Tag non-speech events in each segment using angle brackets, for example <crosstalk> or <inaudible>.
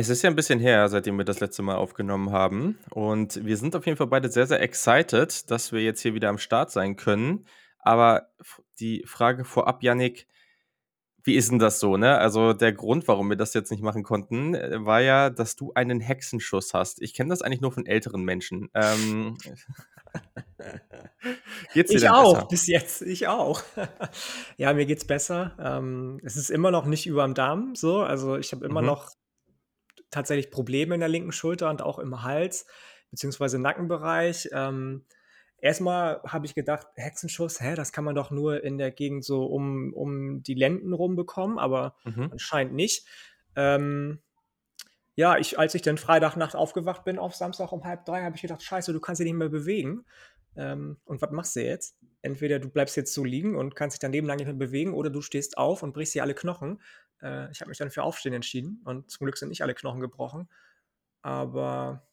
Es ist ja ein bisschen her, seitdem wir das letzte Mal aufgenommen haben. Und wir sind auf jeden Fall beide sehr, sehr excited, dass wir jetzt hier wieder am Start sein können. Aber die Frage vorab, Yannick, wie ist denn das so, ne? Also der Grund, warum wir das jetzt nicht machen konnten, äh, war ja, dass du einen Hexenschuss hast. Ich kenne das eigentlich nur von älteren Menschen. Ähm, <laughs> geht's dir ich auch, besser? bis jetzt, ich auch. <laughs> ja, mir geht's besser. Ähm, es ist immer noch nicht über dem Darm so. Also ich habe immer mhm. noch tatsächlich Probleme in der linken Schulter und auch im Hals, beziehungsweise Nackenbereich. Ähm, erstmal habe ich gedacht, Hexenschuss, hä, das kann man doch nur in der Gegend so um, um die Lenden rum bekommen, aber mhm. anscheinend nicht. Ähm, ja, ich, als ich dann Freitagnacht aufgewacht bin auf Samstag um halb drei, habe ich gedacht, scheiße, du kannst dich nicht mehr bewegen. Ähm, und was machst du jetzt? Entweder du bleibst jetzt so liegen und kannst dich dein Leben lang nicht mehr bewegen oder du stehst auf und brichst dir alle Knochen. Äh, ich habe mich dann für Aufstehen entschieden und zum Glück sind nicht alle Knochen gebrochen. Aber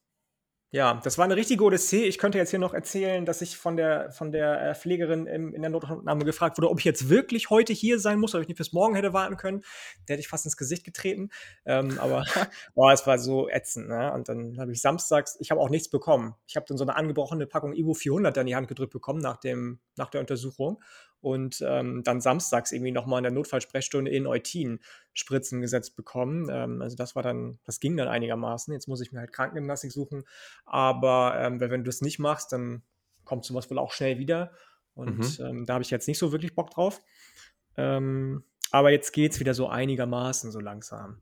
ja, das war eine richtige Odyssee. Ich könnte jetzt hier noch erzählen, dass ich von der, von der äh, Pflegerin im, in der Notaufnahme gefragt wurde, ob ich jetzt wirklich heute hier sein muss, ob ich nicht bis morgen hätte warten können. Der hätte ich fast ins Gesicht getreten. Ähm, aber <laughs> boah, es war so ätzend. Ne? Und dann habe ich samstags, ich habe auch nichts bekommen. Ich habe dann so eine angebrochene Packung Ivo 400 in die Hand gedrückt bekommen nach, dem, nach der Untersuchung und ähm, dann samstags irgendwie nochmal in der Notfallsprechstunde in Eutin Spritzen gesetzt bekommen. Ähm, also das war dann, das ging dann einigermaßen. Jetzt muss ich mir halt Krankengymnastik suchen. Aber ähm, wenn du das nicht machst, dann kommt sowas wohl auch schnell wieder. Und mhm. ähm, da habe ich jetzt nicht so wirklich Bock drauf. Ähm, aber jetzt geht es wieder so einigermaßen so langsam.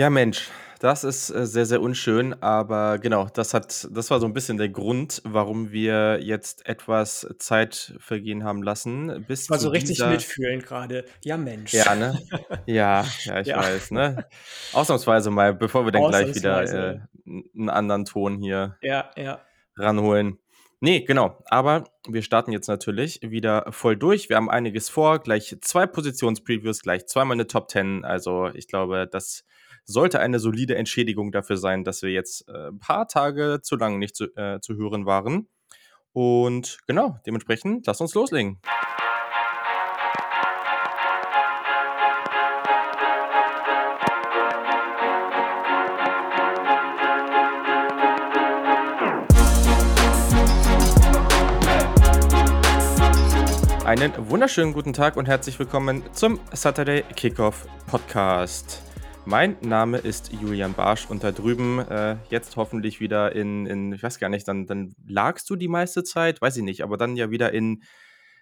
Ja, Mensch, das ist äh, sehr, sehr unschön, aber genau, das hat, das war so ein bisschen der Grund, warum wir jetzt etwas Zeit vergehen haben lassen, bis War zu so richtig dieser. mitfühlend gerade. Ja, Mensch. Ja, ne? <laughs> Ja, ja, ich Ja, weiß, ne? Ausnahmsweise mal, bevor wir dann gleich wieder äh, einen anderen Ton hier Ja, ja. ranholen. Nee, genau. Aber wir starten jetzt natürlich wieder voll durch. Wir haben einiges vor. Gleich zwei Positionspreviews, gleich zweimal eine Top 10. Also ich glaube, das sollte eine solide Entschädigung dafür sein, dass wir jetzt äh, ein paar Tage zu lang nicht zu, äh, zu hören waren. Und genau, dementsprechend, lass uns loslegen. Einen wunderschönen guten Tag und herzlich willkommen zum Saturday Kickoff Podcast. Mein Name ist Julian Barsch und da drüben äh, jetzt hoffentlich wieder in, in, ich weiß gar nicht, dann, dann lagst du die meiste Zeit, weiß ich nicht, aber dann ja wieder in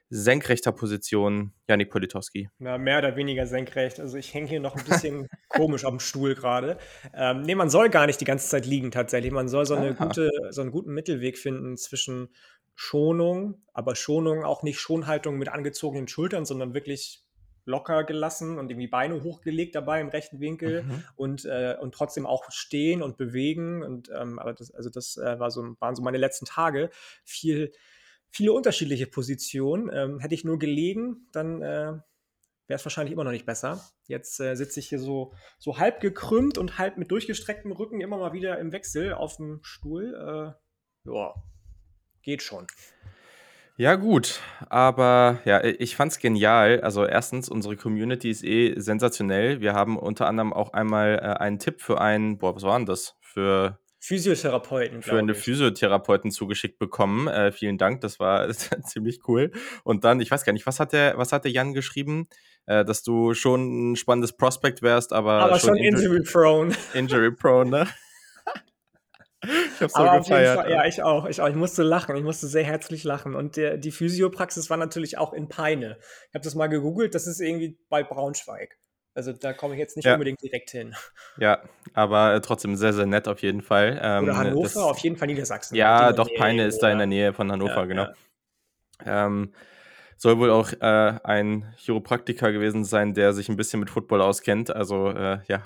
senkrechter Position Janik Politowski. Na, mehr oder weniger senkrecht. Also ich hänge hier noch ein bisschen <laughs> komisch am Stuhl gerade. Ähm, nee, man soll gar nicht die ganze Zeit liegen tatsächlich. Man soll so, eine gute, so einen guten Mittelweg finden zwischen Schonung, aber Schonung auch nicht Schonhaltung mit angezogenen Schultern, sondern wirklich locker gelassen und irgendwie Beine hochgelegt dabei im rechten Winkel mhm. und, äh, und trotzdem auch stehen und bewegen. Und ähm, aber das, also das äh, war so, waren so meine letzten Tage. Viel, viele unterschiedliche Positionen. Ähm, hätte ich nur gelegen, dann äh, wäre es wahrscheinlich immer noch nicht besser. Jetzt äh, sitze ich hier so, so halb gekrümmt und halb mit durchgestrecktem Rücken immer mal wieder im Wechsel auf dem Stuhl. Äh, ja, geht schon. Ja, gut, aber ja, ich fand's genial. Also erstens, unsere Community ist eh sensationell. Wir haben unter anderem auch einmal äh, einen Tipp für einen, boah, was war denn das? Für Physiotherapeuten, für eine Physiotherapeuten zugeschickt bekommen. Äh, vielen Dank, <laughs> das war ziemlich cool. Und dann, ich weiß gar nicht, was hat der, was hat der Jan geschrieben? Äh, dass du schon ein spannendes Prospect wärst, aber, aber schon, schon injury prone. Injury prone, ne? <laughs> Ich hab's so Aber gefeiert. Fall, ja, ich auch, ich auch. Ich musste lachen. Ich musste sehr herzlich lachen. Und der, die Physiopraxis war natürlich auch in Peine. Ich habe das mal gegoogelt. Das ist irgendwie bei Braunschweig. Also da komme ich jetzt nicht ja. unbedingt direkt hin. Ja, aber äh, trotzdem sehr, sehr nett auf jeden Fall. Ähm, oder Hannover, das, auf jeden Fall Niedersachsen. Ja, doch, Peine ist da in der Nähe von Hannover, ja, genau. Ja. Ähm, soll wohl auch äh, ein Chiropraktiker gewesen sein, der sich ein bisschen mit Football auskennt. Also äh, ja,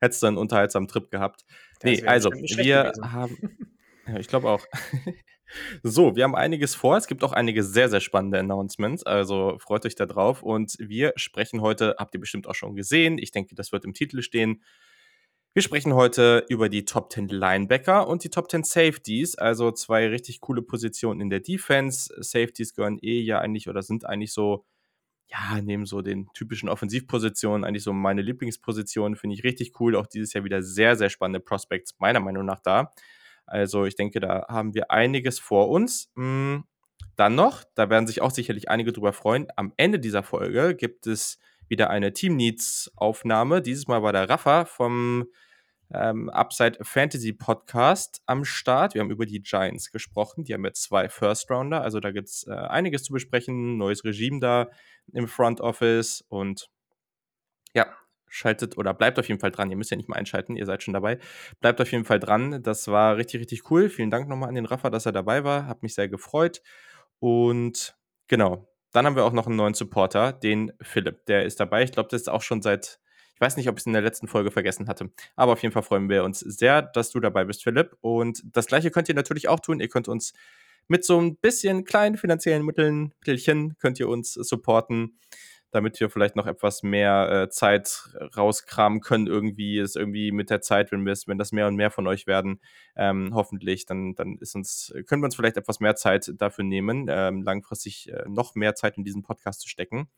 hättest du einen unterhaltsamen Trip gehabt. nee, also wir haben, <laughs> ja, ich glaube auch. <laughs> so, wir haben einiges vor. Es gibt auch einige sehr, sehr spannende Announcements. Also freut euch da drauf. Und wir sprechen heute, habt ihr bestimmt auch schon gesehen. Ich denke, das wird im Titel stehen. Wir sprechen heute über die Top 10 Linebacker und die Top 10 Safeties, also zwei richtig coole Positionen in der Defense. Safeties gehören eh ja eigentlich oder sind eigentlich so ja, neben so den typischen Offensivpositionen eigentlich so meine Lieblingsposition. Finde ich richtig cool. Auch dieses Jahr wieder sehr, sehr spannende Prospects, meiner Meinung nach, da. Also ich denke, da haben wir einiges vor uns. Hm, dann noch, da werden sich auch sicherlich einige drüber freuen, am Ende dieser Folge gibt es wieder eine Team Needs Aufnahme. Dieses Mal war der Rafa vom ähm, Upside Fantasy Podcast am Start. Wir haben über die Giants gesprochen. Die haben jetzt zwei First Rounder. Also da gibt es äh, einiges zu besprechen. Neues Regime da im Front Office und ja, schaltet oder bleibt auf jeden Fall dran. Ihr müsst ja nicht mal einschalten, ihr seid schon dabei. Bleibt auf jeden Fall dran. Das war richtig, richtig cool. Vielen Dank nochmal an den Rafa, dass er dabei war. Hat mich sehr gefreut. Und genau, dann haben wir auch noch einen neuen Supporter, den Philipp. Der ist dabei. Ich glaube, das ist auch schon seit, ich weiß nicht, ob ich es in der letzten Folge vergessen hatte. Aber auf jeden Fall freuen wir uns sehr, dass du dabei bist, Philipp. Und das gleiche könnt ihr natürlich auch tun. Ihr könnt uns mit so ein bisschen kleinen finanziellen Mitteln, Mittelchen, könnt ihr uns supporten damit wir vielleicht noch etwas mehr äh, Zeit rauskramen können. Irgendwie ist irgendwie mit der Zeit, wenn wir es, wenn das mehr und mehr von euch werden, ähm, hoffentlich, dann, dann ist uns, können wir uns vielleicht etwas mehr Zeit dafür nehmen, ähm, langfristig äh, noch mehr Zeit in diesen Podcast zu stecken.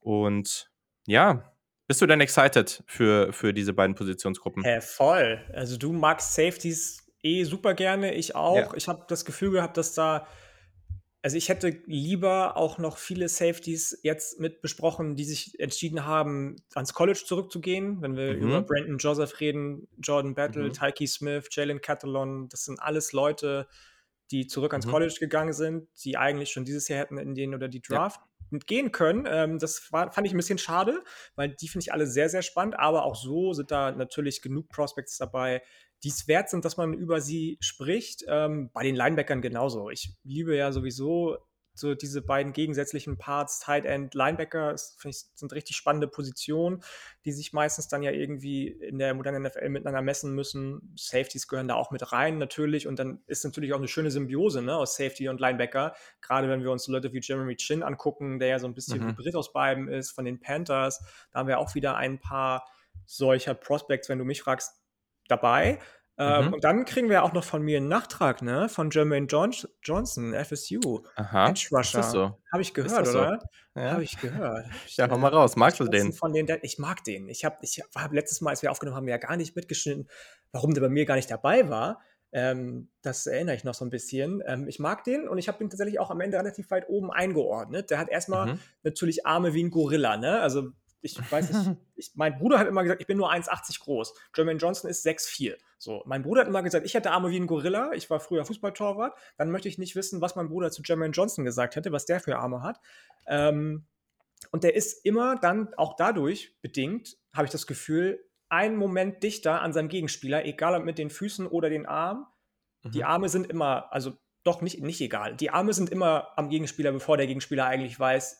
Und ja, bist du denn excited für, für diese beiden Positionsgruppen? Äh, voll. Also du magst Safeties eh super gerne, ich auch. Ja. Ich habe das Gefühl gehabt, dass da also ich hätte lieber auch noch viele Safeties jetzt mit besprochen, die sich entschieden haben, ans College zurückzugehen. Wenn wir mhm. über Brandon Joseph reden, Jordan Battle, mhm. Tyke Smith, Jalen Catalon, das sind alles Leute, die zurück ans mhm. College gegangen sind, die eigentlich schon dieses Jahr hätten in den oder die Draft ja. gehen können. Ähm, das war, fand ich ein bisschen schade, weil die finde ich alle sehr, sehr spannend. Aber auch so sind da natürlich genug Prospects dabei, die es wert sind, dass man über sie spricht. Ähm, bei den Linebackern genauso. Ich liebe ja sowieso so diese beiden gegensätzlichen Parts, Tight End, Linebacker, finde ich, sind richtig spannende Positionen, die sich meistens dann ja irgendwie in der modernen NFL miteinander messen müssen. Safeties gehören da auch mit rein natürlich und dann ist natürlich auch eine schöne Symbiose ne, aus Safety und Linebacker. Gerade wenn wir uns Leute wie Jeremy Chin angucken, der ja so ein bisschen mhm. Hybrid aus beiden ist, von den Panthers, da haben wir auch wieder ein paar solcher Prospects, wenn du mich fragst, dabei. Ähm, mhm. Und dann kriegen wir auch noch von mir einen Nachtrag, ne? Von Jermaine John Johnson, FSU. Aha. Edge Rusher. So? Habe ich gehört, so? oder? Ja. Habe ich gehört. <laughs> Ja, hau mal raus. Magst du den? Von den, ich mag den. Ich habe ich hab letztes Mal, als wir aufgenommen haben, ja gar nicht mitgeschnitten, warum der bei mir gar nicht dabei war. Ähm, das erinnere ich noch so ein bisschen. Ähm, ich mag den und ich habe ihn tatsächlich auch am Ende relativ weit oben eingeordnet. Der hat erstmal mhm. natürlich Arme wie ein Gorilla, ne? Also ich weiß nicht, ich, mein Bruder hat immer gesagt, ich bin nur 1,80 groß. Jermaine Johnson ist 6,4. So, mein Bruder hat immer gesagt, ich hätte Arme wie ein Gorilla. Ich war früher Fußballtorwart. Dann möchte ich nicht wissen, was mein Bruder zu Jermaine Johnson gesagt hätte, was der für Arme hat. Ähm, und der ist immer dann auch dadurch bedingt, habe ich das Gefühl, einen Moment dichter an seinem Gegenspieler, egal ob mit den Füßen oder den Armen. Mhm. Die Arme sind immer, also doch nicht, nicht egal. Die Arme sind immer am Gegenspieler, bevor der Gegenspieler eigentlich weiß,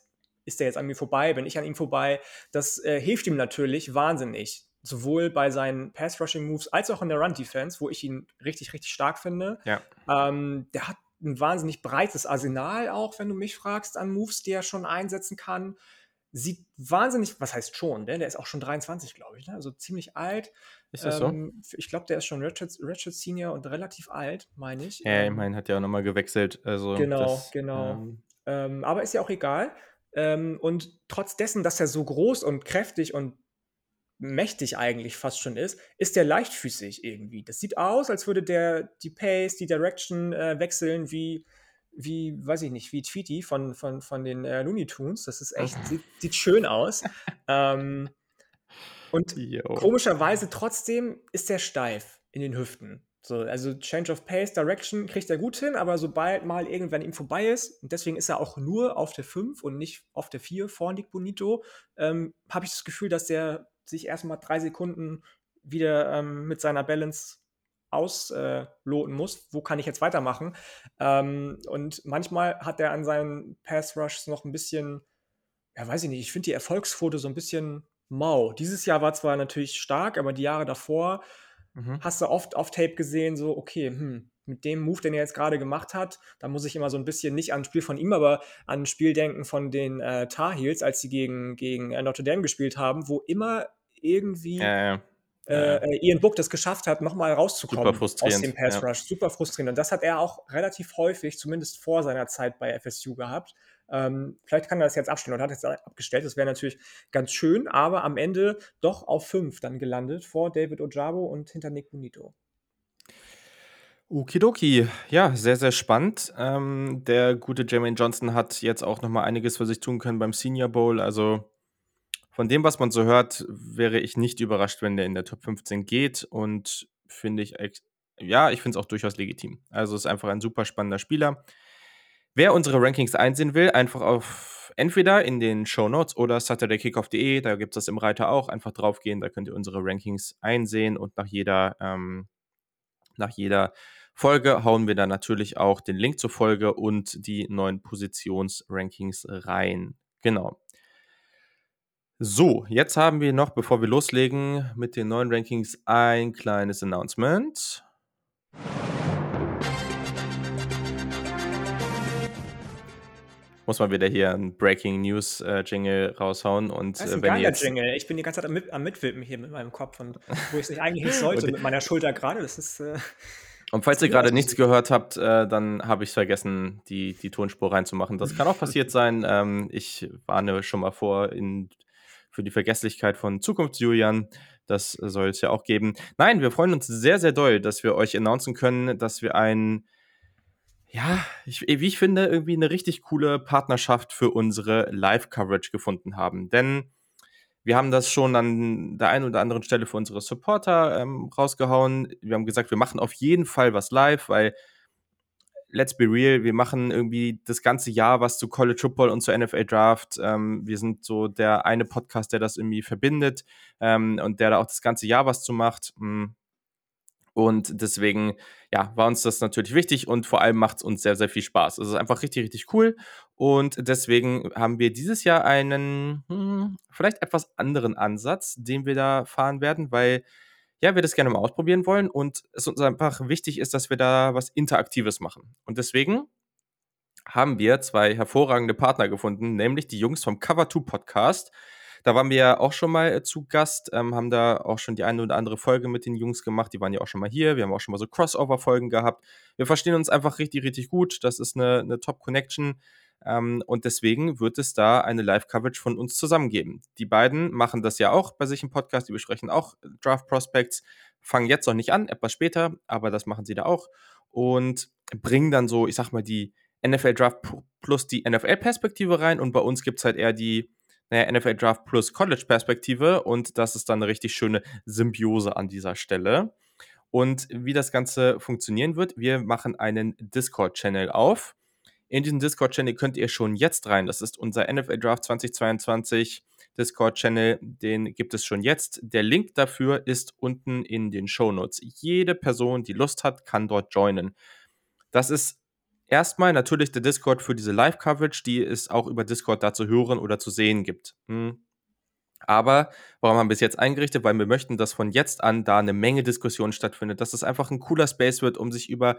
ist der jetzt an mir vorbei, bin ich an ihm vorbei. Das äh, hilft ihm natürlich wahnsinnig. Sowohl bei seinen Pass-Rushing-Moves als auch in der Run-Defense, wo ich ihn richtig, richtig stark finde. Ja. Ähm, der hat ein wahnsinnig breites Arsenal auch, wenn du mich fragst, an Moves, die er schon einsetzen kann. Sieht wahnsinnig, was heißt schon, denn der ist auch schon 23, glaube ich, ne? also ziemlich alt. Ist das ähm, so? Ich glaube, der ist schon Richard, Richard Senior und relativ alt, meine ich. Ja, ich ähm, meine, hat ja auch nochmal gewechselt. Also genau, das, genau. Ähm, aber ist ja auch egal. Ähm, und trotz dessen, dass er so groß und kräftig und mächtig eigentlich fast schon ist, ist der leichtfüßig irgendwie. Das sieht aus, als würde der die Pace, die Direction äh, wechseln wie, wie, weiß ich nicht, wie Tweety von, von, von den äh, Looney Tunes. Das ist echt, <laughs> sieht, sieht schön aus. ähm, und Yo. komischerweise trotzdem ist er steif in den Hüften. So, also Change of Pace, Direction kriegt er gut hin, aber sobald mal irgendwann ihm vorbei ist, und deswegen ist er auch nur auf der 5 und nicht auf der 4 vor Nick Bonito, ähm, habe ich das Gefühl, dass der sich erstmal drei Sekunden wieder ähm, mit seiner Balance ausloten äh, muss. Wo kann ich jetzt weitermachen? Ähm, und manchmal hat er an seinen Pass Rushs noch ein bisschen, ja, weiß ich nicht, ich finde die Erfolgsquote so ein bisschen mau. Dieses Jahr war zwar natürlich stark, aber die Jahre davor Mhm. Hast du oft auf Tape gesehen, so, okay, hm, mit dem Move, den er jetzt gerade gemacht hat, da muss ich immer so ein bisschen nicht an ein Spiel von ihm, aber an ein Spiel denken von den äh, Tar Heels, als sie gegen, gegen äh, Notre Dame gespielt haben, wo immer irgendwie ja, ja. Äh, äh, Ian Book das geschafft hat, nochmal rauszukommen aus dem Pass Rush. Ja. Super frustrierend. Und das hat er auch relativ häufig, zumindest vor seiner Zeit bei FSU gehabt. Ähm, vielleicht kann er das jetzt abstellen und hat jetzt abgestellt. Das wäre natürlich ganz schön, aber am Ende doch auf 5 dann gelandet vor David Ojabo und hinter Nick Bonito. Okidoki, ja, sehr, sehr spannend. Ähm, der gute Jermaine Johnson hat jetzt auch noch mal einiges für sich tun können beim Senior Bowl. Also von dem, was man so hört, wäre ich nicht überrascht, wenn der in der Top 15 geht. Und finde ich, ja, ich finde es auch durchaus legitim. Also ist einfach ein super spannender Spieler. Wer unsere Rankings einsehen will, einfach auf entweder in den Show Notes oder saturdaykickoff.de, da gibt es das im Reiter auch, einfach draufgehen, da könnt ihr unsere Rankings einsehen und nach jeder, ähm, nach jeder Folge hauen wir da natürlich auch den Link zur Folge und die neuen Positionsrankings rein. Genau. So, jetzt haben wir noch, bevor wir loslegen mit den neuen Rankings, ein kleines Announcement. Muss man wieder hier ein Breaking News äh, Jingle raushauen und das ist äh, ein äh, wenn jetzt Jingle. Ich bin die ganze Zeit am, mit, am Mitwippen hier mit meinem Kopf und wo ich es nicht eigentlich nicht sollte mit meiner Schulter gerade. Das ist äh und falls ihr gerade nichts gehört habt, äh, dann habe ich vergessen, die, die Tonspur reinzumachen. Das kann auch <laughs> passiert sein. Ähm, ich warne schon mal vor in, für die Vergesslichkeit von Zukunftsjulian. Das soll es ja auch geben. Nein, wir freuen uns sehr, sehr doll, dass wir euch announcen können, dass wir ein, ja, ich, wie ich finde, irgendwie eine richtig coole Partnerschaft für unsere Live-Coverage gefunden haben. Denn wir haben das schon an der einen oder anderen Stelle für unsere Supporter ähm, rausgehauen. Wir haben gesagt, wir machen auf jeden Fall was live, weil let's be real, wir machen irgendwie das ganze Jahr was zu College Football und zur NFL Draft. Ähm, wir sind so der eine Podcast, der das irgendwie verbindet ähm, und der da auch das ganze Jahr was zu macht. Mm. Und deswegen, ja, war uns das natürlich wichtig und vor allem macht es uns sehr, sehr viel Spaß. Es ist einfach richtig, richtig cool. Und deswegen haben wir dieses Jahr einen hm, vielleicht etwas anderen Ansatz, den wir da fahren werden, weil ja, wir das gerne mal ausprobieren wollen und es uns einfach wichtig ist, dass wir da was Interaktives machen. Und deswegen haben wir zwei hervorragende Partner gefunden, nämlich die Jungs vom Cover 2 Podcast. Da waren wir ja auch schon mal äh, zu Gast, ähm, haben da auch schon die eine oder andere Folge mit den Jungs gemacht. Die waren ja auch schon mal hier. Wir haben auch schon mal so Crossover-Folgen gehabt. Wir verstehen uns einfach richtig, richtig gut. Das ist eine, eine Top-Connection. Ähm, und deswegen wird es da eine Live-Coverage von uns zusammen geben. Die beiden machen das ja auch bei sich im Podcast. Die besprechen auch Draft Prospects. Fangen jetzt noch nicht an, etwas später, aber das machen sie da auch. Und bringen dann so, ich sag mal, die NFL Draft plus die NFL-Perspektive rein. Und bei uns gibt es halt eher die naja, NFL Draft plus College-Perspektive und das ist dann eine richtig schöne Symbiose an dieser Stelle. Und wie das Ganze funktionieren wird, wir machen einen Discord-Channel auf. In diesen Discord-Channel könnt ihr schon jetzt rein. Das ist unser NFL Draft 2022 Discord-Channel. Den gibt es schon jetzt. Der Link dafür ist unten in den Show Notes. Jede Person, die Lust hat, kann dort joinen. Das ist erstmal natürlich der Discord für diese Live-Coverage, die es auch über Discord da zu hören oder zu sehen gibt. Hm. Aber warum haben wir es jetzt eingerichtet? Weil wir möchten, dass von jetzt an da eine Menge Diskussion stattfindet, dass es einfach ein cooler Space wird, um sich über,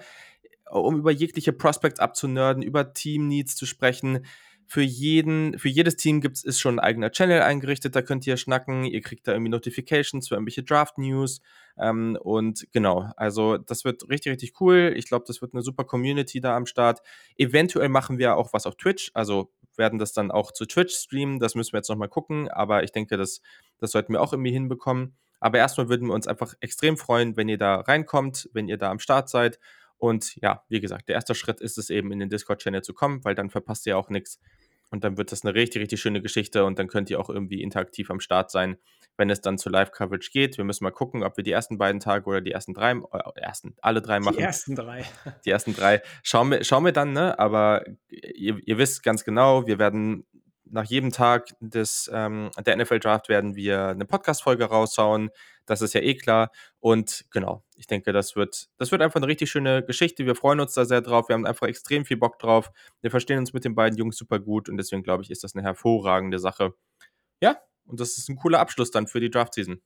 um über jegliche Prospects abzunörden, über Team-Needs zu sprechen für jeden, für jedes Team gibt's, ist schon ein eigener Channel eingerichtet, da könnt ihr schnacken, ihr kriegt da irgendwie Notifications für irgendwelche Draft-News. Ähm, und genau, also das wird richtig, richtig cool. Ich glaube, das wird eine super Community da am Start. Eventuell machen wir auch was auf Twitch, also werden das dann auch zu Twitch streamen. Das müssen wir jetzt nochmal gucken, aber ich denke, das, das sollten wir auch irgendwie hinbekommen. Aber erstmal würden wir uns einfach extrem freuen, wenn ihr da reinkommt, wenn ihr da am Start seid. Und ja, wie gesagt, der erste Schritt ist es eben, in den Discord-Channel zu kommen, weil dann verpasst ihr auch nichts. Und dann wird das eine richtig, richtig schöne Geschichte und dann könnt ihr auch irgendwie interaktiv am Start sein, wenn es dann zur Live-Coverage geht. Wir müssen mal gucken, ob wir die ersten beiden Tage oder die ersten drei, äh, ersten, alle drei machen. Die ersten drei. Die ersten drei. Schauen wir, schauen wir dann, ne? Aber ihr, ihr wisst ganz genau, wir werden nach jedem Tag des, ähm, der NFL-Draft werden wir eine Podcast-Folge raushauen. Das ist ja eh klar. Und genau, ich denke, das wird, das wird einfach eine richtig schöne Geschichte. Wir freuen uns da sehr drauf. Wir haben einfach extrem viel Bock drauf. Wir verstehen uns mit den beiden Jungs super gut und deswegen glaube ich, ist das eine hervorragende Sache. Ja, und das ist ein cooler Abschluss dann für die Draft-Season.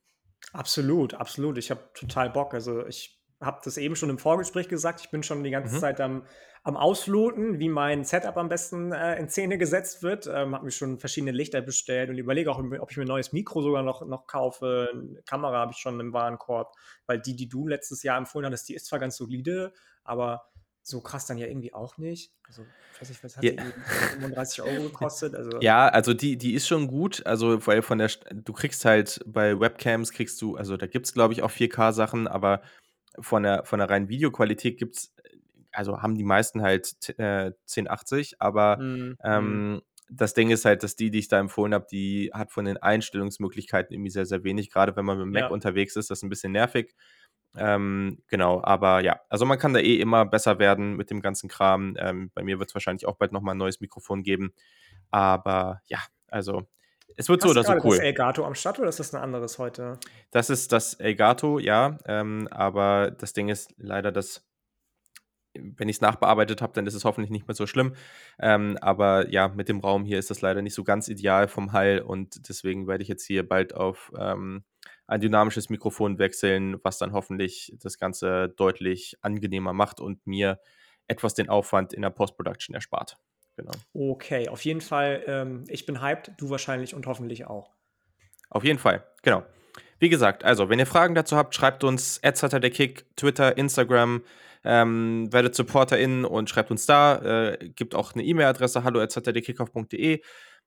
Absolut, absolut. Ich habe total Bock. Also ich habe das eben schon im Vorgespräch gesagt. Ich bin schon die ganze mhm. Zeit am, am Ausloten, wie mein Setup am besten äh, in Szene gesetzt wird. Ähm, habe mir schon verschiedene Lichter bestellt und überlege auch, ob ich mir ein neues Mikro sogar noch, noch kaufe. Eine Kamera habe ich schon im Warenkorb, weil die, die du letztes Jahr empfohlen hattest, die ist zwar ganz solide, aber so krass dann ja irgendwie auch nicht. Also, ich weiß nicht, was hat ja. die 35 Euro <laughs> gekostet? Also ja, also die, die ist schon gut. Also, weil von der, du kriegst halt bei Webcams, kriegst du, also da gibt es, glaube ich, auch 4K-Sachen, aber von der, von der reinen Videoqualität gibt es, also haben die meisten halt äh, 1080, aber mhm. ähm, das Ding ist halt, dass die, die ich da empfohlen habe, die hat von den Einstellungsmöglichkeiten irgendwie sehr, sehr wenig. Gerade wenn man mit dem Mac ja. unterwegs ist, das ist ein bisschen nervig. Ähm, genau, aber ja, also man kann da eh immer besser werden mit dem ganzen Kram. Ähm, bei mir wird es wahrscheinlich auch bald nochmal ein neues Mikrofon geben. Aber ja, also es wird Hast so oder so cool. Ist das Elgato am Start oder ist das ein anderes heute? Das ist das Elgato, ja. Ähm, aber das Ding ist leider, dass wenn ich es nachbearbeitet habe, dann ist es hoffentlich nicht mehr so schlimm. Ähm, aber ja, mit dem Raum hier ist das leider nicht so ganz ideal vom Hall und deswegen werde ich jetzt hier bald auf ähm, ein dynamisches Mikrofon wechseln, was dann hoffentlich das Ganze deutlich angenehmer macht und mir etwas den Aufwand in der Post-Production erspart. Genau. Okay, auf jeden Fall. Ähm, ich bin hyped, du wahrscheinlich und hoffentlich auch. Auf jeden Fall, genau. Wie gesagt, also, wenn ihr Fragen dazu habt, schreibt uns der Kick, Twitter, Instagram, ähm, werdet SupporterInnen und schreibt uns da. Äh, gibt auch eine E-Mail-Adresse, hallo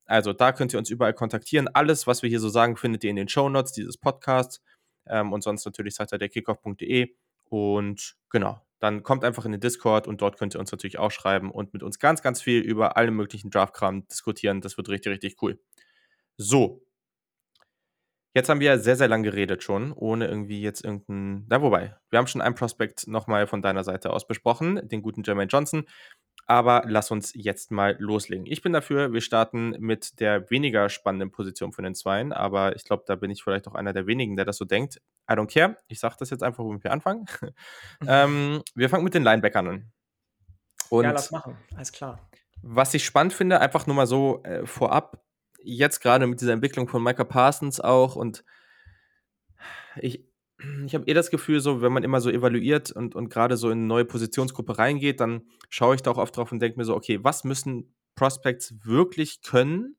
Also da könnt ihr uns überall kontaktieren. Alles, was wir hier so sagen, findet ihr in den Show Notes dieses Podcasts. Ähm, und sonst natürlich saturdayKickoff.de. Und genau, dann kommt einfach in den Discord und dort könnt ihr uns natürlich auch schreiben und mit uns ganz, ganz viel über alle möglichen Draft-Kram diskutieren. Das wird richtig, richtig cool. So. Jetzt haben wir sehr, sehr lang geredet schon, ohne irgendwie jetzt irgendeinen. Na, wobei, wir haben schon einen Prospekt nochmal von deiner Seite aus besprochen, den guten Jermaine Johnson. Aber lass uns jetzt mal loslegen. Ich bin dafür, wir starten mit der weniger spannenden Position von den Zweien, aber ich glaube, da bin ich vielleicht auch einer der wenigen, der das so denkt. I don't care. Ich sage das jetzt einfach, womit wir anfangen. <laughs> ähm, wir fangen mit den Linebackern an. Und ja, lass machen. Alles klar. Was ich spannend finde, einfach nur mal so äh, vorab, jetzt gerade mit dieser Entwicklung von Micah Parsons auch und ich, ich habe eher das Gefühl, so, wenn man immer so evaluiert und, und gerade so in eine neue Positionsgruppe reingeht, dann schaue ich da auch oft drauf und denke mir so, okay, was müssen Prospects wirklich können,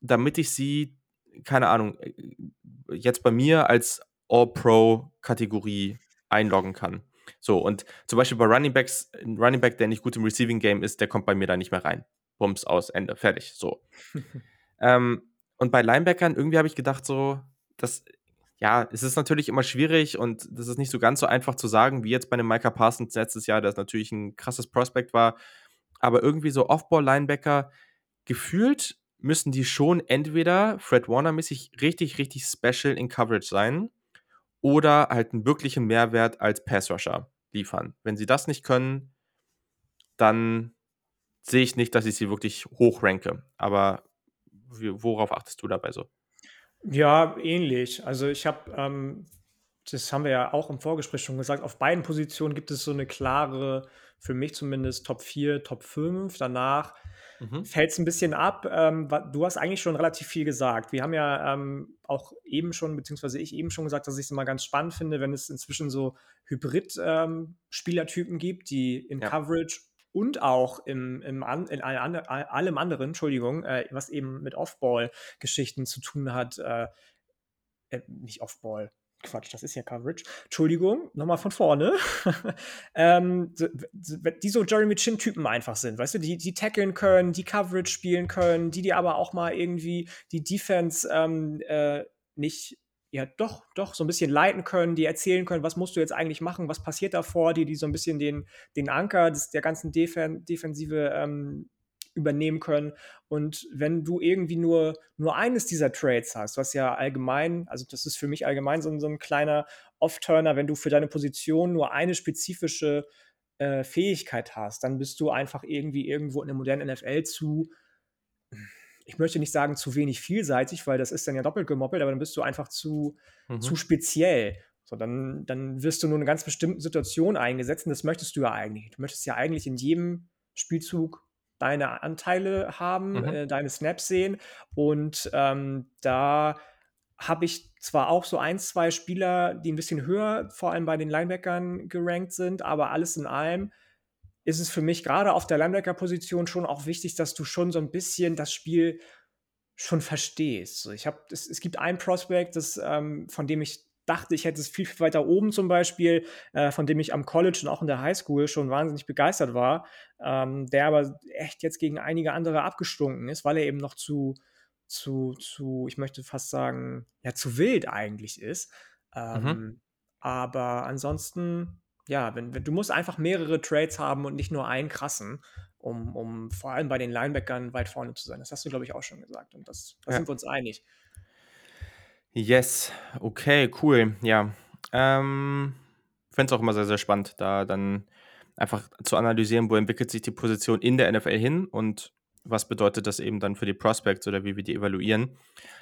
damit ich sie, keine Ahnung, jetzt bei mir als All-Pro-Kategorie einloggen kann. So, und zum Beispiel bei Running Backs, ein Running Back, der nicht gut im Receiving Game ist, der kommt bei mir da nicht mehr rein. Bums aus, Ende, fertig. So. <laughs> ähm, und bei Linebackern, irgendwie habe ich gedacht, so, das ja, es ist natürlich immer schwierig und das ist nicht so ganz so einfach zu sagen, wie jetzt bei einem Micah Parsons letztes Jahr, das natürlich ein krasses Prospect war. Aber irgendwie so Off-Ball-Linebacker, gefühlt müssen die schon entweder Fred Warner-mäßig richtig, richtig special in Coverage sein oder halt einen wirklichen Mehrwert als Pass-Rusher liefern. Wenn sie das nicht können, dann sehe ich nicht, dass ich sie wirklich hoch ranke. Aber worauf achtest du dabei so? Ja, ähnlich. Also ich habe, ähm, das haben wir ja auch im Vorgespräch schon gesagt, auf beiden Positionen gibt es so eine klare, für mich zumindest Top 4, Top 5. Danach mhm. fällt es ein bisschen ab. Ähm, du hast eigentlich schon relativ viel gesagt. Wir haben ja ähm, auch eben schon, beziehungsweise ich eben schon gesagt, dass ich es immer ganz spannend finde, wenn es inzwischen so Hybrid-Spielertypen ähm, gibt, die in ja. Coverage und auch im, im an, in allem anderen, Entschuldigung, äh, was eben mit Off-Ball-Geschichten zu tun hat, äh, äh, nicht Off-Ball, Quatsch, das ist ja Coverage. Entschuldigung, nochmal von vorne. <laughs> ähm, die so Jeremy Chin-Typen einfach sind, weißt du, die, die tackeln können, die Coverage spielen können, die die aber auch mal irgendwie die Defense ähm, äh, nicht ja doch, doch so ein bisschen leiten können, die erzählen können, was musst du jetzt eigentlich machen, was passiert da vor dir, die so ein bisschen den, den Anker des, der ganzen Defen Defensive ähm, übernehmen können. Und wenn du irgendwie nur, nur eines dieser Trades hast, was ja allgemein, also das ist für mich allgemein so, so ein kleiner Off-Turner, wenn du für deine Position nur eine spezifische äh, Fähigkeit hast, dann bist du einfach irgendwie irgendwo in der modernen NFL zu ich möchte nicht sagen zu wenig vielseitig, weil das ist dann ja doppelt gemoppelt, aber dann bist du einfach zu, mhm. zu speziell. So, dann, dann wirst du nur in einer ganz bestimmten Situation eingesetzt und das möchtest du ja eigentlich. Du möchtest ja eigentlich in jedem Spielzug deine Anteile haben, mhm. äh, deine Snaps sehen und ähm, da habe ich zwar auch so ein, zwei Spieler, die ein bisschen höher, vor allem bei den Linebackern gerankt sind, aber alles in allem ist es für mich gerade auf der Linebacker-Position schon auch wichtig, dass du schon so ein bisschen das Spiel schon verstehst. Ich habe, es, es gibt ein Prospect, das, ähm, von dem ich dachte, ich hätte es viel, viel weiter oben zum Beispiel, äh, von dem ich am College und auch in der Highschool schon wahnsinnig begeistert war, ähm, der aber echt jetzt gegen einige andere abgestunken ist, weil er eben noch zu, zu, zu, ich möchte fast sagen, ja, zu wild eigentlich ist. Ähm, mhm. Aber ansonsten, ja, wenn, wenn, du musst einfach mehrere Trades haben und nicht nur einen krassen, um, um vor allem bei den Linebackern weit vorne zu sein. Das hast du, glaube ich, auch schon gesagt. Und das, da ja. sind wir uns einig. Yes, okay, cool. Ja. Ähm, Finde es auch immer sehr, sehr spannend, da dann einfach zu analysieren, wo entwickelt sich die Position in der NFL hin und was bedeutet das eben dann für die Prospects oder wie wir die evaluieren.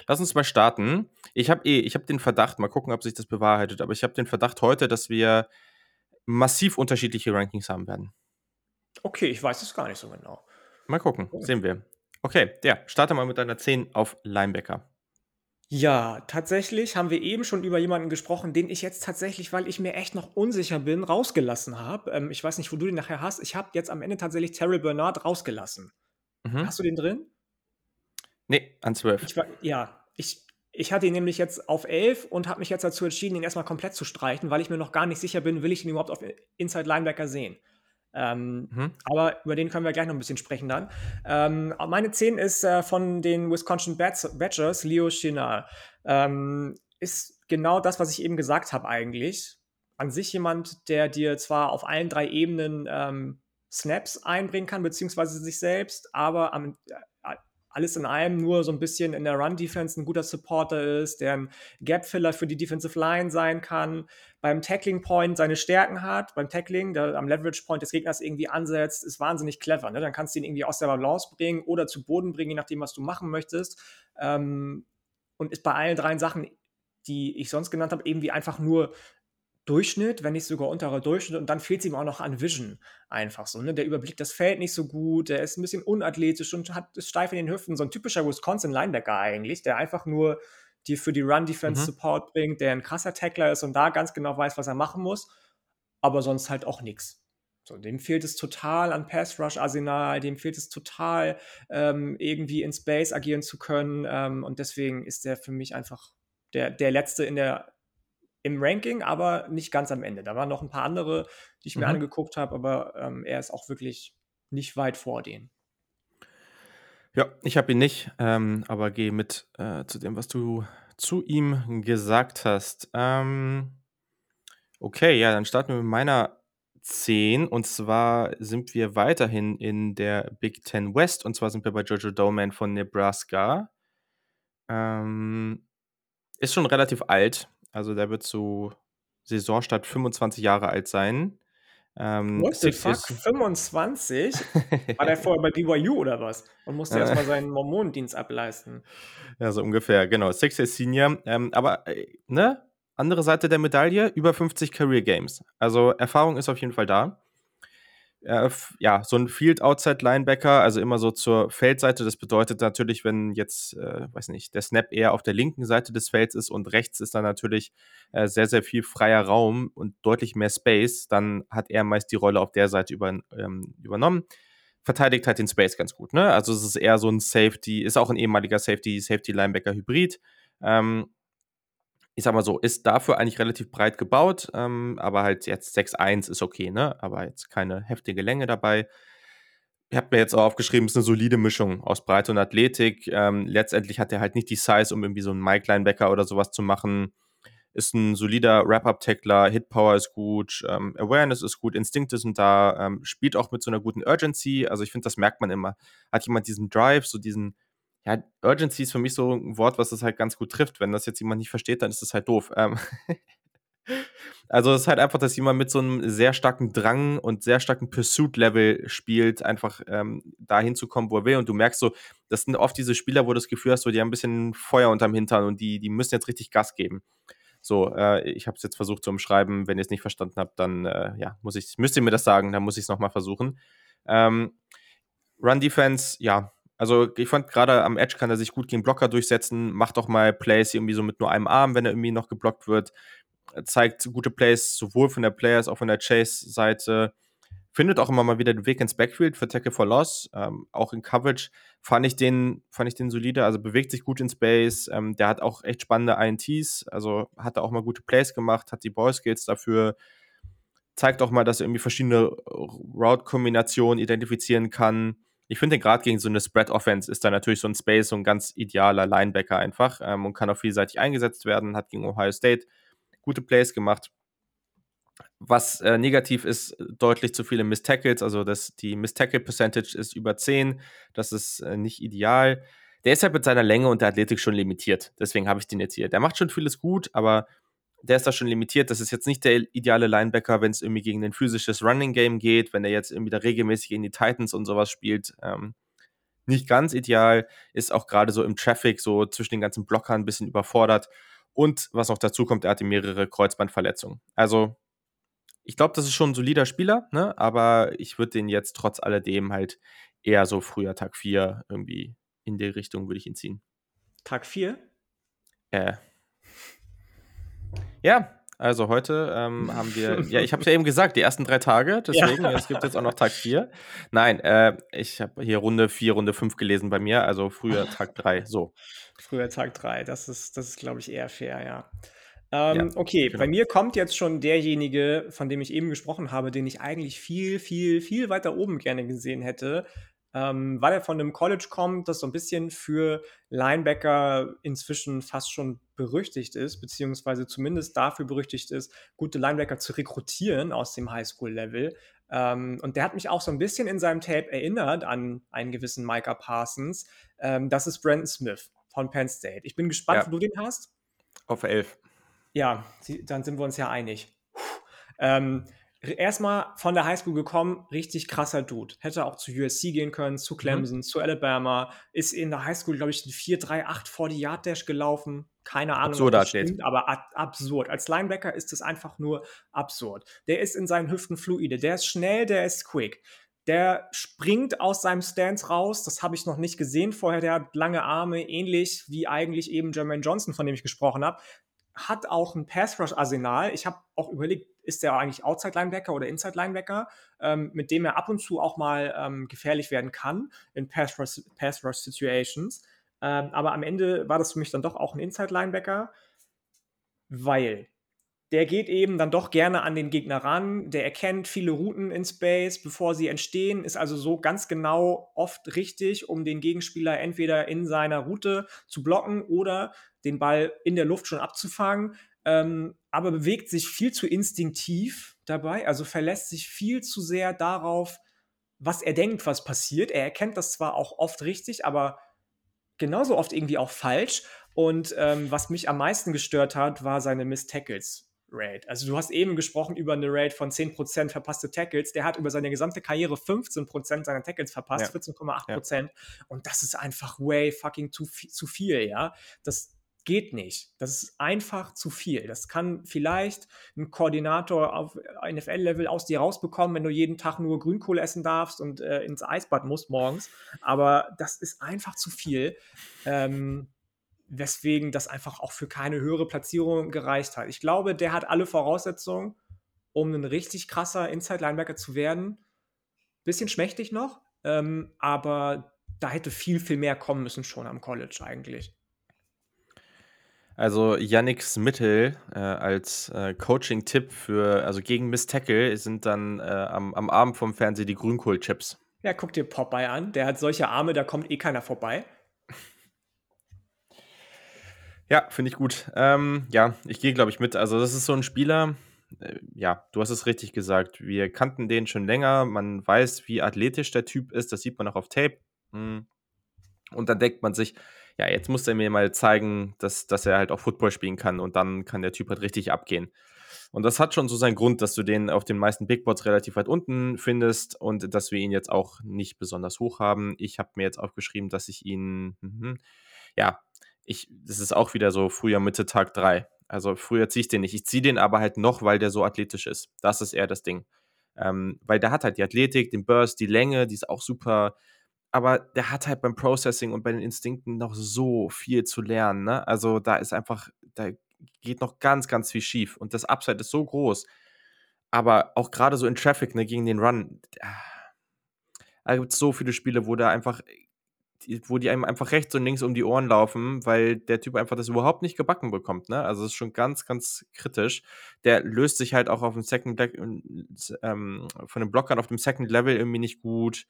Lass uns mal starten. Ich habe eh, ich habe den Verdacht, mal gucken, ob sich das bewahrheitet, aber ich habe den Verdacht heute, dass wir massiv unterschiedliche Rankings haben werden. Okay, ich weiß es gar nicht so genau. Mal gucken, sehen wir. Okay, ja, starte mal mit deiner 10 auf Linebacker. Ja, tatsächlich haben wir eben schon über jemanden gesprochen, den ich jetzt tatsächlich, weil ich mir echt noch unsicher bin, rausgelassen habe. Ähm, ich weiß nicht, wo du den nachher hast. Ich habe jetzt am Ende tatsächlich Terry Bernard rausgelassen. Mhm. Hast du den drin? Nee, an 12. Ich war, ja, ich, ich hatte ihn nämlich jetzt auf 11 und habe mich jetzt dazu entschieden, ihn erstmal komplett zu streichen, weil ich mir noch gar nicht sicher bin, will ich ihn überhaupt auf Inside Linebacker sehen. Ähm, mhm. Aber über den können wir gleich noch ein bisschen sprechen dann. Ähm, meine 10 ist äh, von den Wisconsin Badgers, Leo Chenal. Ähm, ist genau das, was ich eben gesagt habe eigentlich. An sich jemand, der dir zwar auf allen drei Ebenen ähm, Snaps einbringen kann, beziehungsweise sich selbst, aber am, äh, alles in allem nur so ein bisschen in der Run-Defense ein guter Supporter ist, der ein Gap-Filler für die Defensive Line sein kann, beim Tackling-Point seine Stärken hat, beim Tackling, der am Leverage-Point des Gegners irgendwie ansetzt, ist wahnsinnig clever. Ne? Dann kannst du ihn irgendwie aus der Balance bringen oder zu Boden bringen, je nachdem, was du machen möchtest. Ähm, und ist bei allen drei Sachen, die ich sonst genannt habe, irgendwie einfach nur Durchschnitt, wenn nicht sogar unterer Durchschnitt. Und dann fehlt es ihm auch noch an Vision einfach so. Ne? Der überblickt das Feld nicht so gut, der ist ein bisschen unathletisch und hat ist steif in den Hüften. So ein typischer Wisconsin-Linebacker eigentlich, der einfach nur die für die Run-Defense mhm. Support bringt, der ein krasser Tackler ist und da ganz genau weiß, was er machen muss, aber sonst halt auch nichts. So, dem fehlt es total an Pass-Rush-Arsenal, dem fehlt es total, ähm, irgendwie in Space agieren zu können. Ähm, und deswegen ist der für mich einfach der, der Letzte in der im Ranking, aber nicht ganz am Ende. Da waren noch ein paar andere, die ich mir mhm. angeguckt habe, aber ähm, er ist auch wirklich nicht weit vor denen. Ja, ich habe ihn nicht, ähm, aber gehe mit äh, zu dem, was du zu ihm gesagt hast. Ähm, okay, ja, dann starten wir mit meiner 10 und zwar sind wir weiterhin in der Big Ten West und zwar sind wir bei Jojo Doman von Nebraska. Ähm, ist schon relativ alt, also der wird zu Saisonstart 25 Jahre alt sein. Ähm, What the fuck? 25? War der <laughs> vorher bei BYU oder was? Und musste erstmal <laughs> seinen Mormonendienst ableisten. Ja, so ungefähr, genau. Six Years Senior. Ähm, aber, äh, ne? Andere Seite der Medaille, über 50 Career Games. Also Erfahrung ist auf jeden Fall da äh, ja, so ein Field Outside Linebacker, also immer so zur Feldseite. Das bedeutet natürlich, wenn jetzt, äh, weiß nicht, der Snap eher auf der linken Seite des Felds ist und rechts ist dann natürlich äh, sehr, sehr viel freier Raum und deutlich mehr Space, dann hat er meist die Rolle auf der Seite über, ähm, übernommen. Verteidigt halt den Space ganz gut, ne? Also es ist eher so ein Safety, ist auch ein ehemaliger Safety, Safety Linebacker Hybrid. Ähm, ich sag mal so, ist dafür eigentlich relativ breit gebaut, ähm, aber halt jetzt 6.1 ist okay, ne? Aber jetzt keine heftige Länge dabei. Ich habe mir jetzt auch aufgeschrieben, es ist eine solide Mischung aus Breite und Athletik. Ähm, letztendlich hat er halt nicht die Size, um irgendwie so einen Mike-Linebacker oder sowas zu machen. Ist ein solider Wrap-Up-Tackler, Hit-Power ist gut, ähm, Awareness ist gut, Instinkte sind da, ähm, spielt auch mit so einer guten Urgency. Also ich finde, das merkt man immer. Hat jemand diesen Drive, so diesen, ja, Urgency ist für mich so ein Wort, was das halt ganz gut trifft. Wenn das jetzt jemand nicht versteht, dann ist das halt doof. Ähm <laughs> also es ist halt einfach, dass jemand mit so einem sehr starken Drang und sehr starken Pursuit-Level spielt, einfach ähm, dahin zu kommen, wo er will. Und du merkst so, das sind oft diese Spieler, wo du das Gefühl hast, so, die haben ein bisschen Feuer unterm Hintern und die, die müssen jetzt richtig Gas geben. So, äh, ich habe es jetzt versucht zu umschreiben. Wenn ihr es nicht verstanden habt, dann äh, ja, muss ich, müsst ihr mir das sagen, dann muss ich es nochmal versuchen. Ähm, Run Defense, ja, also ich fand gerade am Edge kann er sich gut gegen Blocker durchsetzen, macht doch mal Plays irgendwie so mit nur einem Arm, wenn er irgendwie noch geblockt wird. Zeigt gute Plays sowohl von der Players als auch von der Chase-Seite. findet auch immer mal wieder den Weg ins Backfield für Tackle for Loss. Ähm, auch in Coverage fand ich den, fand ich den solide, also bewegt sich gut in Space. Ähm, der hat auch echt spannende INTs, also hat da auch mal gute Plays gemacht, hat die Ballskills dafür. Zeigt auch mal, dass er irgendwie verschiedene Route-Kombinationen identifizieren kann. Ich finde, gerade gegen so eine Spread-Offense ist da natürlich so ein Space so ein ganz idealer Linebacker einfach ähm, und kann auch vielseitig eingesetzt werden. Hat gegen Ohio State gute Plays gemacht. Was äh, negativ ist, deutlich zu viele Miss Tackles. Also das, die Miss Tackle Percentage ist über 10. Das ist äh, nicht ideal. Der ist halt mit seiner Länge und der Athletik schon limitiert. Deswegen habe ich den jetzt hier. Der macht schon vieles gut, aber der ist da schon limitiert. Das ist jetzt nicht der ideale Linebacker, wenn es irgendwie gegen ein physisches Running Game geht, wenn er jetzt irgendwie da regelmäßig in die Titans und sowas spielt. Ähm, nicht ganz ideal, ist auch gerade so im Traffic, so zwischen den ganzen Blockern ein bisschen überfordert. Und was noch dazu kommt, er hatte mehrere Kreuzbandverletzungen. Also ich glaube, das ist schon ein solider Spieler, ne? aber ich würde den jetzt trotz alledem halt eher so früher Tag 4 irgendwie in die Richtung würde ich ihn ziehen. Tag 4? Äh. Ja, also heute ähm, haben wir, <laughs> ja, ich habe ja eben gesagt, die ersten drei Tage, deswegen, ja. es gibt jetzt auch noch Tag 4. Nein, äh, ich habe hier Runde 4, Runde 5 gelesen bei mir, also früher <laughs> Tag 3, so. Früher Tag 3, das ist, das ist glaube ich, eher fair, ja. Ähm, ja, okay, genau. bei mir kommt jetzt schon derjenige, von dem ich eben gesprochen habe, den ich eigentlich viel, viel, viel weiter oben gerne gesehen hätte, ähm, weil er von einem College kommt, das so ein bisschen für Linebacker inzwischen fast schon berüchtigt ist, beziehungsweise zumindest dafür berüchtigt ist, gute Linebacker zu rekrutieren aus dem Highschool-Level. Ähm, und der hat mich auch so ein bisschen in seinem Tape erinnert an einen gewissen Micah Parsons. Ähm, das ist Brandon Smith von Penn State. Ich bin gespannt, ja. wo du den hast. Auf 11. Ja, dann sind wir uns ja einig. Ähm, erstmal von der Highschool gekommen, richtig krasser Dude. Hätte auch zu USC gehen können, zu mhm. Clemson, mhm. zu Alabama. Ist in der Highschool, glaube ich, ein 4-3-8 vor die Yard Dash gelaufen. Keine Ahnung, absurd das stimmt, aber absurd. Als Linebacker ist es einfach nur absurd. Der ist in seinen Hüften fluide, der ist schnell, der ist quick. Der springt aus seinem Stance raus. Das habe ich noch nicht gesehen vorher. Der hat lange Arme, ähnlich wie eigentlich eben Jermaine Johnson, von dem ich gesprochen habe hat auch ein Pass-Rush-Arsenal. Ich habe auch überlegt, ist der eigentlich Outside-Linebacker oder Inside-Linebacker, ähm, mit dem er ab und zu auch mal ähm, gefährlich werden kann in Pass-Rush-Situations. ähm, aber am Ende war das für mich dann doch auch ein Inside-Linebacker, weil der geht eben dann doch gerne an den Gegner ran, der erkennt viele Routen in Space, bevor sie entstehen, ist also so ganz genau oft richtig, um den Gegenspieler entweder in seiner Route zu blocken oder den Ball in der Luft schon abzufangen, ähm, aber bewegt sich viel zu instinktiv dabei, also verlässt sich viel zu sehr darauf, was er denkt, was passiert. Er erkennt das zwar auch oft richtig, aber genauso oft irgendwie auch falsch. Und ähm, was mich am meisten gestört hat, war seine Miss Tackles. Rate. Also du hast eben gesprochen über eine Rate von 10% verpasste Tackles. Der hat über seine gesamte Karriere 15% seiner Tackles verpasst, ja. 14,8%. Ja. Und das ist einfach way fucking zu, zu viel, ja. Das geht nicht. Das ist einfach zu viel. Das kann vielleicht ein Koordinator auf NFL-Level aus dir rausbekommen, wenn du jeden Tag nur Grünkohl essen darfst und äh, ins Eisbad musst morgens. Aber das ist einfach zu viel. Ähm, weswegen das einfach auch für keine höhere Platzierung gereicht hat. Ich glaube, der hat alle Voraussetzungen, um ein richtig krasser Inside-Linebacker zu werden. Bisschen schmächtig noch, ähm, aber da hätte viel, viel mehr kommen müssen schon am College eigentlich. Also Yannick Mittel äh, als äh, Coaching-Tipp für, also gegen Miss Tackle sind dann äh, am, am Abend vom Fernsehen die Grünkohl-Chips. Ja, guck dir Popeye an, der hat solche Arme, da kommt eh keiner vorbei. Ja, finde ich gut. Ähm, ja, ich gehe, glaube ich, mit. Also, das ist so ein Spieler, äh, ja, du hast es richtig gesagt. Wir kannten den schon länger. Man weiß, wie athletisch der Typ ist. Das sieht man auch auf Tape. Hm. Und dann denkt man sich, ja, jetzt muss er mir mal zeigen, dass, dass er halt auch Football spielen kann. Und dann kann der Typ halt richtig abgehen. Und das hat schon so seinen Grund, dass du den auf den meisten Big Boards relativ weit unten findest und dass wir ihn jetzt auch nicht besonders hoch haben. Ich habe mir jetzt aufgeschrieben, dass ich ihn, mh, ja, ich, das ist auch wieder so früher Mitte Tag 3. Also früher ziehe ich den nicht. Ich ziehe den aber halt noch, weil der so athletisch ist. Das ist eher das Ding. Ähm, weil der hat halt die Athletik, den Burst, die Länge, die ist auch super. Aber der hat halt beim Processing und bei den Instinkten noch so viel zu lernen. Ne? Also da ist einfach, da geht noch ganz, ganz viel schief. Und das Upside ist so groß. aber auch gerade so in Traffic, ne, gegen den Run, da gibt es so viele Spiele, wo da einfach wo die einem einfach rechts und links um die Ohren laufen, weil der Typ einfach das überhaupt nicht gebacken bekommt. Ne? Also das ist schon ganz, ganz kritisch. Der löst sich halt auch auf dem Second Le ähm, von den Blockern auf dem Second Level irgendwie nicht gut.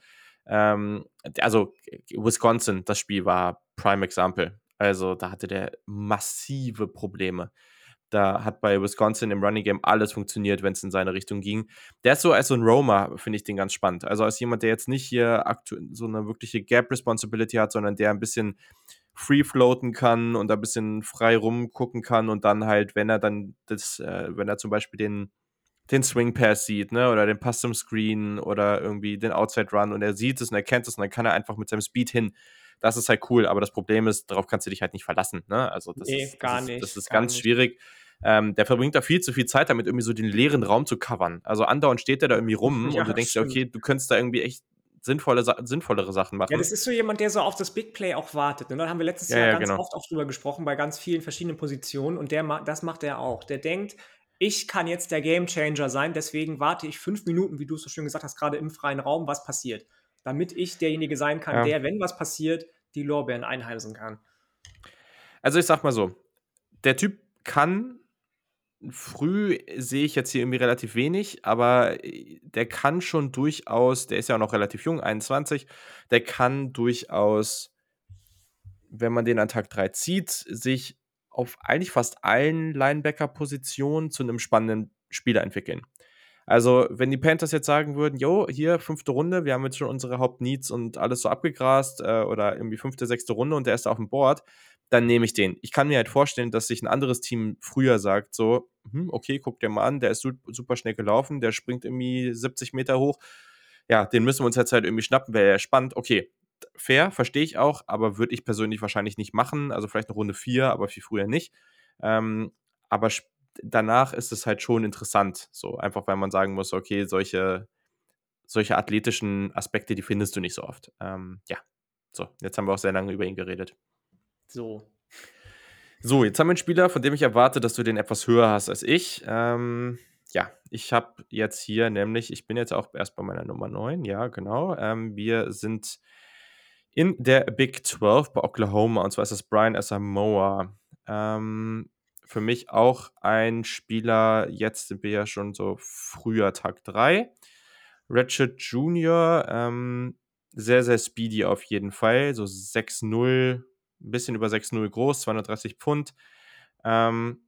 Ähm, also Wisconsin, das Spiel war Prime Example. Also da hatte der massive Probleme. Da hat bei Wisconsin im Running Game alles funktioniert, wenn es in seine Richtung ging. Der ist so als so ein Roamer, finde ich den ganz spannend. Also als jemand, der jetzt nicht hier so eine wirkliche Gap Responsibility hat, sondern der ein bisschen free floaten kann und ein bisschen frei rumgucken kann und dann halt, wenn er dann das, äh, wenn er zum Beispiel den, den Swing Pass sieht, ne, oder den Pass zum Screen oder irgendwie den Outside Run und er sieht es und er kennt es und dann kann er einfach mit seinem Speed hin. Das ist halt cool, aber das Problem ist, darauf kannst du dich halt nicht verlassen, ne? Also das nee, ist, gar das nicht. das ist ganz nicht. schwierig. Ähm, der verbringt da viel zu viel Zeit damit, irgendwie so den leeren Raum zu covern. Also andauernd steht der da irgendwie rum <laughs> ja, und du denkst dir, okay, du könntest da irgendwie echt sinnvolle, sinnvollere Sachen machen. Ja, das ist so jemand, der so auf das Big Play auch wartet. Und ne? dann haben wir letztes ja, Jahr ja, ganz genau. oft auch drüber gesprochen, bei ganz vielen verschiedenen Positionen. Und der, das macht er auch. Der denkt, ich kann jetzt der Game Changer sein, deswegen warte ich fünf Minuten, wie du es so schön gesagt hast, gerade im freien Raum, was passiert. Damit ich derjenige sein kann, ja. der, wenn was passiert, die Lorbeeren einheimsen kann. Also ich sag mal so, der Typ kann früh sehe ich jetzt hier irgendwie relativ wenig, aber äh, der kann schon durchaus, der ist ja auch noch relativ jung, 21, der kann durchaus, wenn man den an Tag 3 zieht, sich auf eigentlich fast allen Linebacker-Positionen zu einem spannenden Spieler entwickeln. Also, wenn die Panthers jetzt sagen würden, jo, hier fünfte Runde, wir haben jetzt schon unsere Hauptneeds und alles so abgegrast äh, oder irgendwie fünfte, sechste Runde und der ist auf dem Board, dann nehme ich den. Ich kann mir halt vorstellen, dass sich ein anderes Team früher sagt, so, hm, okay, guck dir mal an, der ist super schnell gelaufen, der springt irgendwie 70 Meter hoch. Ja, den müssen wir uns jetzt halt irgendwie schnappen, wäre ja spannend. Okay, fair, verstehe ich auch, aber würde ich persönlich wahrscheinlich nicht machen. Also vielleicht eine Runde 4, aber viel früher nicht. Ähm, aber danach ist es halt schon interessant. So, einfach weil man sagen muss, okay, solche, solche athletischen Aspekte, die findest du nicht so oft. Ähm, ja, so, jetzt haben wir auch sehr lange über ihn geredet. So. So, jetzt haben wir einen Spieler, von dem ich erwarte, dass du den etwas höher hast als ich. Ähm, ja, ich habe jetzt hier nämlich, ich bin jetzt auch erst bei meiner Nummer 9, ja, genau. Ähm, wir sind in der Big 12 bei Oklahoma und zwar ist das Brian Asamoah. Ähm, für mich auch ein Spieler, jetzt sind wir ja schon so früher Tag 3. Ratchet Jr., ähm, sehr, sehr speedy auf jeden Fall, so 6-0, ein bisschen über 6-0 groß, 230 Pfund. Ähm,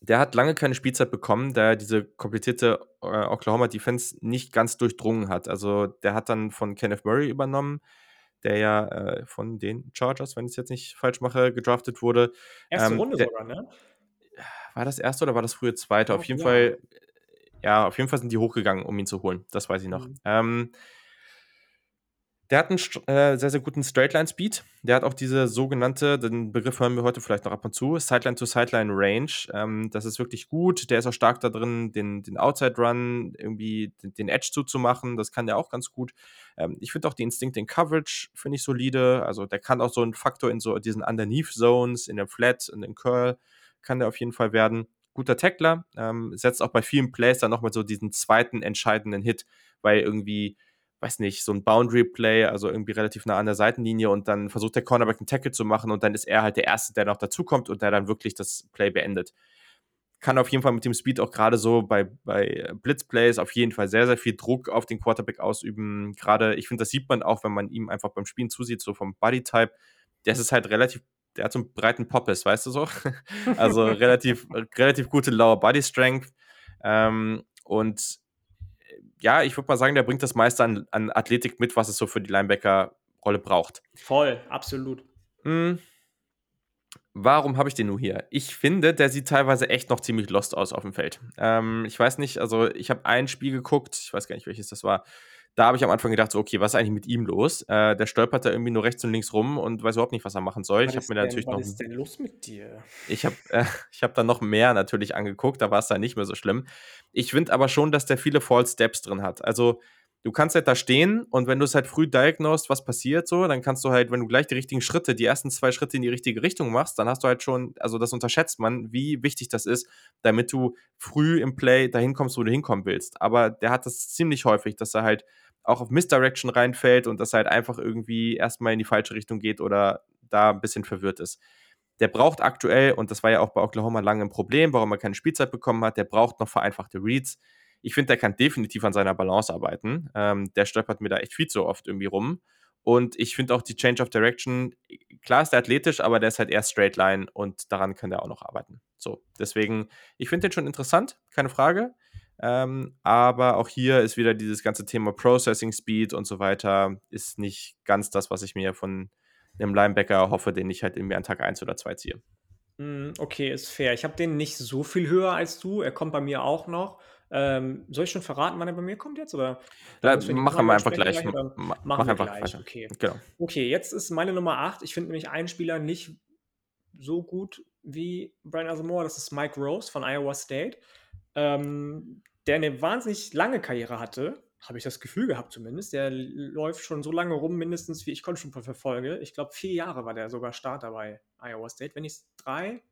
der hat lange keine Spielzeit bekommen, da er diese komplizierte äh, Oklahoma Defense nicht ganz durchdrungen hat. Also der hat dann von Kenneth Murray übernommen, der ja äh, von den Chargers, wenn ich es jetzt nicht falsch mache, gedraftet wurde. Erste ähm, Runde der, sogar, ne? War das erste oder war das frühe zweite? Oh, auf jeden ja. Fall, ja, auf jeden Fall sind die hochgegangen, um ihn zu holen. Das weiß ich noch. Mhm. Ähm, der hat einen äh, sehr, sehr guten Straightline-Speed. Der hat auch diese sogenannte, den Begriff hören wir heute vielleicht noch ab und zu, Sideline-to-Sideline-Range. Ähm, das ist wirklich gut. Der ist auch stark da drin, den, den Outside-Run, irgendwie den, den, Edge zuzumachen. Das kann der auch ganz gut. Ähm, ich finde auch die Instinct in Coverage, finde ich solide. Also der kann auch so ein Faktor in so diesen Underneath-Zones, in der Flat, in den Curl, kann der auf jeden Fall werden. Guter Tackler, ähm, setzt auch bei vielen Plays dann nochmal so diesen zweiten entscheidenden Hit, weil irgendwie weiß nicht, so ein Boundary Play, also irgendwie relativ nah an der Seitenlinie und dann versucht der Cornerback einen Tackle zu machen und dann ist er halt der Erste, der noch dazukommt und der dann wirklich das Play beendet. Kann auf jeden Fall mit dem Speed auch gerade so bei, bei Blitzplays auf jeden Fall sehr, sehr viel Druck auf den Quarterback ausüben. Gerade, ich finde, das sieht man auch, wenn man ihm einfach beim Spielen zusieht, so vom Bodytype. Der ist halt relativ, der hat so einen breiten Poppes, weißt du so? <laughs> also <laughs> relativ, relativ gute Lower Body Strength. Ähm, und ja, ich würde mal sagen, der bringt das meiste an, an Athletik mit, was es so für die Linebacker-Rolle braucht. Voll, absolut. Hm. Warum habe ich den nur hier? Ich finde, der sieht teilweise echt noch ziemlich lost aus auf dem Feld. Ähm, ich weiß nicht, also ich habe ein Spiel geguckt, ich weiß gar nicht, welches das war da habe ich am Anfang gedacht, so, okay, was ist eigentlich mit ihm los? Äh, der stolpert da irgendwie nur rechts und links rum und weiß überhaupt nicht, was er machen soll. Was ich habe mir denn, natürlich was noch. Was ist denn los mit dir? Ich habe äh, <laughs> hab dann noch mehr natürlich angeguckt, da war es dann nicht mehr so schlimm. Ich finde aber schon, dass der viele False Steps drin hat. Also, du kannst halt da stehen und wenn du es halt früh diagnosed, was passiert so, dann kannst du halt, wenn du gleich die richtigen Schritte, die ersten zwei Schritte in die richtige Richtung machst, dann hast du halt schon, also das unterschätzt man, wie wichtig das ist, damit du früh im Play dahin kommst, wo du hinkommen willst. Aber der hat das ziemlich häufig, dass er halt auch auf Misdirection reinfällt und dass er halt einfach irgendwie erstmal in die falsche Richtung geht oder da ein bisschen verwirrt ist. Der braucht aktuell, und das war ja auch bei Oklahoma lange ein Problem, warum er keine Spielzeit bekommen hat, der braucht noch vereinfachte Reads ich finde, der kann definitiv an seiner Balance arbeiten. Ähm, der stolpert mir da echt viel zu oft irgendwie rum. Und ich finde auch die Change of Direction, klar ist der athletisch, aber der ist halt eher Straight Line und daran kann der auch noch arbeiten. So, deswegen, ich finde den schon interessant, keine Frage. Ähm, aber auch hier ist wieder dieses ganze Thema Processing Speed und so weiter, ist nicht ganz das, was ich mir von einem Linebacker hoffe, den ich halt irgendwie an Tag 1 oder 2 ziehe. Hm, okay, ist fair. Ich habe den nicht so viel höher als du. Er kommt bei mir auch noch. Ähm, soll ich schon verraten, wann er bei mir kommt jetzt? Oder ja, machen wir einfach gleich. gleich machen mach wir einfach gleich. Okay. Genau. okay, jetzt ist meine Nummer 8. Ich finde nämlich einen Spieler nicht so gut wie Brian Asamoah. Das ist Mike Rose von Iowa State, ähm, der eine wahnsinnig lange Karriere hatte. Habe ich das Gefühl gehabt zumindest. Der läuft schon so lange rum, mindestens wie ich College verfolge. Ich glaube, vier Jahre war der sogar Starter bei Iowa State. Wenn nicht drei,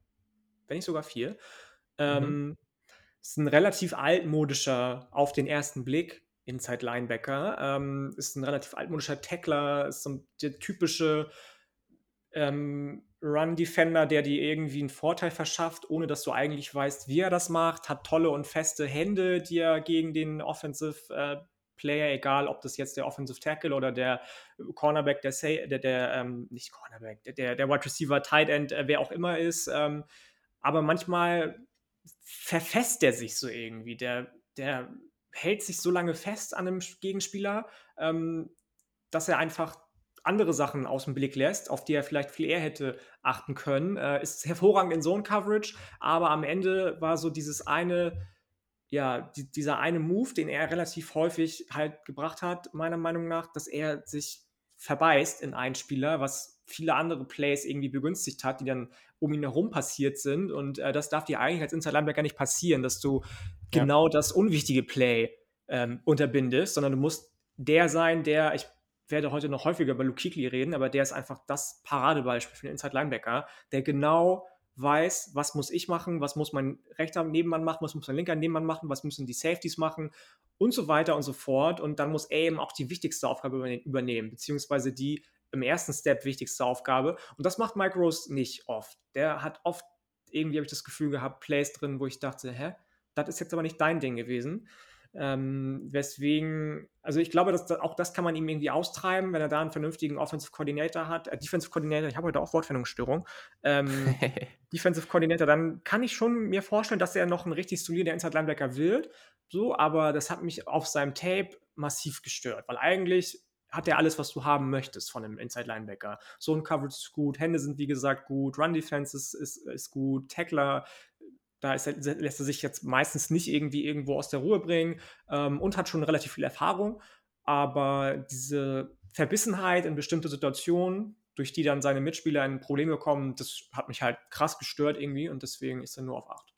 wenn nicht sogar vier. Mhm. Ähm, ist ein relativ altmodischer auf den ersten Blick Inside Linebacker. Ähm, ist ein relativ altmodischer Tackler, ist so der typische ähm, Run-Defender, der dir irgendwie einen Vorteil verschafft, ohne dass du eigentlich weißt, wie er das macht. Hat tolle und feste Hände, die er gegen den Offensive äh, Player, egal ob das jetzt der Offensive Tackle oder der Cornerback, der, der, der ähm, nicht Cornerback, der, der Wide Receiver, Tight End, äh, wer auch immer ist. Ähm, aber manchmal verfasst der sich so irgendwie. Der, der hält sich so lange fest an einem Gegenspieler, ähm, dass er einfach andere Sachen aus dem Blick lässt, auf die er vielleicht viel eher hätte achten können. Äh, ist hervorragend in Zone-Coverage, aber am Ende war so dieses eine, ja, die, dieser eine Move, den er relativ häufig halt gebracht hat, meiner Meinung nach, dass er sich verbeißt in einen Spieler, was viele andere Plays irgendwie begünstigt hat, die dann um ihn herum passiert sind. Und äh, das darf dir eigentlich als Inside Linebacker nicht passieren, dass du ja. genau das unwichtige Play ähm, unterbindest, sondern du musst der sein, der, ich werde heute noch häufiger über Luke Kuechly reden, aber der ist einfach das Paradebeispiel für den Inside Linebacker, der genau weiß, was muss ich machen, was muss mein rechter Nebenmann machen, was muss mein linker Nebenmann machen, was müssen die Safeties machen und so weiter und so fort. Und dann muss er eben auch die wichtigste Aufgabe übernehmen, beziehungsweise die im ersten Step wichtigste Aufgabe. Und das macht Mike Rose nicht oft. Der hat oft irgendwie, habe ich das Gefühl gehabt, Plays drin, wo ich dachte, hä, das ist jetzt aber nicht dein Ding gewesen. Ähm, weswegen, also ich glaube, dass das, auch das kann man ihm irgendwie austreiben, wenn er da einen vernünftigen Offensive Coordinator hat. Äh, Defensive Coordinator, ich habe heute auch Wortfindungsstörung. Ähm, <laughs> Defensive Coordinator, dann kann ich schon mir vorstellen, dass er noch ein richtig solider Inside Linebacker wird. So, aber das hat mich auf seinem Tape massiv gestört, weil eigentlich hat er alles, was du haben möchtest von einem Inside Linebacker. So ein Coverage ist gut, Hände sind wie gesagt gut, Run Defense ist, ist, ist gut, Tackler, da ist, lässt er sich jetzt meistens nicht irgendwie irgendwo aus der Ruhe bringen ähm, und hat schon relativ viel Erfahrung. Aber diese Verbissenheit in bestimmte Situationen, durch die dann seine Mitspieler in Probleme kommen, das hat mich halt krass gestört irgendwie und deswegen ist er nur auf 8.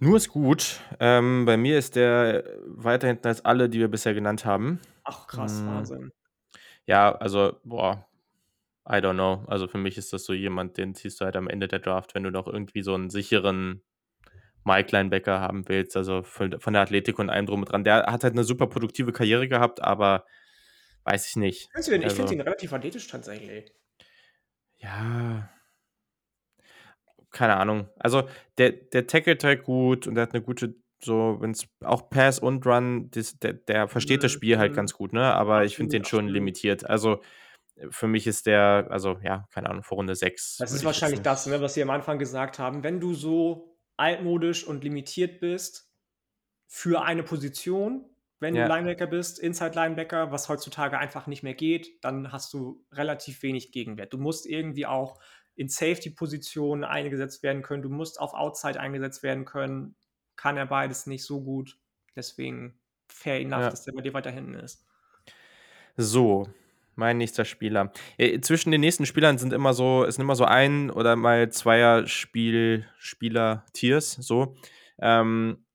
Nur ist gut. Ähm, bei mir ist der weiter hinten als alle, die wir bisher genannt haben. Ach, krass, Hm, Wahnsinn. ja, also, boah, I don't know. Also, für mich ist das so jemand, den ziehst du halt am Ende der Draft, wenn du noch irgendwie so einen sicheren Mike-Linebacker haben willst, also von von der Athletik und allem drum und dran. Der hat halt eine super produktive Karriere gehabt, aber weiß ich nicht. Findest du den? Ich finde ihn relativ athletisch tatsächlich. ja keine Ahnung. Also der, der tackelt halt gut und der hat eine gute, so, wenn es auch Pass und Run, das, der, der versteht das Spiel halt mhm. ganz gut, ne? Aber ich finde den schon limitiert. Also für mich ist der, also ja, keine Ahnung, vor Runde 6. Das ist wahrscheinlich das, ne, was Sie am Anfang gesagt haben. Wenn du so altmodisch und limitiert bist für eine Position, wenn ja. du Linebacker bist, Inside Linebacker, was heutzutage einfach nicht mehr geht, dann hast du relativ wenig Gegenwert. Du musst irgendwie auch in Safety-Positionen eingesetzt werden können. Du musst auf Outside eingesetzt werden können. Kann er beides nicht so gut. Deswegen fair enough, ja. dass der bei dir weiter hinten ist. So, mein nächster Spieler. Äh, zwischen den nächsten Spielern sind immer so, es sind immer so ein oder mal zweier Spiel, Spieler-Tiers. So. Ähm,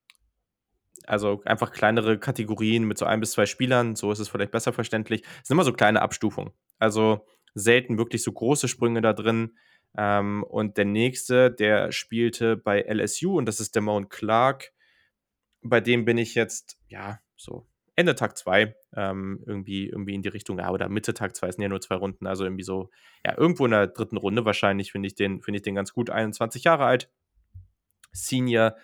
Also einfach kleinere Kategorien mit so ein bis zwei Spielern, so ist es vielleicht besser verständlich. Es sind immer so kleine Abstufungen. Also selten wirklich so große Sprünge da drin. Ähm, und der nächste, der spielte bei LSU und das ist der Mount Clark. Bei dem bin ich jetzt, ja, so Ende Tag 2 ähm, irgendwie, irgendwie in die Richtung, ja, oder Mitte Tag 2 sind ja nur zwei Runden, also irgendwie so, ja, irgendwo in der dritten Runde wahrscheinlich finde ich den, finde ich den ganz gut, 21 Jahre alt, Senior,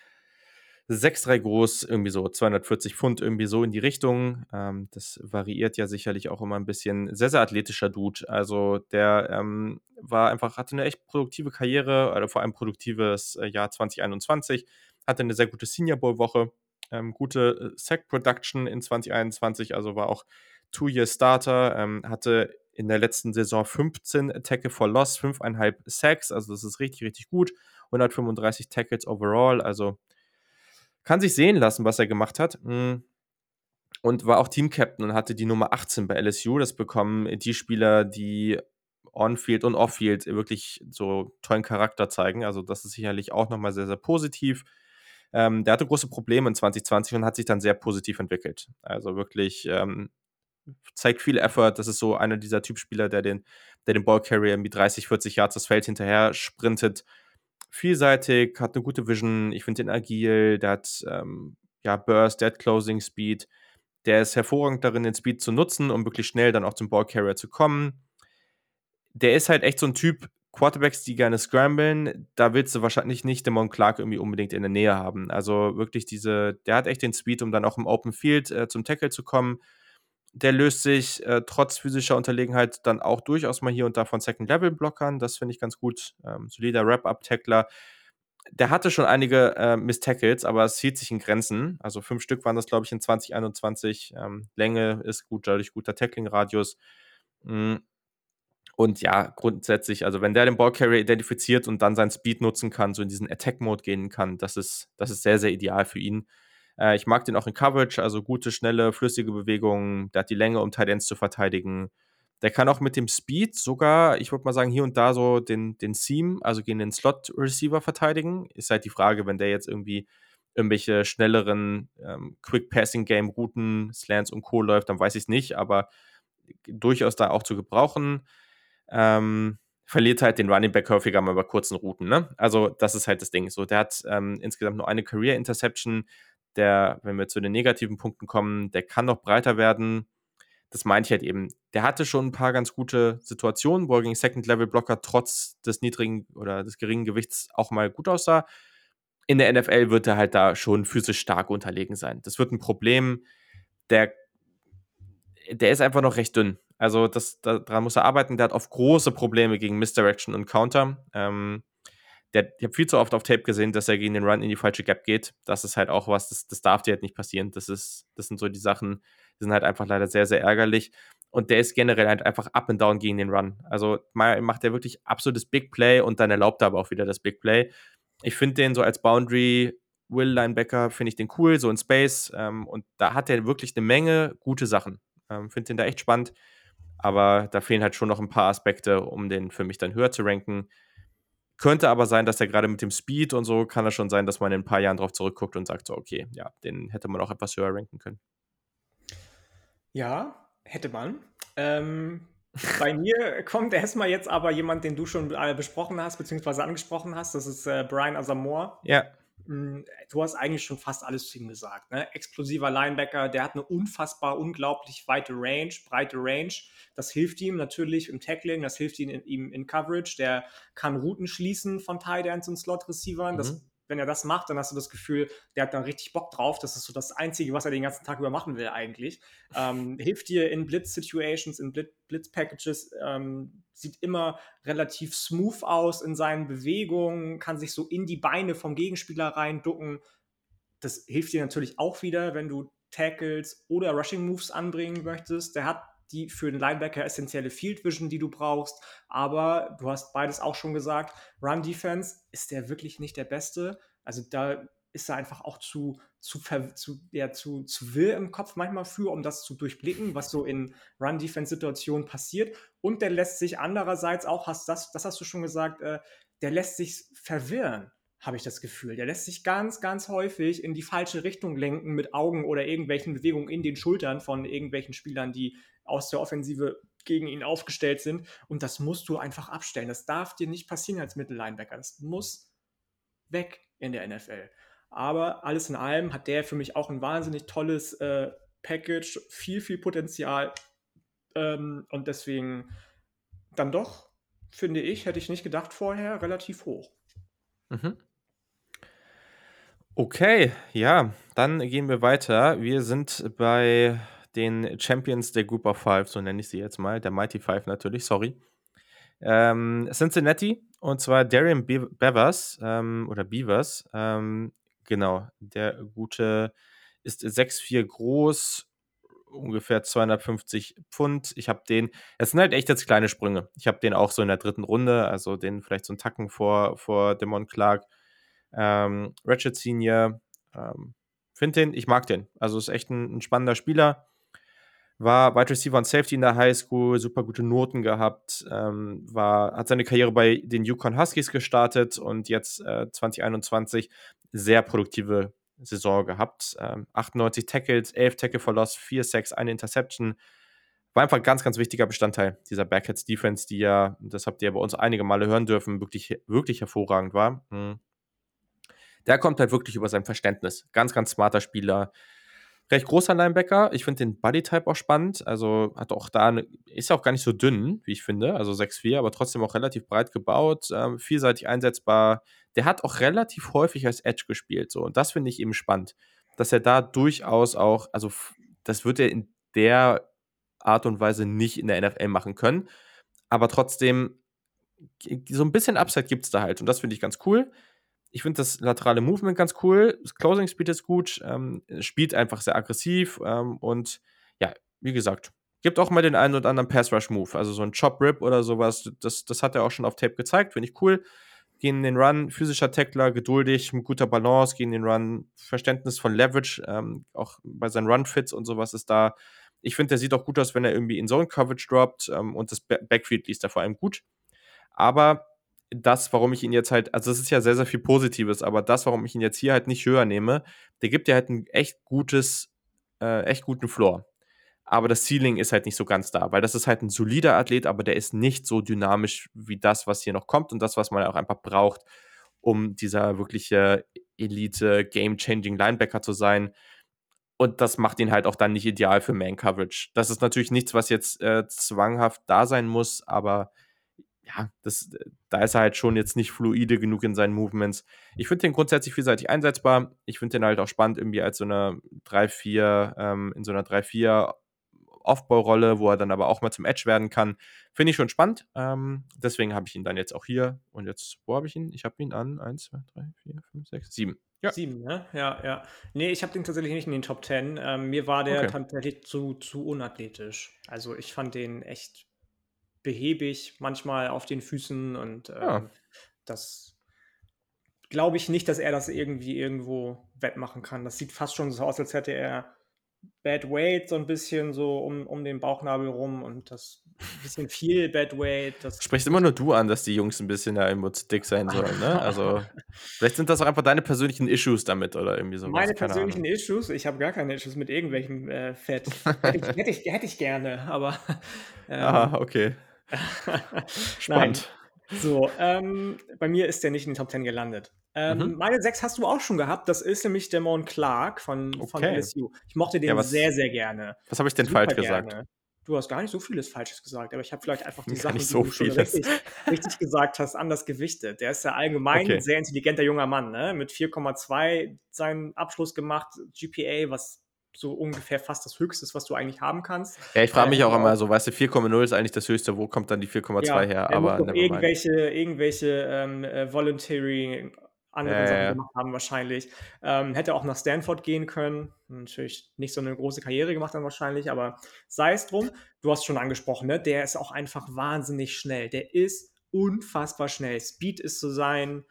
6'3 groß, irgendwie so 240 Pfund, irgendwie so in die Richtung. Ähm, das variiert ja sicherlich auch immer ein bisschen. Sehr, sehr athletischer Dude. Also der ähm, war einfach, hatte eine echt produktive Karriere, oder vor allem produktives äh, Jahr 2021, hatte eine sehr gute Senior Bowl-Woche, ähm, gute äh, Sack Production in 2021, also war auch Two-Year-Starter, ähm, hatte in der letzten Saison 15 Tackle for Loss, 5,5 Sacks, also das ist richtig, richtig gut. 135 Tackles overall, also kann sich sehen lassen, was er gemacht hat. Hm. Und war auch Team-Captain und hatte die Nummer 18 bei LSU. Das bekommen die Spieler, die on-field und off-field wirklich so tollen Charakter zeigen. Also, das ist sicherlich auch nochmal sehr, sehr positiv. Ähm, der hatte große Probleme in 2020 und hat sich dann sehr positiv entwickelt. Also wirklich ähm, zeigt viel Effort. Das ist so einer dieser Typspieler, der den, der den Ballcarrier irgendwie 30, 40 Yards das Feld hinterher sprintet vielseitig, hat eine gute Vision. Ich finde den agil, der hat ähm, ja, Burst, der hat Closing Speed. Der ist hervorragend darin, den Speed zu nutzen, um wirklich schnell dann auch zum Ballcarrier zu kommen. Der ist halt echt so ein Typ, Quarterbacks, die gerne scramblen, da willst du wahrscheinlich nicht Demon Clark irgendwie unbedingt in der Nähe haben. Also wirklich diese, der hat echt den Speed, um dann auch im Open Field äh, zum Tackle zu kommen der löst sich äh, trotz physischer Unterlegenheit dann auch durchaus mal hier und da von Second-Level-Blockern. Das finde ich ganz gut. Ähm, solider Wrap-Up-Tackler. Der hatte schon einige äh, Miss-Tackles, aber es hielt sich in Grenzen. Also fünf Stück waren das, glaube ich, in 2021. Ähm, Länge ist gut, dadurch guter Tackling-Radius. Mhm. Und ja, grundsätzlich, also wenn der den Ballcarrier identifiziert und dann seinen Speed nutzen kann, so in diesen Attack-Mode gehen kann, das ist, das ist sehr, sehr ideal für ihn. Äh, ich mag den auch in Coverage, also gute, schnelle, flüssige Bewegungen. Der hat die Länge, um Tight Ends zu verteidigen. Der kann auch mit dem Speed sogar, ich würde mal sagen, hier und da so den, den Seam, also gegen den Slot-Receiver verteidigen. Ist halt die Frage, wenn der jetzt irgendwie irgendwelche schnelleren ähm, Quick-Passing-Game-Routen, Slants und Co. läuft, dann weiß ich es nicht, aber durchaus da auch zu gebrauchen. Ähm, verliert halt den Running Back häufiger mal bei kurzen Routen. Ne? Also, das ist halt das Ding. So, der hat ähm, insgesamt nur eine Career Interception der, wenn wir zu den negativen Punkten kommen, der kann noch breiter werden. Das meinte ich halt eben. Der hatte schon ein paar ganz gute Situationen, wo er gegen Second-Level-Blocker trotz des niedrigen oder des geringen Gewichts auch mal gut aussah. In der NFL wird er halt da schon physisch stark unterlegen sein. Das wird ein Problem. Der, der ist einfach noch recht dünn. Also das, daran muss er arbeiten. Der hat oft große Probleme gegen Misdirection und Counter. Ähm, der, ich habe viel zu oft auf Tape gesehen, dass er gegen den Run in die falsche Gap geht. Das ist halt auch was, das, das darf dir halt nicht passieren. Das, ist, das sind so die Sachen, die sind halt einfach leider sehr, sehr ärgerlich. Und der ist generell halt einfach up and down gegen den Run. Also mal macht er wirklich absolutes Big Play und dann erlaubt er aber auch wieder das Big Play. Ich finde den so als Boundary Will Linebacker, finde ich den cool, so in Space. Ähm, und da hat er wirklich eine Menge gute Sachen. Ähm, finde den da echt spannend. Aber da fehlen halt schon noch ein paar Aspekte, um den für mich dann höher zu ranken. Könnte aber sein, dass er gerade mit dem Speed und so, kann es schon sein, dass man in ein paar Jahren darauf zurückguckt und sagt so, okay, ja, den hätte man auch etwas höher ranken können. Ja, hätte man. Ähm, bei mir <laughs> kommt erstmal jetzt aber jemand, den du schon äh, besprochen hast, beziehungsweise angesprochen hast. Das ist äh, Brian Asamoah. Ja. Hm, du hast eigentlich schon fast alles zu ihm gesagt. Ne? Explosiver Linebacker, der hat eine unfassbar, unglaublich weite Range, breite Range. Das hilft ihm natürlich im Tackling, das hilft ihm in, ihm in Coverage. Der kann Routen schließen von Tight Ends und Slot Receivern. Mhm wenn er das macht, dann hast du das Gefühl, der hat dann richtig Bock drauf. Das ist so das Einzige, was er den ganzen Tag über machen will eigentlich. Ähm, hilft dir in Blitz-Situations, in Blitz-Packages, ähm, sieht immer relativ smooth aus in seinen Bewegungen, kann sich so in die Beine vom Gegenspieler reinducken. Das hilft dir natürlich auch wieder, wenn du Tackles oder Rushing Moves anbringen möchtest. Der hat die für den Linebacker essentielle Field Vision, die du brauchst. Aber du hast beides auch schon gesagt. Run Defense ist der wirklich nicht der Beste. Also da ist er einfach auch zu, zu, zu, ja, zu, zu will im Kopf manchmal für, um das zu durchblicken, was so in Run-Defense-Situationen passiert. Und der lässt sich andererseits auch, hast das, das hast du schon gesagt, äh, der lässt sich verwirren. Habe ich das Gefühl. Der lässt sich ganz, ganz häufig in die falsche Richtung lenken mit Augen oder irgendwelchen Bewegungen in den Schultern von irgendwelchen Spielern, die aus der Offensive gegen ihn aufgestellt sind. Und das musst du einfach abstellen. Das darf dir nicht passieren als Mittellinebacker. Das muss weg in der NFL. Aber alles in allem hat der für mich auch ein wahnsinnig tolles äh, Package, viel, viel Potenzial. Ähm, und deswegen dann doch, finde ich, hätte ich nicht gedacht vorher, relativ hoch. Mhm. Okay, ja, dann gehen wir weiter. Wir sind bei den Champions der Group of Five, so nenne ich sie jetzt mal, der Mighty Five natürlich, sorry. Ähm, Cincinnati, und zwar Darian Be Bevers ähm, oder Beavers, ähm, genau, der gute ist 6'4 groß, ungefähr 250 Pfund. Ich habe den, es sind halt echt jetzt kleine Sprünge. Ich habe den auch so in der dritten Runde, also den vielleicht so einen Tacken vor, vor Demon Clark ähm, Ratchet Senior, ähm, finde den, ich mag den. Also ist echt ein, ein, spannender Spieler. War Wide Receiver und Safety in der High School, super gute Noten gehabt, ähm, war, hat seine Karriere bei den Yukon Huskies gestartet und jetzt äh, 2021 sehr produktive Saison gehabt. Ähm, 98 Tackles, 11 Tackle for Loss, 4 Sacks, eine Interception. War einfach ein ganz, ganz wichtiger Bestandteil dieser Backheads Defense, die ja, das habt ihr bei uns einige Male hören dürfen, wirklich, wirklich hervorragend war. Mhm der kommt halt wirklich über sein Verständnis. Ganz, ganz smarter Spieler. Recht großer Linebacker. Ich finde den Bodytype auch spannend. Also hat auch da, eine, ist auch gar nicht so dünn, wie ich finde. Also 6'4, aber trotzdem auch relativ breit gebaut, ähm, vielseitig einsetzbar. Der hat auch relativ häufig als Edge gespielt. So. Und das finde ich eben spannend. Dass er da durchaus auch, also das wird er in der Art und Weise nicht in der NFL machen können. Aber trotzdem, so ein bisschen Upside gibt es da halt. Und das finde ich ganz cool ich finde das laterale Movement ganz cool. Das Closing Speed ist gut. Ähm, spielt einfach sehr aggressiv. Ähm, und ja, wie gesagt, gibt auch mal den einen oder anderen Pass Rush Move. Also so ein Chop Rip oder sowas. Das, das hat er auch schon auf Tape gezeigt. Finde ich cool. Gehen den Run, physischer Tackler, geduldig, mit guter Balance, gehen den Run, Verständnis von Leverage, ähm, auch bei seinen Run-Fits und sowas ist da. Ich finde, der sieht auch gut aus, wenn er irgendwie in Zone Coverage droppt ähm, und das Backfield liest er vor allem gut. Aber das, warum ich ihn jetzt halt, also es ist ja sehr, sehr viel Positives, aber das, warum ich ihn jetzt hier halt nicht höher nehme, der gibt ja halt ein echt gutes, äh, echt guten Floor. Aber das Ceiling ist halt nicht so ganz da, weil das ist halt ein solider Athlet, aber der ist nicht so dynamisch wie das, was hier noch kommt und das, was man auch einfach braucht, um dieser wirkliche Elite, Game-Changing Linebacker zu sein. Und das macht ihn halt auch dann nicht ideal für Man-Coverage. Das ist natürlich nichts, was jetzt äh, zwanghaft da sein muss, aber ja, das, da ist er halt schon jetzt nicht fluide genug in seinen Movements. Ich finde den grundsätzlich vielseitig einsetzbar. Ich finde den halt auch spannend, irgendwie als so eine 3-4, ähm, in so einer 3-4 Off-Ball-Rolle, wo er dann aber auch mal zum Edge werden kann. Finde ich schon spannend. Ähm, deswegen habe ich ihn dann jetzt auch hier. Und jetzt, wo habe ich ihn? Ich habe ihn an 1, 2, 3, 4, 5, 6, 7. Ja. Sieben, ne? Ja, ja. Nee, ich habe den tatsächlich nicht in den Top 10. Ähm, mir war der okay. tatsächlich zu, zu unathletisch. Also ich fand den echt behäbig manchmal auf den Füßen und ähm, ja. das glaube ich nicht, dass er das irgendwie irgendwo wettmachen kann. Das sieht fast schon so aus, als hätte er Bad Weight so ein bisschen so um, um den Bauchnabel rum und das ein bisschen viel Bad Weight. Das Sprichst immer nur du an, dass die Jungs ein bisschen da irgendwo zu dick sein sollen, ne? Also, vielleicht sind das auch einfach deine persönlichen Issues damit oder irgendwie so. Meine persönlichen Ahnung. Issues? Ich habe gar keine Issues mit irgendwelchem äh, Fett. hätte, ich, hätte, ich, hätte ich gerne, aber. <laughs> Ähm, ah, okay. <laughs> Spannend. So, ähm, bei mir ist der nicht in den Top 10 gelandet. Ähm, mhm. Meine 6 hast du auch schon gehabt. Das ist nämlich der Mon Clark von, okay. von LSU. Ich mochte den ja, was, sehr, sehr gerne. Was habe ich denn Super falsch gesagt? Gerne. Du hast gar nicht so vieles Falsches gesagt, aber ich habe vielleicht einfach die gar Sachen, so die du richtig, richtig, <laughs> gesagt hast, anders gewichtet. Der ist ja allgemein okay. ein sehr intelligenter junger Mann, ne? Mit 4,2 seinen Abschluss gemacht, GPA, was so ungefähr fast das Höchste ist, was du eigentlich haben kannst. Ja, ich frage mich auch immer so, weißt du, 4,0 ist eigentlich das Höchste, wo kommt dann die 4,2 ja, her? Aber irgendwelche, irgendwelche ähm, äh, Voluntary andere ja, Sachen gemacht haben wahrscheinlich. Ähm, hätte auch nach Stanford gehen können. Natürlich nicht so eine große Karriere gemacht dann wahrscheinlich, aber sei es drum. Du hast schon angesprochen, ne? der ist auch einfach wahnsinnig schnell. Der ist unfassbar schnell. Speed ist so sein,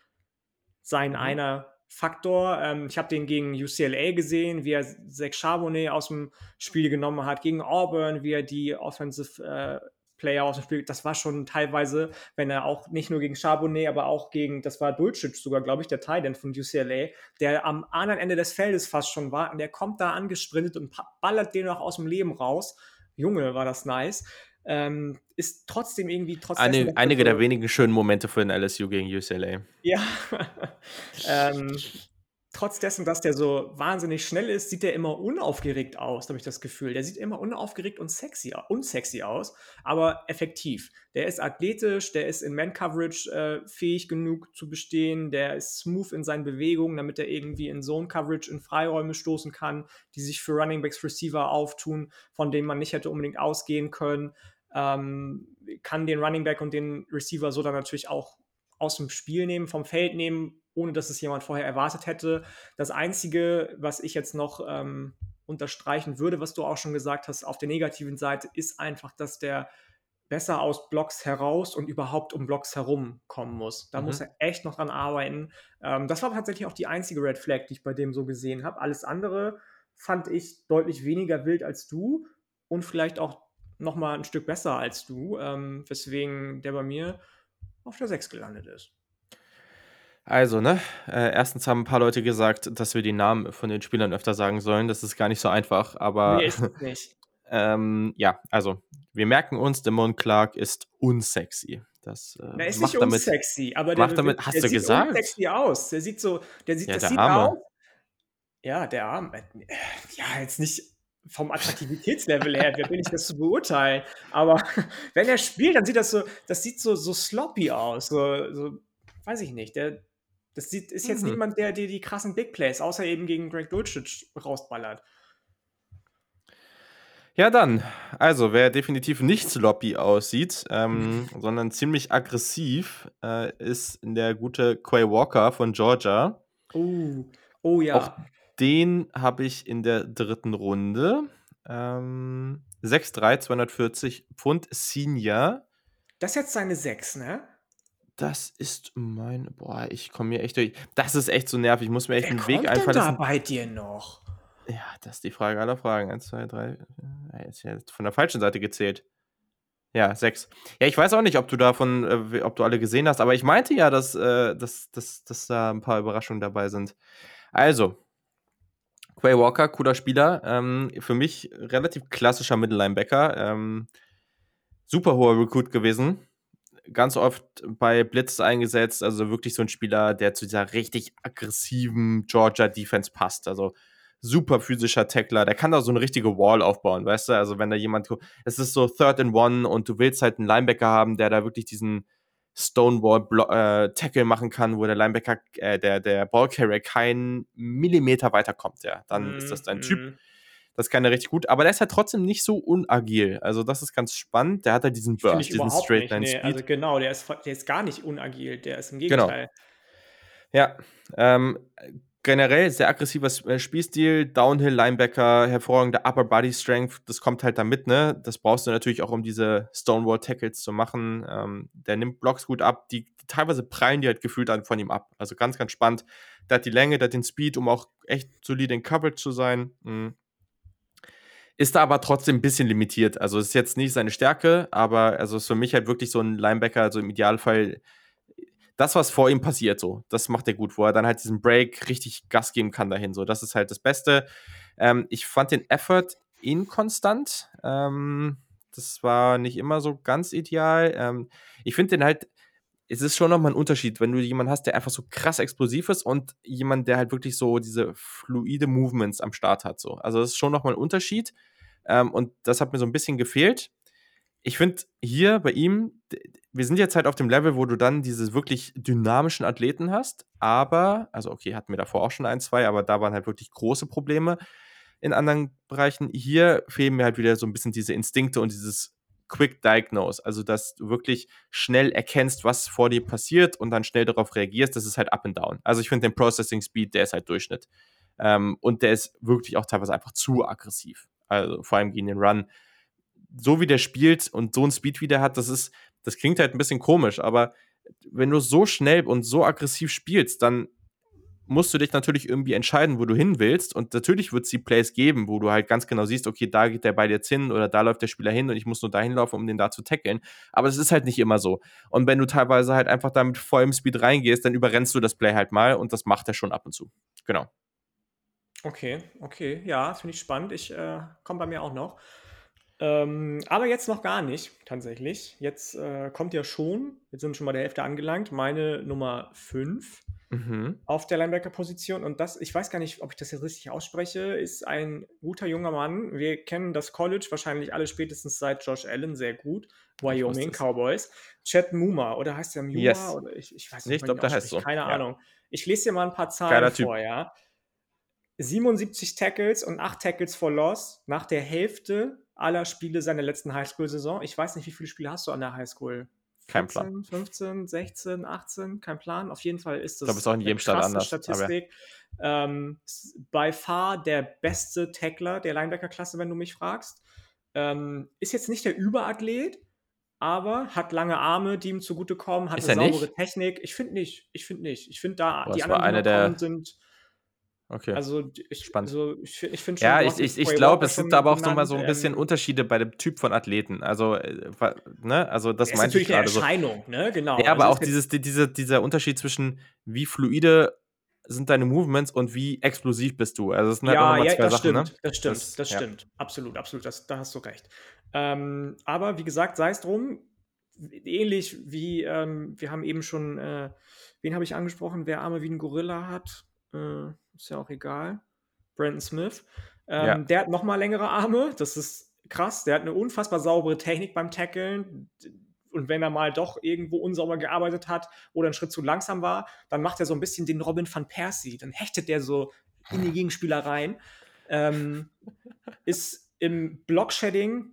sein mhm. einer Faktor. Ähm, ich habe den gegen UCLA gesehen, wie er Zach Charbonnet aus dem Spiel genommen hat, gegen Auburn, wie er die Offensive äh, Player aus dem Spiel. Das war schon teilweise, wenn er auch nicht nur gegen Charbonnet, aber auch gegen, das war Dulcich sogar, glaube ich, der Titan von UCLA, der am anderen Ende des Feldes fast schon war und der kommt da angesprintet und ballert den noch aus dem Leben raus. Junge, war das nice. Ähm, ist trotzdem irgendwie trotzdem. Eine, einige der wenigen schönen Momente für den LSU gegen UCLA. Ja. <laughs> ähm, trotz dessen, dass der so wahnsinnig schnell ist, sieht er immer unaufgeregt aus, habe ich das Gefühl. Der sieht immer unaufgeregt und sexy, unsexy aus, aber effektiv. Der ist athletisch, der ist in Man-Coverage äh, fähig genug zu bestehen, der ist smooth in seinen Bewegungen, damit er irgendwie in Zone-Coverage in Freiräume stoßen kann, die sich für Running Backs Receiver auftun, von denen man nicht hätte unbedingt ausgehen können. Ähm, kann den Running Back und den Receiver so dann natürlich auch aus dem Spiel nehmen, vom Feld nehmen, ohne dass es jemand vorher erwartet hätte. Das Einzige, was ich jetzt noch ähm, unterstreichen würde, was du auch schon gesagt hast, auf der negativen Seite, ist einfach, dass der besser aus Blocks heraus und überhaupt um Blocks herum kommen muss. Da mhm. muss er echt noch dran arbeiten. Ähm, das war tatsächlich auch die einzige Red Flag, die ich bei dem so gesehen habe. Alles andere fand ich deutlich weniger wild als du und vielleicht auch noch mal ein Stück besser als du, ähm, weswegen der bei mir auf der 6 gelandet ist. Also, ne, äh, erstens haben ein paar Leute gesagt, dass wir die Namen von den Spielern öfter sagen sollen. Das ist gar nicht so einfach, aber Nee, ist es nicht. <laughs> ähm, ja, also wir merken uns, Demon Clark ist unsexy. Das äh, Er ist macht nicht damit unsexy, aber der, macht damit der, hast der du sieht gesagt? unsexy aus. Der sieht so, der sieht, Ja, das der sieht Arme. aus. Ja, der Arm. äh, Ja, jetzt nicht vom Attraktivitätslevel her, wer bin ich das zu beurteilen? Aber <laughs> wenn er spielt, dann sieht das so, das sieht so, so sloppy aus. So, so, weiß ich nicht. Der, das sieht, ist jetzt Mhm. niemand, der dir die krassen Big Plays, außer eben gegen Greg Dulcich rausballert. Ja, dann. Also, wer definitiv nicht sloppy aussieht, ähm, <laughs> sondern ziemlich aggressiv, äh, ist der gute Quay Walker von Georgia. Oh, oh ja. Auch den habe ich in der dritten Runde. Ähm, 6'3, 240 Pfund Senior. Das ist jetzt seine 6, ne? Das ist mein. Boah, ich komme mir echt durch. Das ist echt so nervig. Ich muss mir echt Wer einen kommt Weg einfallen da bei dir noch? Ja, das ist die Frage aller Fragen. Eins, zwei, drei. Ja, jetzt ja von der falschen Seite gezählt. Ja, sechs. Ja, ich weiß auch nicht, ob du davon, äh, ob du alle gesehen hast, aber ich meinte ja, dass, äh, dass, dass, dass da ein paar Überraschungen dabei sind. Also, Quay Walker, cooler Spieler. Ähm, für mich relativ klassischer Mittellinebacker. Ähm, super hoher Recruit gewesen. Ganz oft bei Blitz eingesetzt. Also wirklich so ein Spieler, der zu dieser richtig aggressiven Georgia Defense passt. Also super physischer Tackler. Der kann da so eine richtige Wall aufbauen, weißt du? Also wenn da jemand, es ist so Third and One und du willst halt einen Linebacker haben, der da wirklich diesen Stonewall-Tackle machen kann, wo der Linebacker, äh, der, der Ballcarrier keinen Millimeter weiterkommt, ja. Dann ist das dein Typ. Mhm. Das kann er richtig gut, aber der ist halt trotzdem nicht so unagil. Also, das ist ganz spannend. Der hat halt diesen Burst, diesen Straight. Line Nee, Speed. also genau, der ist, der ist gar nicht unagil, der ist im Genau. Gegenteil. Ja, ähm, generell sehr aggressiver äh, Spielstil, Downhill Linebacker, hervorragende Upper Body Strength, das kommt halt damit, ne? Das brauchst du natürlich auch, um diese Stonewall Tackles zu machen. Ähm, der nimmt Blocks gut ab, die, die teilweise prallen die halt gefühlt an von ihm ab. Also ganz, ganz spannend. Der hat die Länge, der hat den Speed, um auch echt solide in Coverage zu sein. Mhm. Ist da aber trotzdem ein bisschen limitiert. Also ist jetzt nicht seine Stärke, aber also ist für mich halt wirklich so ein Linebacker, also im Idealfall das, was vor ihm passiert, so, das macht er gut, wo er dann halt diesen Break richtig Gas geben kann dahin. So, das ist halt das Beste. Ähm, ich fand den Effort inkonstant. Ähm, das war nicht immer so ganz ideal. Ähm, ich finde den halt, es ist schon nochmal ein Unterschied, wenn du jemanden hast, der einfach so krass explosiv ist und jemand, der halt wirklich so diese fluide Movements am Start hat. So. Also das ist schon nochmal ein Unterschied. Ähm, und das hat mir so ein bisschen gefehlt. Ich finde hier bei ihm, wir sind jetzt halt auf dem Level, wo du dann diese wirklich dynamischen Athleten hast, aber, also okay, hatten wir davor auch schon ein, zwei, aber da waren halt wirklich große Probleme in anderen Bereichen. Hier fehlen mir halt wieder so ein bisschen diese Instinkte und dieses Quick Diagnose, also dass du wirklich schnell erkennst, was vor dir passiert und dann schnell darauf reagierst, das ist halt up and down. Also ich finde den Processing Speed, der ist halt Durchschnitt. Ähm, und der ist wirklich auch teilweise einfach zu aggressiv. Also vor allem gegen den Run. So wie der spielt und so ein Speed wie der hat, das ist, das klingt halt ein bisschen komisch, aber wenn du so schnell und so aggressiv spielst, dann musst du dich natürlich irgendwie entscheiden, wo du hin willst. Und natürlich wird es die Plays geben, wo du halt ganz genau siehst, okay, da geht der Ball jetzt hin oder da läuft der Spieler hin und ich muss nur dahin laufen, um den da zu tackeln. Aber es ist halt nicht immer so. Und wenn du teilweise halt einfach da mit vollem Speed reingehst, dann überrennst du das Play halt mal und das macht er schon ab und zu. Genau. Okay, okay, ja, finde ich spannend. Ich äh, komme bei mir auch noch. Ähm, aber jetzt noch gar nicht, tatsächlich. Jetzt äh, kommt ja schon, jetzt sind wir schon bei der Hälfte angelangt, meine Nummer 5 mhm. auf der Linebacker-Position. Und das, ich weiß gar nicht, ob ich das jetzt richtig ausspreche, ist ein guter junger Mann. Wir kennen das College wahrscheinlich alle spätestens seit Josh Allen sehr gut. Wyoming Cowboys. Chad Muma, oder heißt der Muma? Yes. Oder ich, ich weiß nicht, ich glaube, der heißt so. Keine ja. Ahnung. Ich lese dir mal ein paar Zahlen vor, ja. 77 Tackles und 8 Tackles for Loss nach der Hälfte aller Spiele seiner letzten Highschool-Saison. Ich weiß nicht, wie viele Spiele hast du an der Highschool? Kein Plan. 15, 16, 18, kein Plan. Auf jeden Fall ist das ich glaube, es ist auch in jedem Stadt anders. Statistik. Ähm, by far der beste Tackler der Linebacker-Klasse, wenn du mich fragst. Ähm, ist jetzt nicht der Überathlet, aber hat lange Arme, die ihm zugutekommen, hat ist eine saubere nicht? Technik. Ich finde nicht. Ich finde nicht. Ich finde da, Boah, die anderen, die der... sind Okay. Also ich, Spannend. Also ich, ich finde schon. Ja, ich, ich, ich glaube, es gibt aber auch nochmal so ein bisschen ähm, Unterschiede bei dem Typ von Athleten. Also, äh, ne, also das meinte ich gerade so. Erscheinung, ne, genau. Ja, aber also auch dieses, diese, dieser Unterschied zwischen wie fluide sind deine Movements und wie explosiv bist du. Also das sind halt ja, ja, zwei das Sachen, stimmt, ne? das stimmt, das, das stimmt, ja. absolut, absolut, das, da hast du recht. Ähm, aber wie gesagt, sei es drum, ähnlich wie ähm, wir haben eben schon, äh, wen habe ich angesprochen, wer Arme wie ein Gorilla hat. Äh, ist ja auch egal. Brandon Smith. Ähm, ja. Der hat nochmal längere Arme, das ist krass. Der hat eine unfassbar saubere Technik beim Tackeln. Und wenn er mal doch irgendwo unsauber gearbeitet hat oder einen Schritt zu langsam war, dann macht er so ein bisschen den Robin van Persie. Dann hechtet der so in die Gegenspieler rein. Ähm, ist im Blockshedding,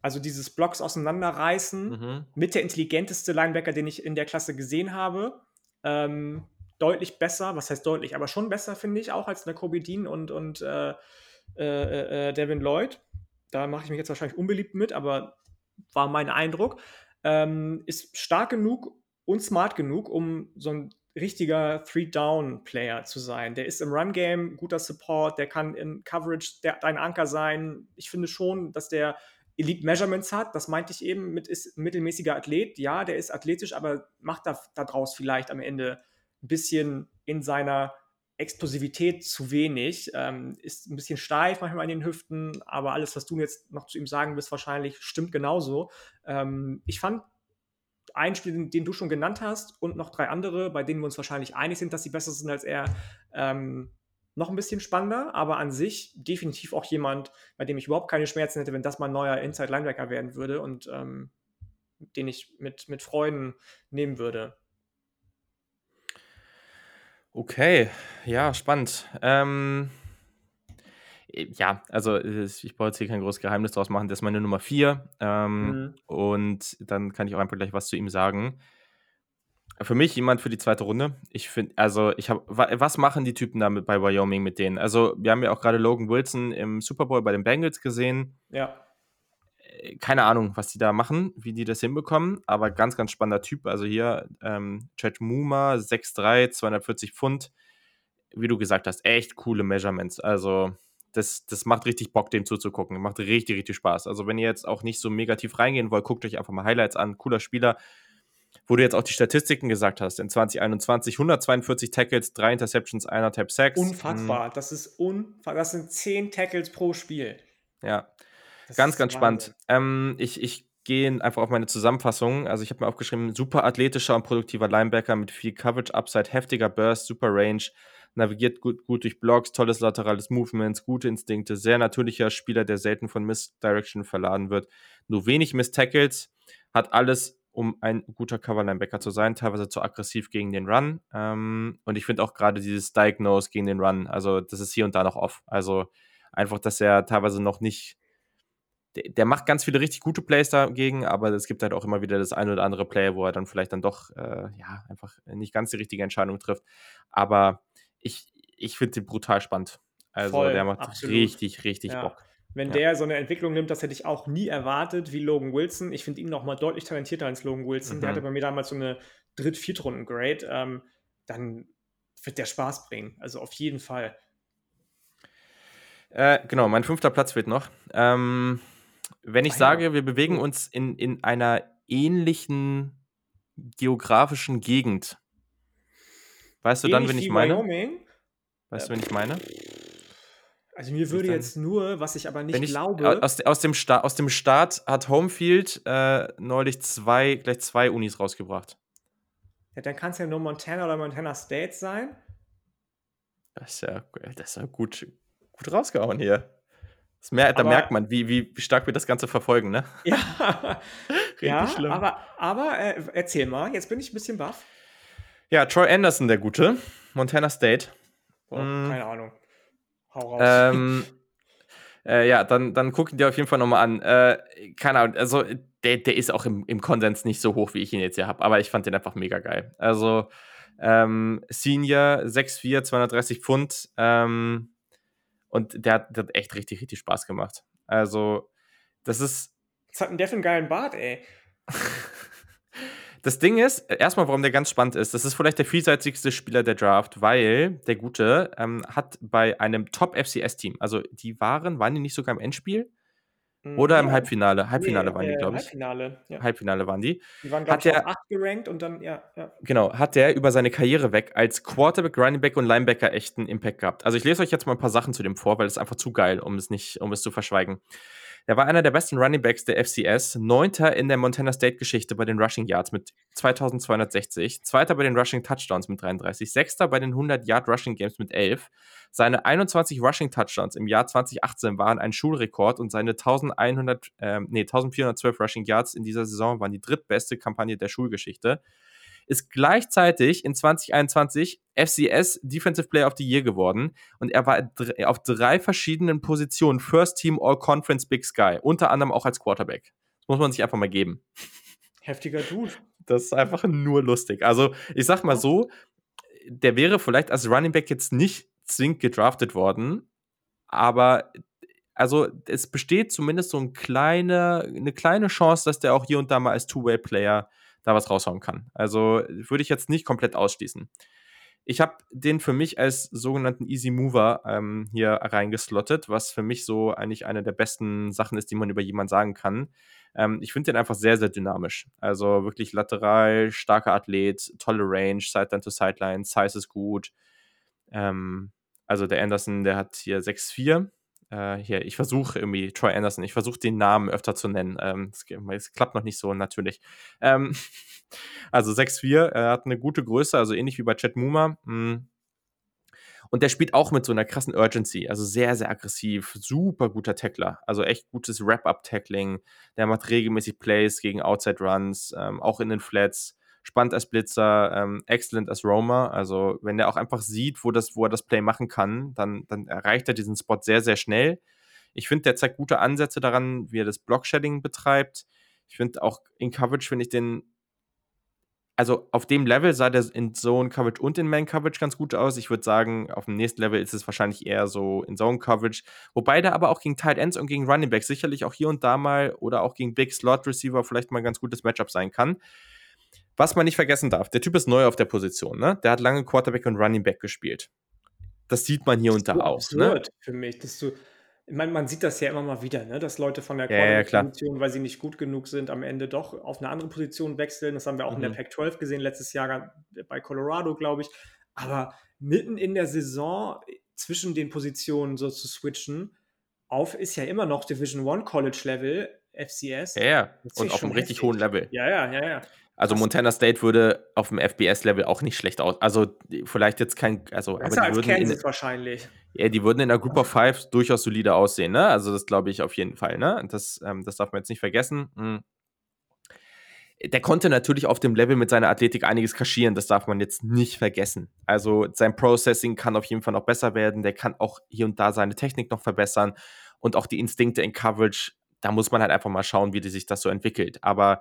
also dieses Blocks auseinanderreißen, mhm. mit der intelligenteste Linebacker, den ich in der Klasse gesehen habe. Ähm, deutlich besser, was heißt deutlich, aber schon besser, finde ich, auch als der Kobe Dean und, und äh, äh, äh, Devin Lloyd. Da mache ich mich jetzt wahrscheinlich unbeliebt mit, aber war mein Eindruck. Ähm, ist stark genug und smart genug, um so ein richtiger Three-Down-Player zu sein. Der ist im Run-Game guter Support, der kann in Coverage der, dein Anker sein. Ich finde schon, dass der Elite Measurements hat. Das meinte ich eben mit ist mittelmäßiger Athlet. Ja, der ist athletisch, aber macht da daraus vielleicht am Ende ein bisschen in seiner Explosivität zu wenig. Ähm, ist ein bisschen steif manchmal in den Hüften, aber alles, was du jetzt noch zu ihm sagen wirst, wahrscheinlich stimmt genauso. Ähm, ich fand ein Spiel, den, den, du schon genannt hast, und noch drei andere, bei denen wir uns wahrscheinlich einig sind, dass sie besser sind als er, ähm, noch ein bisschen spannender, aber an sich definitiv auch jemand, bei dem ich überhaupt keine Schmerzen hätte, wenn das mal ein neuer Inside Linebacker werden würde und ähm, den ich mit, mit Freuden nehmen würde. Okay, ja, spannend. Ähm, ja, also ich brauche jetzt hier kein großes Geheimnis draus machen. Das ist meine Nummer 4. Ähm, mhm. Und dann kann ich auch einfach gleich was zu ihm sagen. Für mich jemand für die zweite Runde. Ich finde, also ich habe, was machen die Typen da mit bei Wyoming mit denen? Also wir haben ja auch gerade Logan Wilson im Super Bowl bei den Bengals gesehen. Ja keine Ahnung, was die da machen, wie die das hinbekommen, aber ganz, ganz spannender Typ. Also hier ähm, Chad Muma, 6'3, 240 Pfund. Wie du gesagt hast, echt coole Measurements. Also das, das macht richtig Bock, dem zuzugucken. Macht richtig, richtig Spaß. Also wenn ihr jetzt auch nicht so negativ reingehen wollt, guckt euch einfach mal Highlights an. Cooler Spieler. Wo du jetzt auch die Statistiken gesagt hast, in 2021 142 Tackles, 3 Interceptions, einer Tap Sacks. Unfassbar, hm. das ist unfassbar. Das sind 10 Tackles pro Spiel. Ja, das ganz, ganz spannend. Ähm, ich ich gehe einfach auf meine Zusammenfassung. Also ich habe mir aufgeschrieben, super athletischer und produktiver Linebacker mit viel Coverage, Upside, heftiger Burst, super Range, navigiert gut, gut durch Blocks, tolles laterales Movements, gute Instinkte, sehr natürlicher Spieler, der selten von Misdirection verladen wird, nur wenig Miss-Tackles, hat alles, um ein guter Cover-Linebacker zu sein, teilweise zu aggressiv gegen den Run. Ähm, und ich finde auch gerade dieses Diagnose gegen den Run, also das ist hier und da noch off. Also einfach, dass er teilweise noch nicht der, der, macht ganz viele richtig gute Plays dagegen, aber es gibt halt auch immer wieder das ein oder andere Play, wo er dann vielleicht dann doch, äh, ja, einfach nicht ganz die richtige Entscheidung trifft. Aber ich, ich finde den brutal spannend. Also Voll, der macht absolut. richtig, richtig ja. Bock. Wenn ja. der so eine Entwicklung nimmt, das hätte ich auch nie erwartet, wie Logan Wilson. Ich finde ihn noch mal deutlich talentierter als Logan Wilson. Mhm. Der hatte bei mir damals so eine Dritt-, Viertrunden-Grade. Ähm, dann wird der Spaß bringen. Also auf jeden Fall. Äh, genau, mein fünfter Platz fehlt noch. Ähm, wenn ich ah, sage, wir bewegen uns in, in einer ähnlichen geografischen Gegend, weißt du dann, wen ich meine? Wyoming? Weißt du, wen ich meine? Also mir würde jetzt nur, was ich aber nicht ich, glaube. Aus, aus, dem Sta aus dem Start hat Homefield äh, neulich zwei, gleich zwei Unis rausgebracht. Ja, dann kann es ja nur Montana oder Montana State sein. Das ist ja, das ist ja gut, gut rausgehauen hier. Mer da merkt man, wie, wie, stark wir das Ganze verfolgen, ne? Ja, <laughs> <laughs> ja schlimm. aber, aber äh, erzähl mal, jetzt bin ich ein bisschen baff. Ja, Troy Anderson, der Gute, Montana State. Oh, mm. Keine Ahnung. Hau raus. Ähm, <laughs> äh, ja, dann, dann guck ihn dir auf jeden Fall nochmal an. Äh, keine Ahnung, also der, der ist auch im, im Konsens nicht so hoch, wie ich ihn jetzt hier habe, aber ich fand den einfach mega geil. Also, ähm, Senior, 6'4, 230 Pfund. Ähm, und der hat, der hat echt richtig, richtig Spaß gemacht. Also, das ist. Was hat denn der für einen geilen Bart, ey? <laughs> Das Ding ist, erstmal, warum der ganz spannend ist, das ist vielleicht der vielseitigste Spieler der Draft, weil der Gute ähm, hat bei einem Top-FCS-Team, also die waren, waren die nicht sogar im Endspiel? Oder im Halbfinale? Halbfinale nee, waren die, äh, glaube ich. Halbfinale, ja. Halbfinale waren die. Die waren, glaube ich, auf 8 gerankt und dann, ja, ja. Genau, hat der über seine Karriere weg als Quarterback, Running Back und Linebacker echten Impact gehabt. Also ich lese euch jetzt mal ein paar Sachen zu dem vor, weil es einfach zu geil, um es nicht, um es zu verschweigen. Er war einer der besten Runningbacks der FCS, neunter in der Montana State-Geschichte bei den Rushing Yards mit 2260, zweiter bei den Rushing Touchdowns mit 33, sechster bei den 100 Yard Rushing Games mit 11. Seine 21 Rushing Touchdowns im Jahr 2018 waren ein Schulrekord und seine 1100, äh, nee, 1412 Rushing Yards in dieser Saison waren die drittbeste Kampagne der Schulgeschichte ist gleichzeitig in 2021 FCS Defensive Player of the Year geworden und er war auf drei verschiedenen Positionen First Team All Conference Big Sky, unter anderem auch als Quarterback. Das muss man sich einfach mal geben. Heftiger Dude. Das ist einfach nur lustig. Also, ich sag mal so, der wäre vielleicht als Running Back jetzt nicht zwingend gedraftet worden, aber also es besteht zumindest so ein kleine, eine kleine Chance, dass der auch hier und da mal als Two-Way-Player da was raushauen kann. Also würde ich jetzt nicht komplett ausschließen. Ich habe den für mich als sogenannten Easy Mover ähm, hier reingeslottet, was für mich so eigentlich eine der besten Sachen ist, die man über jemanden sagen kann. Ähm, ich finde den einfach sehr, sehr dynamisch. Also wirklich lateral, starker Athlet, tolle Range, Sideline to Sideline, Size ist gut. Ähm, also der Anderson, der hat hier 6'4 äh, hier, ich versuche irgendwie Troy Anderson, ich versuche den Namen öfter zu nennen. Ähm, es, klappt noch nicht so natürlich. Ähm, <laughs> also 6'4, er hat eine gute Größe, also ähnlich wie bei Chet Muma. Mm. Und der spielt auch mit so einer krassen Urgency, also sehr, sehr aggressiv, super guter Tackler, also echt gutes Wrap-Up-Tackling. Der macht regelmäßig Plays gegen Outside-Runs, ähm, auch in den Flats spannend als Blitzer, ähm, excellent als Roamer. Also wenn er auch einfach sieht, wo, das, wo er das Play machen kann, dann, dann erreicht er diesen Spot sehr, sehr schnell. Ich finde, der zeigt gute Ansätze daran, wie er das Block-Shedding betreibt. Ich finde auch in Coverage, finde ich den, also auf dem Level sah der in Zone Coverage und in Man Coverage ganz gut aus. Ich würde sagen, auf dem nächsten Level ist es wahrscheinlich eher so in Zone Coverage. Wobei der aber auch gegen Tight Ends und gegen Running Backs sicherlich auch hier und da mal oder auch gegen Big Slot Receiver vielleicht mal ein ganz gutes Matchup sein kann. Was man nicht vergessen darf, der Typ ist neu auf der Position, ne? Der hat lange Quarterback und Running Back gespielt. Das sieht man hier und da so auch. Ne? für mich, dass du, ich meine, man sieht das ja immer mal wieder, ne? dass Leute von der Quarterback-Position, ja, weil sie nicht gut genug sind, am Ende doch auf eine andere Position wechseln. Das haben wir auch mhm. in der mhm. Pac-12 gesehen, letztes Jahr bei Colorado, glaube ich. Aber mitten in der Saison zwischen den Positionen so zu switchen, auf ist ja immer noch Division One College Level, FCS. Ja, ja. und auf einem richtig hohen Level. Ja, ja, ja, ja. Also Montana State würde auf dem FBS-Level auch nicht schlecht aus. Also vielleicht jetzt kein, also Besser aber die würden Kansas in, wahrscheinlich. Ja, die würden in der Group of Five durchaus solide aussehen, ne? Also das glaube ich auf jeden Fall, ne? Das, ähm, das darf man jetzt nicht vergessen. Hm. Der konnte natürlich auf dem Level mit seiner Athletik einiges kaschieren, das darf man jetzt nicht vergessen. Also sein Processing kann auf jeden Fall noch besser werden, der kann auch hier und da seine Technik noch verbessern und auch die Instinkte in Coverage, da muss man halt einfach mal schauen, wie sich das so entwickelt. Aber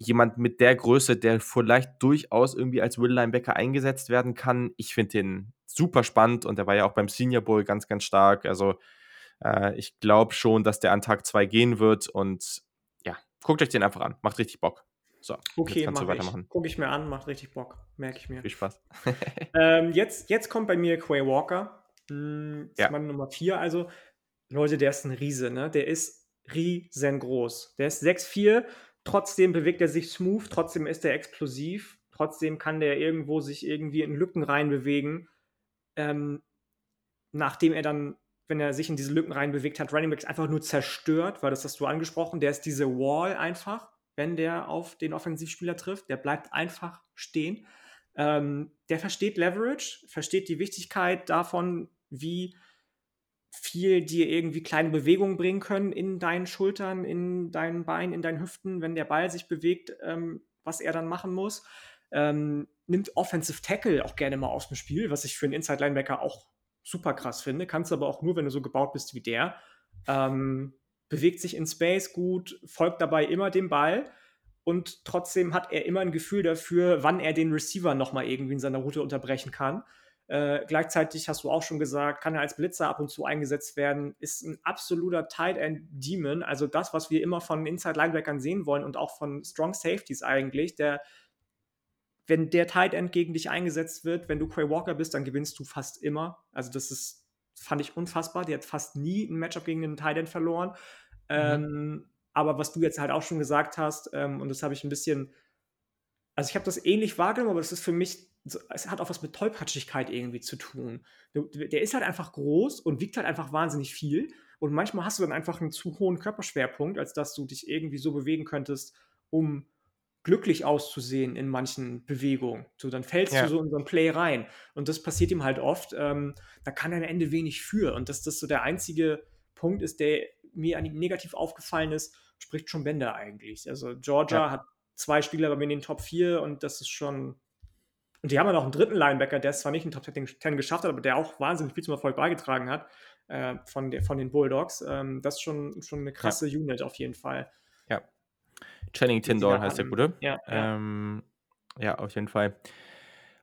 jemand mit der Größe, der vielleicht durchaus irgendwie als Will Linebacker eingesetzt werden kann. Ich finde den super spannend und der war ja auch beim Senior Bowl ganz, ganz stark. Also äh, ich glaube schon, dass der an Tag 2 gehen wird und ja, guckt euch den einfach an. Macht richtig Bock. So, okay, kannst du weitermachen. Gucke ich mir an, macht richtig Bock, merke ich mir. Viel Spaß. <laughs> ähm, jetzt, jetzt kommt bei mir Quay Walker. Hm, ja. Mann Nummer 4. Also, Leute, der ist ein Riese, ne? Der ist riesengroß. Der ist 6'4, trotzdem bewegt er sich smooth, trotzdem ist er explosiv, trotzdem kann der irgendwo sich irgendwie in Lücken reinbewegen. Ähm, nachdem er dann wenn er sich in diese Lücken rein bewegt hat, Running Backs einfach nur zerstört, weil das hast du angesprochen, der ist diese Wall einfach, wenn der auf den Offensivspieler trifft, der bleibt einfach stehen. Ähm, der versteht Leverage, versteht die Wichtigkeit davon, wie viel dir irgendwie kleine Bewegungen bringen können in deinen Schultern, in deinen Beinen, in deinen Hüften, wenn der Ball sich bewegt, ähm, was er dann machen muss. Ähm, nimmt Offensive Tackle auch gerne mal aus dem Spiel, was ich für einen Inside Linebacker auch super krass finde. Kannst aber auch nur, wenn du so gebaut bist wie der. Ähm, bewegt sich in Space gut, folgt dabei immer dem Ball und trotzdem hat er immer ein Gefühl dafür, wann er den Receiver nochmal irgendwie in seiner Route unterbrechen kann. Äh, gleichzeitig hast du auch schon gesagt, kann er als Blitzer ab und zu eingesetzt werden, ist ein absoluter Tight End Demon. Also das, was wir immer von Inside Linebackern sehen wollen und auch von Strong Safeties eigentlich. Der wenn der Tight End gegen dich eingesetzt wird, wenn du Quay Walker bist, dann gewinnst du fast immer. Also das ist, fand ich unfassbar. Der hat fast nie ein Matchup gegen einen Tight End verloren. Mhm. Ähm, aber was du jetzt halt auch schon gesagt hast, ähm, und das habe ich ein bisschen, also ich habe das ähnlich wahrgenommen, aber das ist für mich, es hat auch was mit Tollpatschigkeit irgendwie zu tun. Der ist halt einfach groß und wiegt halt einfach wahnsinnig viel. Und manchmal hast du dann einfach einen zu hohen Körperschwerpunkt, als dass du dich irgendwie so bewegen könntest, um glücklich auszusehen in manchen Bewegungen. So, dann fällst ja. du so in so ein Play rein. Und das passiert ihm halt oft. Ähm, da kann er am Ende wenig für. Und dass das so der einzige Punkt ist, der mir negativ aufgefallen ist, spricht schon Bender eigentlich. Also Georgia ja. hat zwei Spieler bei mir in den Top 4 und das ist schon. Und die haben ja noch einen dritten Linebacker, der es zwar nicht in Top 10 geschafft hat, aber der auch wahnsinnig viel zum Erfolg beigetragen hat äh, von, der, von den Bulldogs. Ähm, das ist schon, schon eine krasse ja. Unit auf jeden Fall. Ja, Channing Tindall heißt der Gute. Ja, ja. Ähm, ja, auf jeden Fall.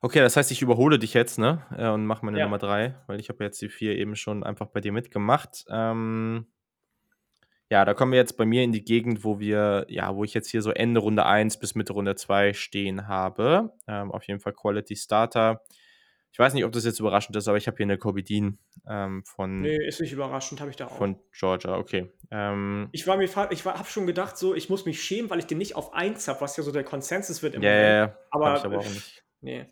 Okay, das heißt, ich überhole dich jetzt, ne? Äh, und mache meine ja. Nummer 3, weil ich habe jetzt die 4 eben schon einfach bei dir mitgemacht. Ähm, ja, da kommen wir jetzt bei mir in die Gegend, wo wir, ja, wo ich jetzt hier so Ende Runde 1 bis Mitte Runde 2 stehen habe. Ähm, auf jeden Fall Quality Starter. Ich weiß nicht, ob das jetzt überraschend ist, aber ich habe hier eine Kobe Dean ähm, von. Nee, ist nicht überraschend, habe ich da auch. Von Georgia, okay. Ähm, ich war mir, ich habe schon gedacht, so, ich muss mich schämen, weil ich den nicht auf 1 habe, was ja so der Konsensus wird im yeah, Moment. Ja, aber, ich aber auch nicht. <laughs> Nee.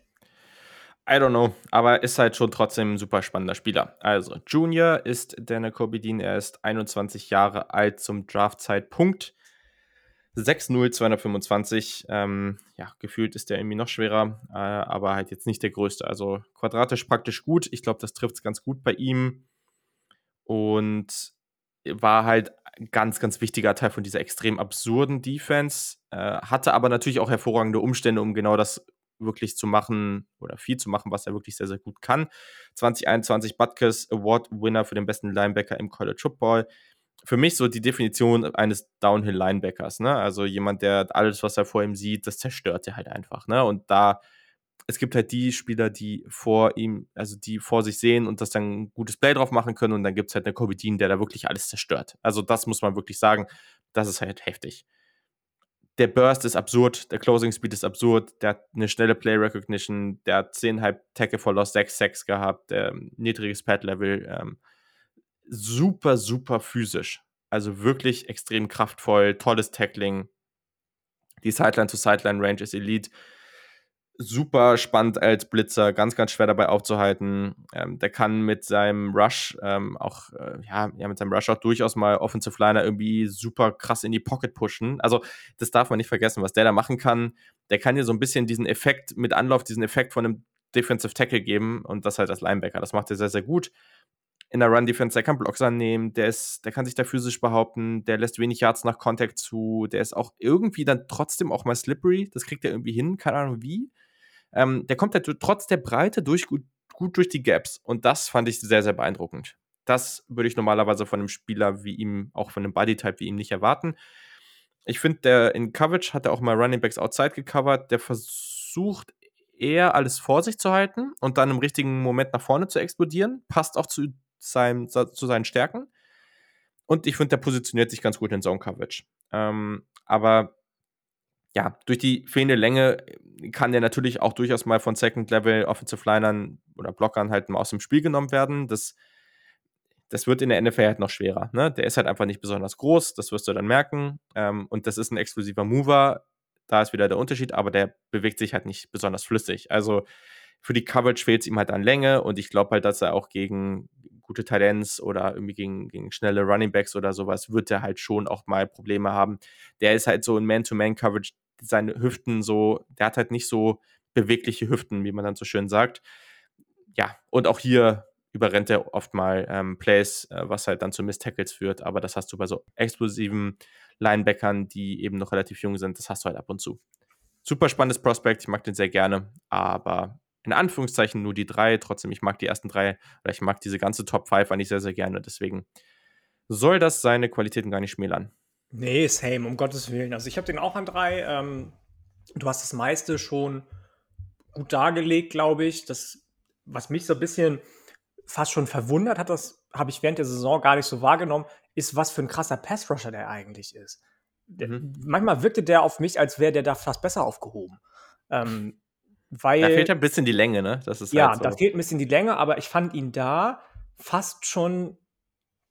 I don't know, aber ist halt schon trotzdem ein super spannender Spieler. Also, Junior ist Dana Kobe Dean, er ist 21 Jahre alt zum Draftzeitpunkt. 6-0, 225. Ähm, ja, gefühlt ist der irgendwie noch schwerer, äh, aber halt jetzt nicht der größte. Also quadratisch praktisch gut. Ich glaube, das trifft es ganz gut bei ihm. Und war halt ganz, ganz wichtiger Teil von dieser extrem absurden Defense. Äh, hatte aber natürlich auch hervorragende Umstände, um genau das wirklich zu machen oder viel zu machen, was er wirklich sehr, sehr gut kann. 2021 Butkus Award Winner für den besten Linebacker im College Football für mich so die Definition eines Downhill-Linebackers, ne? Also jemand, der alles, was er vor ihm sieht, das zerstört er halt einfach, ne? Und da, es gibt halt die Spieler, die vor ihm, also die vor sich sehen und das dann ein gutes Play drauf machen können und dann gibt es halt eine Kobe Dean, der da wirklich alles zerstört. Also das muss man wirklich sagen, das ist halt heftig. Der Burst ist absurd, der Closing Speed ist absurd, der hat eine schnelle Play Recognition, der hat 10,5 Tackle for Loss, 6 Sacks gehabt, der, niedriges Pad Level, ähm, super, super physisch. Also wirklich extrem kraftvoll, tolles Tackling. Die Sideline-to-Sideline-Range ist Elite. Super spannend als Blitzer, ganz, ganz schwer dabei aufzuhalten. Ähm, der kann mit seinem Rush ähm, auch, äh, ja, ja, mit seinem Rush auch durchaus mal Offensive Liner irgendwie super krass in die Pocket pushen. Also, das darf man nicht vergessen, was der da machen kann. Der kann dir so ein bisschen diesen Effekt mit Anlauf, diesen Effekt von einem Defensive Tackle geben und das halt als Linebacker. Das macht er sehr, sehr gut in der Run-Defense, der kann Blocks annehmen, der, ist, der kann sich da physisch behaupten, der lässt wenig Yards nach Contact zu, der ist auch irgendwie dann trotzdem auch mal slippery, das kriegt er irgendwie hin, keine Ahnung wie. Ähm, der kommt halt trotz der Breite durch, gut, gut durch die Gaps und das fand ich sehr, sehr beeindruckend. Das würde ich normalerweise von einem Spieler wie ihm, auch von einem Body-Type wie ihm nicht erwarten. Ich finde, der in Coverage hat er auch mal Running Backs outside gecovert, der versucht eher alles vor sich zu halten und dann im richtigen Moment nach vorne zu explodieren. Passt auch zu seinem, zu seinen Stärken. Und ich finde, der positioniert sich ganz gut in Zone Coverage. Ähm, aber ja, durch die fehlende Länge kann der natürlich auch durchaus mal von Second Level Offensive Linern oder Blockern halt mal aus dem Spiel genommen werden. Das, das wird in der NFL halt noch schwerer. Ne? Der ist halt einfach nicht besonders groß, das wirst du dann merken. Ähm, und das ist ein exklusiver Mover. Da ist wieder der Unterschied, aber der bewegt sich halt nicht besonders flüssig. Also für die Coverage fehlt es ihm halt an Länge und ich glaube halt, dass er auch gegen gute Talents oder irgendwie gegen, gegen schnelle Running Backs oder sowas wird er halt schon auch mal Probleme haben. Der ist halt so ein Man-to-Man-Coverage, seine Hüften so, der hat halt nicht so bewegliche Hüften, wie man dann so schön sagt. Ja, und auch hier überrennt er oft mal ähm, Plays, äh, was halt dann zu Miss-Tackles führt, aber das hast du bei so explosiven Linebackern, die eben noch relativ jung sind, das hast du halt ab und zu. Super spannendes Prospect, ich mag den sehr gerne, aber in Anführungszeichen nur die drei. Trotzdem, ich mag die ersten drei oder ich mag diese ganze Top 5 eigentlich sehr, sehr gerne. Deswegen soll das seine Qualitäten gar nicht schmälern. Nee, same, um Gottes Willen. Also ich habe den auch an drei. Ähm, du hast das meiste schon gut dargelegt, glaube ich. Das, was mich so ein bisschen fast schon verwundert hat, das habe ich während der Saison gar nicht so wahrgenommen, ist, was für ein krasser Passrusher der eigentlich ist. Mhm. Manchmal wirkte der auf mich, als wäre der da fast besser aufgehoben. Ähm, weil, da fehlt ja ein bisschen die Länge, ne? Das ist ja, halt so. da fehlt ein bisschen die Länge, aber ich fand ihn da fast schon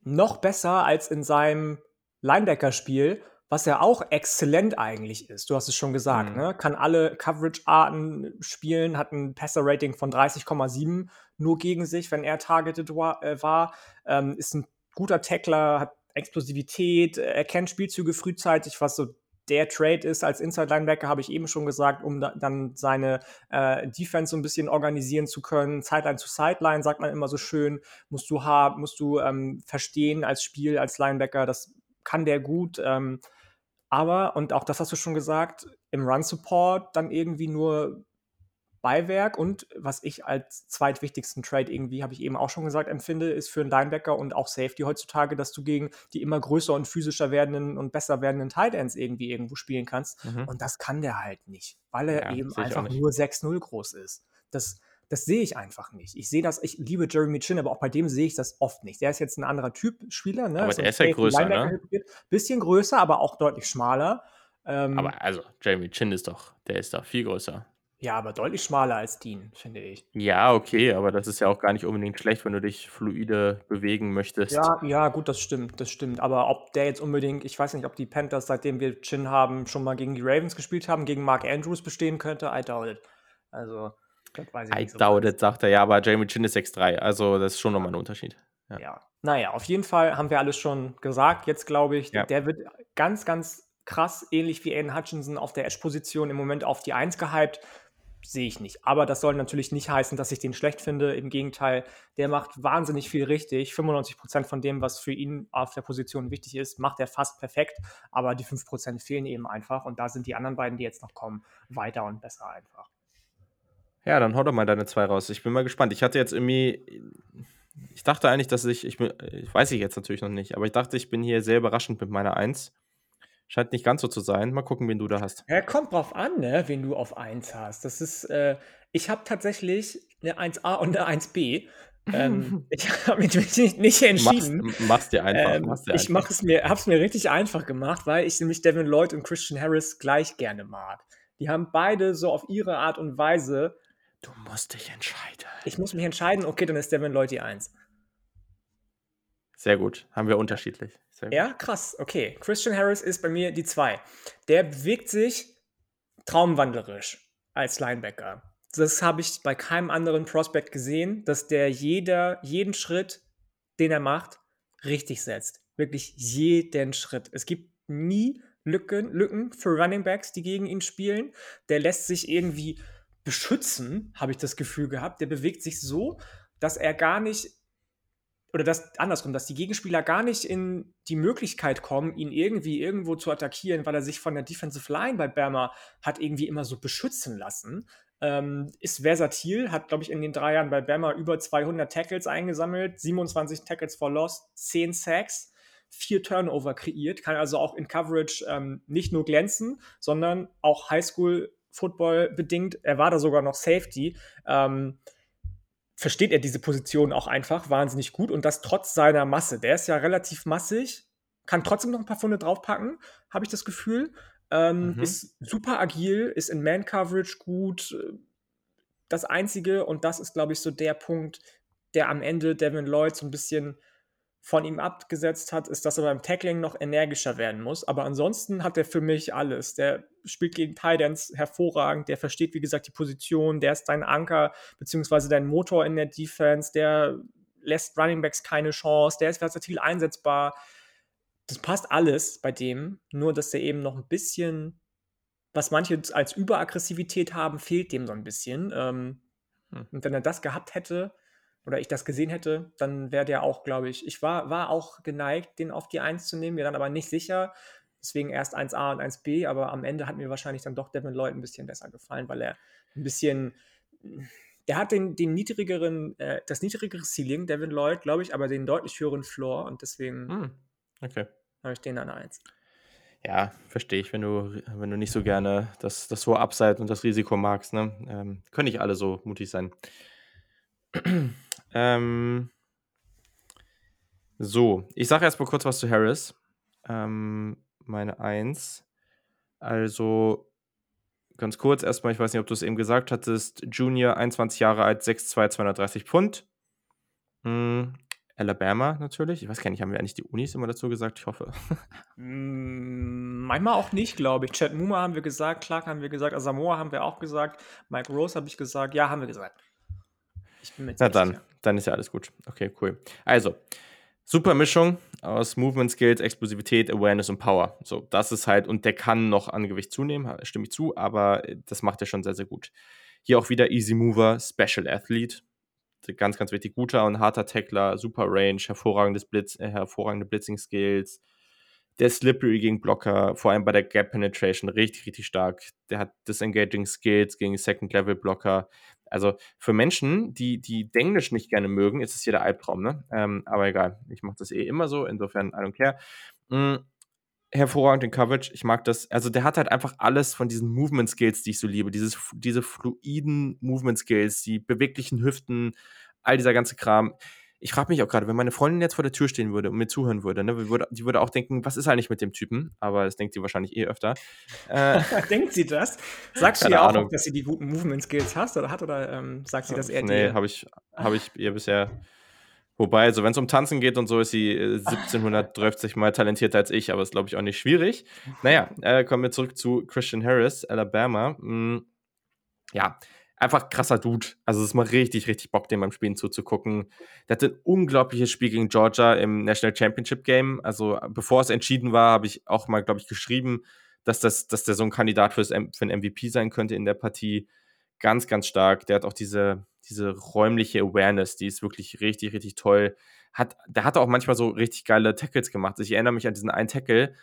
noch besser als in seinem Linebacker-Spiel, was ja auch exzellent eigentlich ist. Du hast es schon gesagt, mhm. ne? Kann alle Coverage-Arten spielen, hat ein Passer-Rating von 30,7 nur gegen sich, wenn er targeted war. Äh, war. Ähm, ist ein guter Tackler, hat Explosivität, erkennt Spielzüge frühzeitig, was so der Trade ist als Inside-Linebacker, habe ich eben schon gesagt, um da, dann seine äh, Defense so ein bisschen organisieren zu können. Sideline zu Sideline, sagt man immer so schön, musst du haben, musst du ähm, verstehen als Spiel, als Linebacker, das kann der gut. Ähm, aber, und auch das hast du schon gesagt, im Run-Support dann irgendwie nur Beiwerk und was ich als zweitwichtigsten Trade irgendwie, habe ich eben auch schon gesagt, empfinde, ist für einen Linebacker und auch Safety heutzutage, dass du gegen die immer größer und physischer werdenden und besser werdenden Tight Ends irgendwie irgendwo spielen kannst. Mhm. Und das kann der halt nicht, weil er ja, eben einfach nur 6-0 groß ist. Das, das sehe ich einfach nicht. Ich sehe das, ich liebe Jeremy Chin, aber auch bei dem sehe ich das oft nicht. Der ist jetzt ein anderer Typ Spieler, ne? Aber so der ist ja größer, ne? Bisschen größer, aber auch deutlich schmaler. Ähm, aber also, Jeremy Chin ist doch, der ist doch viel größer. Ja, aber deutlich schmaler als Dean, finde ich. Ja, okay, aber das ist ja auch gar nicht unbedingt schlecht, wenn du dich fluide bewegen möchtest. Ja, ja, gut, das stimmt, das stimmt. Aber ob der jetzt unbedingt, ich weiß nicht, ob die Panthers, seitdem wir Chin haben, schon mal gegen die Ravens gespielt haben, gegen Mark Andrews bestehen könnte, I doubt it. Also, das weiß ich I nicht. I so doubt it, sagt er, ja, aber Jamie Chin ist 6'3, also das ist schon nochmal ein Unterschied. Ja. ja. Naja, auf jeden Fall haben wir alles schon gesagt. Jetzt glaube ich, ja. der wird ganz, ganz krass, ähnlich wie Aiden Hutchinson auf der Edge-Position im Moment auf die 1 gehypt sehe ich nicht. Aber das soll natürlich nicht heißen, dass ich den schlecht finde. Im Gegenteil, der macht wahnsinnig viel richtig. 95 Prozent von dem, was für ihn auf der Position wichtig ist, macht er fast perfekt. Aber die 5 Prozent fehlen eben einfach. Und da sind die anderen beiden, die jetzt noch kommen, weiter und besser einfach. Ja, dann hau doch mal deine zwei raus. Ich bin mal gespannt. Ich hatte jetzt irgendwie. Ich dachte eigentlich, dass ich, ich, bin, ich weiß ich jetzt natürlich noch nicht, aber ich dachte, ich bin hier sehr überraschend mit meiner Eins. Scheint nicht ganz so zu sein. Mal gucken, wen du da hast. Ja, kommt drauf an, ne, wen du auf 1 hast. Das ist, äh, ich habe tatsächlich eine 1a und eine 1b. ähm, <laughs> ich habe mich nicht, nicht entschieden. Mach's, mach's dir einfach. Ähm, mach's dir ich mache es mir, habe es mir richtig einfach gemacht, weil ich nämlich Devin Lloyd und Christian Harris gleich gerne mag. Die haben beide so auf ihre Art und Weise. Du musst dich entscheiden. Ich muss mich entscheiden. Okay, dann ist Devin Lloyd die 1. Sehr gut. Haben wir unterschiedlich. Ja, krass. Okay. Christian Harris ist bei mir die 2. Der bewegt sich traumwandlerisch als Linebacker. Das habe ich bei keinem anderen Prospect gesehen, dass der jeder, jeden Schritt, den er macht, richtig setzt. Wirklich jeden Schritt. Es gibt nie Lücken, Lücken für Running Backs, die gegen ihn spielen. Der lässt sich irgendwie beschützen, habe ich das Gefühl gehabt. Der bewegt sich so, dass er gar nicht oder das andersrum, dass die Gegenspieler gar nicht in die Möglichkeit kommen, ihn irgendwie irgendwo zu attackieren, weil er sich von der Defensive Line bei Bama hat irgendwie immer so beschützen lassen. Ähm, ist versatil, hat, glaube ich, in den drei Jahren bei Bama über 200 Tackles eingesammelt, 27 Tackles for Loss, 10 Sacks, vier Turnover kreiert, kann also auch in Coverage ähm, nicht nur glänzen, sondern auch Highschool Football bedingt. Er war da sogar noch Safety. Ähm, versteht er diese Position auch einfach wahnsinnig gut und das trotz seiner Masse. Der ist ja relativ massig, kann trotzdem noch ein paar Funde draufpacken, habe ich das Gefühl. Ähm, mhm. Ist super agil, ist in Man-Coverage gut. Das Einzige, und das ist, glaube ich, so der Punkt, der am Ende Devin Lloyd so ein bisschen von ihm abgesetzt hat, ist, dass er beim Tackling noch energischer werden muss. Aber ansonsten hat er für mich alles. Der spielt gegen Titans hervorragend, der versteht, wie gesagt, die Position, der ist dein Anker, beziehungsweise dein Motor in der Defense, der lässt Runningbacks keine Chance, der ist versatil einsetzbar. Das passt alles bei dem, nur dass er eben noch ein bisschen, was manche als Überaggressivität haben, fehlt dem so ein bisschen. Ähm, hm. Und wenn er das gehabt hätte, oder ich das gesehen hätte, dann wäre der auch, glaube ich, ich war, war auch geneigt, den auf die 1 zu nehmen, mir dann aber nicht sicher. Deswegen erst 1a und 1b, aber am Ende hat mir wahrscheinlich dann doch Devin Lloyd ein bisschen besser gefallen, weil er ein bisschen, der hat den, den niedrigeren, äh, das niedrigere Ceiling, Devin Lloyd, glaube ich, aber den deutlich höheren Floor und deswegen hm, okay. habe ich den an 1. Ja, verstehe ich, wenn du, wenn du nicht so gerne das, das hohe Upside und das Risiko magst, ne? Ähm, können nicht alle so mutig sein. Ähm, so, ich sage erst mal kurz was zu Harris. Ähm, meine Eins. Also, ganz kurz erstmal, ich weiß nicht, ob du es eben gesagt hattest. Junior, 21 Jahre alt, 6'2, 230 Pfund. Hm, Alabama natürlich. Ich weiß gar nicht, haben wir eigentlich die Unis immer dazu gesagt? Ich hoffe. Hm, <laughs> manchmal auch nicht, glaube ich. Chad Muma haben wir gesagt, Clark haben wir gesagt, Asamoah haben wir auch gesagt, Mike Rose habe ich gesagt. Ja, haben wir gesagt. Ich bin mir Na dann, sicher. dann ist ja alles gut. Okay, cool. Also, super Mischung aus Movement Skills, Explosivität, Awareness und Power. So, das ist halt, und der kann noch an Gewicht zunehmen, stimme ich zu, aber das macht er schon sehr, sehr gut. Hier auch wieder Easy Mover, Special Athlete. Ganz, ganz wichtig. Guter und harter Tackler, super Range, hervorragendes Blitz, äh, hervorragende Blitzing Skills. Der Slippery gegen Blocker, vor allem bei der Gap Penetration, richtig, richtig stark. Der hat Disengaging Skills gegen Second Level Blocker. Also für Menschen, die, die Englisch nicht gerne mögen, ist es hier der Albtraum, ne? Ähm, aber egal, ich mache das eh immer so, insofern I don't care. Mhm. Hervorragend in Coverage, ich mag das. Also der hat halt einfach alles von diesen Movement Skills, die ich so liebe. Dieses, diese fluiden Movement Skills, die beweglichen Hüften, all dieser ganze Kram ich frage mich auch gerade, wenn meine Freundin jetzt vor der Tür stehen würde und mir zuhören würde, ne, die würde, die würde auch denken, was ist eigentlich mit dem Typen? Aber das denkt sie wahrscheinlich eh öfter. Äh, <laughs> denkt sie das? Sagst du ihr auch, Ahnung. dass sie die guten Movement Skills hast oder hat oder ähm, sagt sie das eher Nee, habe ich, hab ich ihr bisher. Wobei, also wenn es um Tanzen geht und so, ist sie 1730 äh, Mal talentierter als ich, aber ist, glaube ich, auch nicht schwierig. Naja, äh, kommen wir zurück zu Christian Harris, Alabama. Hm, ja, einfach krasser Dude. Also es macht richtig, richtig Bock, dem beim Spielen zuzugucken. Der hatte ein unglaubliches Spiel gegen Georgia im National Championship Game. Also bevor es entschieden war, habe ich auch mal, glaube ich, geschrieben, dass, das, dass der so ein Kandidat für ein MVP sein könnte in der Partie. Ganz, ganz stark. Der hat auch diese, diese räumliche Awareness, die ist wirklich richtig, richtig toll. Hat, der hat auch manchmal so richtig geile Tackles gemacht. Ich erinnere mich an diesen einen Tackle,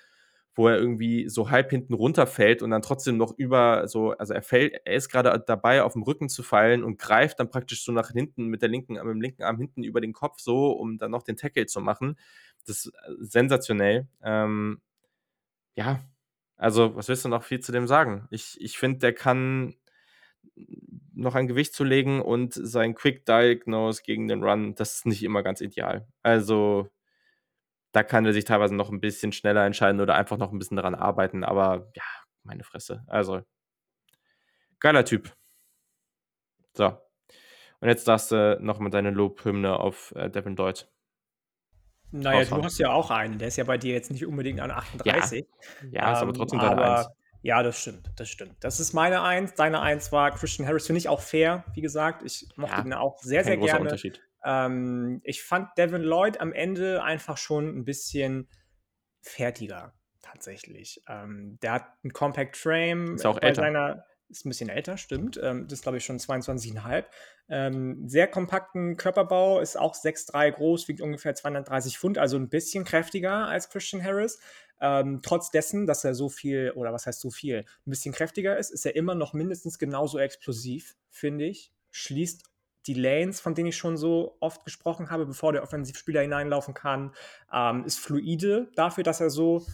wo er irgendwie so halb hinten runterfällt und dann trotzdem noch über so, also er fällt, er ist gerade dabei, auf dem Rücken zu fallen und greift dann praktisch so nach hinten mit der linken, mit dem linken Arm hinten über den Kopf so, um dann noch den Tackle zu machen. Das ist äh, sensationell. Ähm, ja, also was willst du noch viel zu dem sagen? Ich, ich finde, der kann noch ein Gewicht zu legen und sein Quick Diagnose gegen den Run, das ist nicht immer ganz ideal. Also da kann er sich teilweise noch ein bisschen schneller entscheiden oder einfach noch ein bisschen daran arbeiten. Aber ja, meine Fresse. Also, geiler Typ. So. Und jetzt darfst du noch mal deine Lobhymne auf äh, Devin Lloyd. Naja, raushauen. du hast ja auch einen. Der ist ja bei dir jetzt nicht unbedingt an 38. Ja, ja ähm, ist aber trotzdem deine aber, Eins. Ja, das stimmt, das stimmt. Das ist meine Eins. Deine Eins war Christian Harris. Finde ich auch fair, wie gesagt. Ich mochte ja, ihn auch sehr, sehr gerne. Unterschied. Ähm, ich fand Devin Lloyd am Ende einfach schon ein bisschen fertiger, tatsächlich. Ähm, der hat einen Compact Frame. Ist auch bei älter. Seiner, ist ein bisschen älter, stimmt. Ähm, das ist, glaube ich, schon 22,5. Ähm, sehr kompakten Körperbau, ist auch 6'3 groß, wiegt ungefähr 230 Pfund, also ein bisschen kräftiger als Christian Harris. Ähm, trotz dessen, dass er so viel, oder was heißt so viel, ein bisschen kräftiger ist, ist er immer noch mindestens genauso explosiv, finde ich. Schließt die Lanes, von denen ich schon so oft gesprochen habe, bevor der Offensivspieler hineinlaufen kann, ähm, ist fluide dafür, dass er so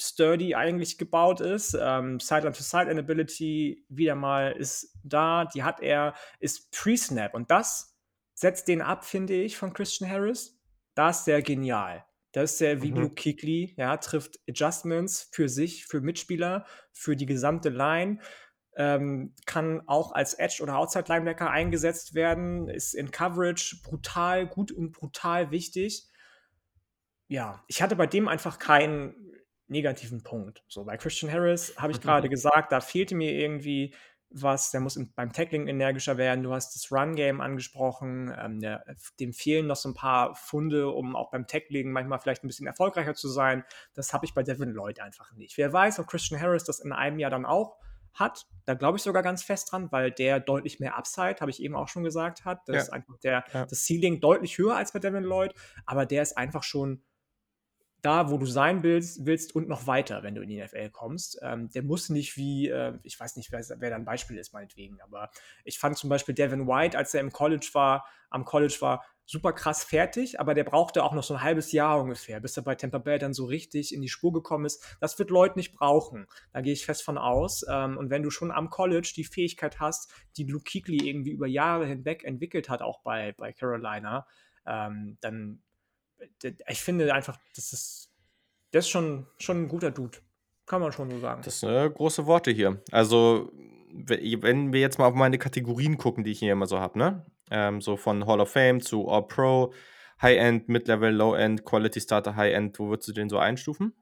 sturdy eigentlich gebaut ist. Ähm, Sideline-to-Side-Ability wieder mal ist da, die hat er, ist Pre-Snap und das setzt den ab, finde ich, von Christian Harris. Da ist sehr genial. Das ist der wie mhm. Luke Kuechly, ja, trifft Adjustments für sich, für Mitspieler, für die gesamte Line. Ähm, kann auch als Edge oder Outside Linebacker eingesetzt werden, ist in Coverage brutal gut und brutal wichtig. Ja, ich hatte bei dem einfach keinen negativen Punkt. So bei Christian Harris habe ich gerade gesagt, da fehlte mir irgendwie was, der muss im, beim Tackling energischer werden. Du hast das Run-Game angesprochen. Ähm, der, dem fehlen noch so ein paar Funde, um auch beim Tackling manchmal vielleicht ein bisschen erfolgreicher zu sein. Das habe ich bei Devin Lloyd einfach nicht. Wer weiß, ob Christian Harris das in einem Jahr dann auch hat, da glaube ich sogar ganz fest dran, weil der deutlich mehr Upside, habe ich eben auch schon gesagt, hat. Das ja. ist einfach der, ja. das Ceiling deutlich höher als bei Devin Lloyd, aber der ist einfach schon da, wo du sein willst, willst und noch weiter, wenn du in die NFL kommst. Ähm, der muss nicht wie, äh, ich weiß nicht, wer, wer da ein Beispiel ist, meinetwegen, aber ich fand zum Beispiel Devin White, als er im College war, am College war, super krass fertig, aber der brauchte auch noch so ein halbes Jahr ungefähr, bis er bei Tampa Bay dann so richtig in die Spur gekommen ist. Das wird Leute nicht brauchen. Da gehe ich fest von aus. Ähm, und wenn du schon am College die Fähigkeit hast, die Luke Kuechly irgendwie über Jahre hinweg entwickelt hat, auch bei, bei Carolina, ähm, dann ich finde einfach, das ist, das ist schon, schon ein guter Dude. Kann man schon so sagen. Das sind äh, große Worte hier. Also, wenn wir jetzt mal auf meine Kategorien gucken, die ich hier immer so habe, ne? Ähm, so von Hall of Fame zu All Pro, High-End, Mid-Level, Low-End, Quality Starter, High-End, wo würdest du den so einstufen?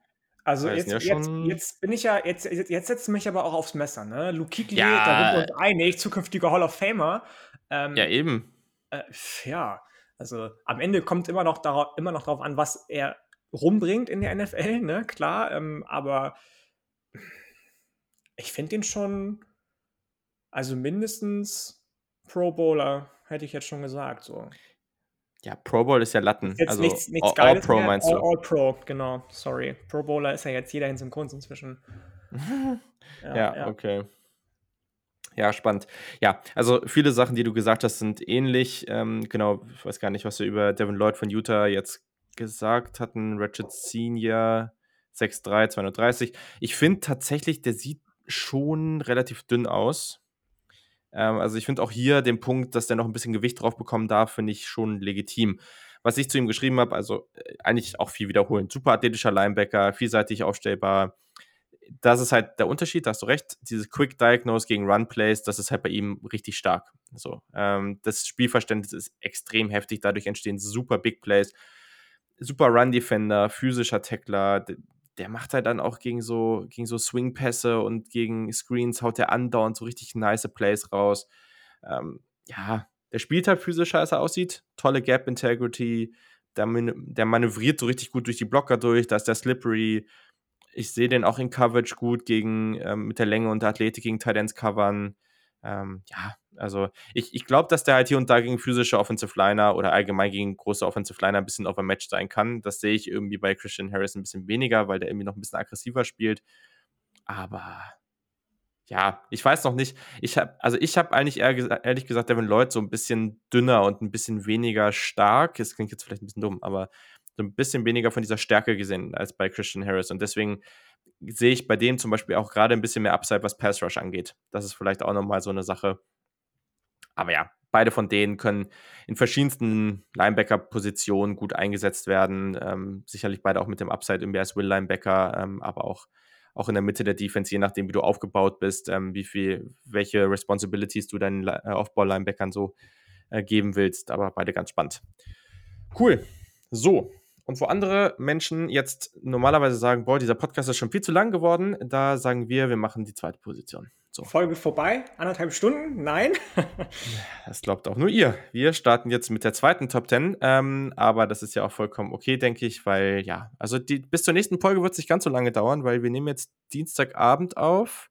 Also jetzt, ja jetzt, jetzt, bin ich ja, jetzt, jetzt, jetzt setzt mich aber auch aufs Messer, ne? Luke Kuechly, ja. da sind wir uns einig, zukünftiger Hall of Famer. Ähm, ja, eben. Äh, ja, also am Ende kommt immer noch, darauf, immer noch darauf an, was er rumbringt in der NFL, ne? Klar, ähm, aber ich finde ihn schon, also mindestens Pro Bowler, hätte ich jetzt schon gesagt. So. Ja, Pro Bowl ist ja Latten. Ist jetzt also nichts, nichts all, all Pro mehr. meinst all, du? All Pro, genau, sorry. Pro Bowler ist ja jetzt jeder in seinem Kunst inzwischen. <laughs> ja, ja, ja, okay. Ja, spannend. Ja, also viele Sachen, die du gesagt hast, sind ähnlich. Ähm, genau, ich weiß gar nicht, was wir über Devin Lloyd von Utah jetzt gesagt hatten. Ratchet Senior 6'3, 230. Ich finde tatsächlich, der sieht schon relativ dünn aus. Ähm, also ich finde auch hier den Punkt, dass der noch ein bisschen Gewicht drauf bekommen darf, finde ich schon legitim. Was ich zu ihm geschrieben habe, also äh, eigentlich auch viel wiederholen. Super athletischer Linebacker, vielseitig aufstellbar, das ist halt der Unterschied, da hast du recht. Dieses Quick Diagnose gegen Run Plays, das ist halt bei ihm richtig stark. So, ähm, das Spielverständnis ist extrem heftig, dadurch entstehen super Big Plays, super Run Defender, physischer Tackler. Der macht halt dann auch gegen so, gegen so Swing-Pässe und gegen Screens haut der andauernd so richtig nice Plays raus. Ähm, ja, der spielt halt physischer, als er aussieht. Tolle Gap Integrity. Der, der manövriert so richtig gut durch die Blocker durch. Da ist der Slippery ich sehe den auch in Coverage gut gegen, ähm, mit der Länge und der Athletik gegen Titans covern. Ähm, ja, also ich, ich glaube, dass der halt hier und da gegen physische Offensive Liner oder allgemein gegen große Offensive Liner ein bisschen overmatched sein kann. Das sehe ich irgendwie bei Christian Harris ein bisschen weniger, weil der irgendwie noch ein bisschen aggressiver spielt. Aber ja, ich weiß noch nicht. Ich habe, also ich habe eigentlich eher, ehrlich gesagt Devin Lloyd so ein bisschen dünner und ein bisschen weniger stark. Das klingt jetzt vielleicht ein bisschen dumm, aber so ein bisschen weniger von dieser Stärke gesehen als bei Christian Harris. Und deswegen sehe ich bei dem zum Beispiel auch gerade ein bisschen mehr Upside, was Pass Rush angeht. Das ist vielleicht auch nochmal so eine Sache. Aber ja, beide von denen können in verschiedensten Linebacker-Positionen gut eingesetzt werden. Ähm, sicherlich beide auch mit dem Upside irgendwie als Will-Linebacker, ähm, aber auch, auch in der Mitte der Defense, je nachdem, wie du aufgebaut bist, ähm, wie viel, welche Responsibilities du deinen äh, Aufbau-Linebackern so äh, geben willst. Aber beide ganz spannend. Cool. So, und wo andere Menschen jetzt normalerweise sagen, boah, dieser Podcast ist schon viel zu lang geworden, da sagen wir, wir machen die zweite Position. So. Folge vorbei, anderthalb Stunden? Nein. <laughs> das glaubt auch nur ihr. Wir starten jetzt mit der zweiten Top 10, ähm, aber das ist ja auch vollkommen okay, denke ich, weil ja, also die, bis zur nächsten Folge wird es nicht ganz so lange dauern, weil wir nehmen jetzt Dienstagabend auf.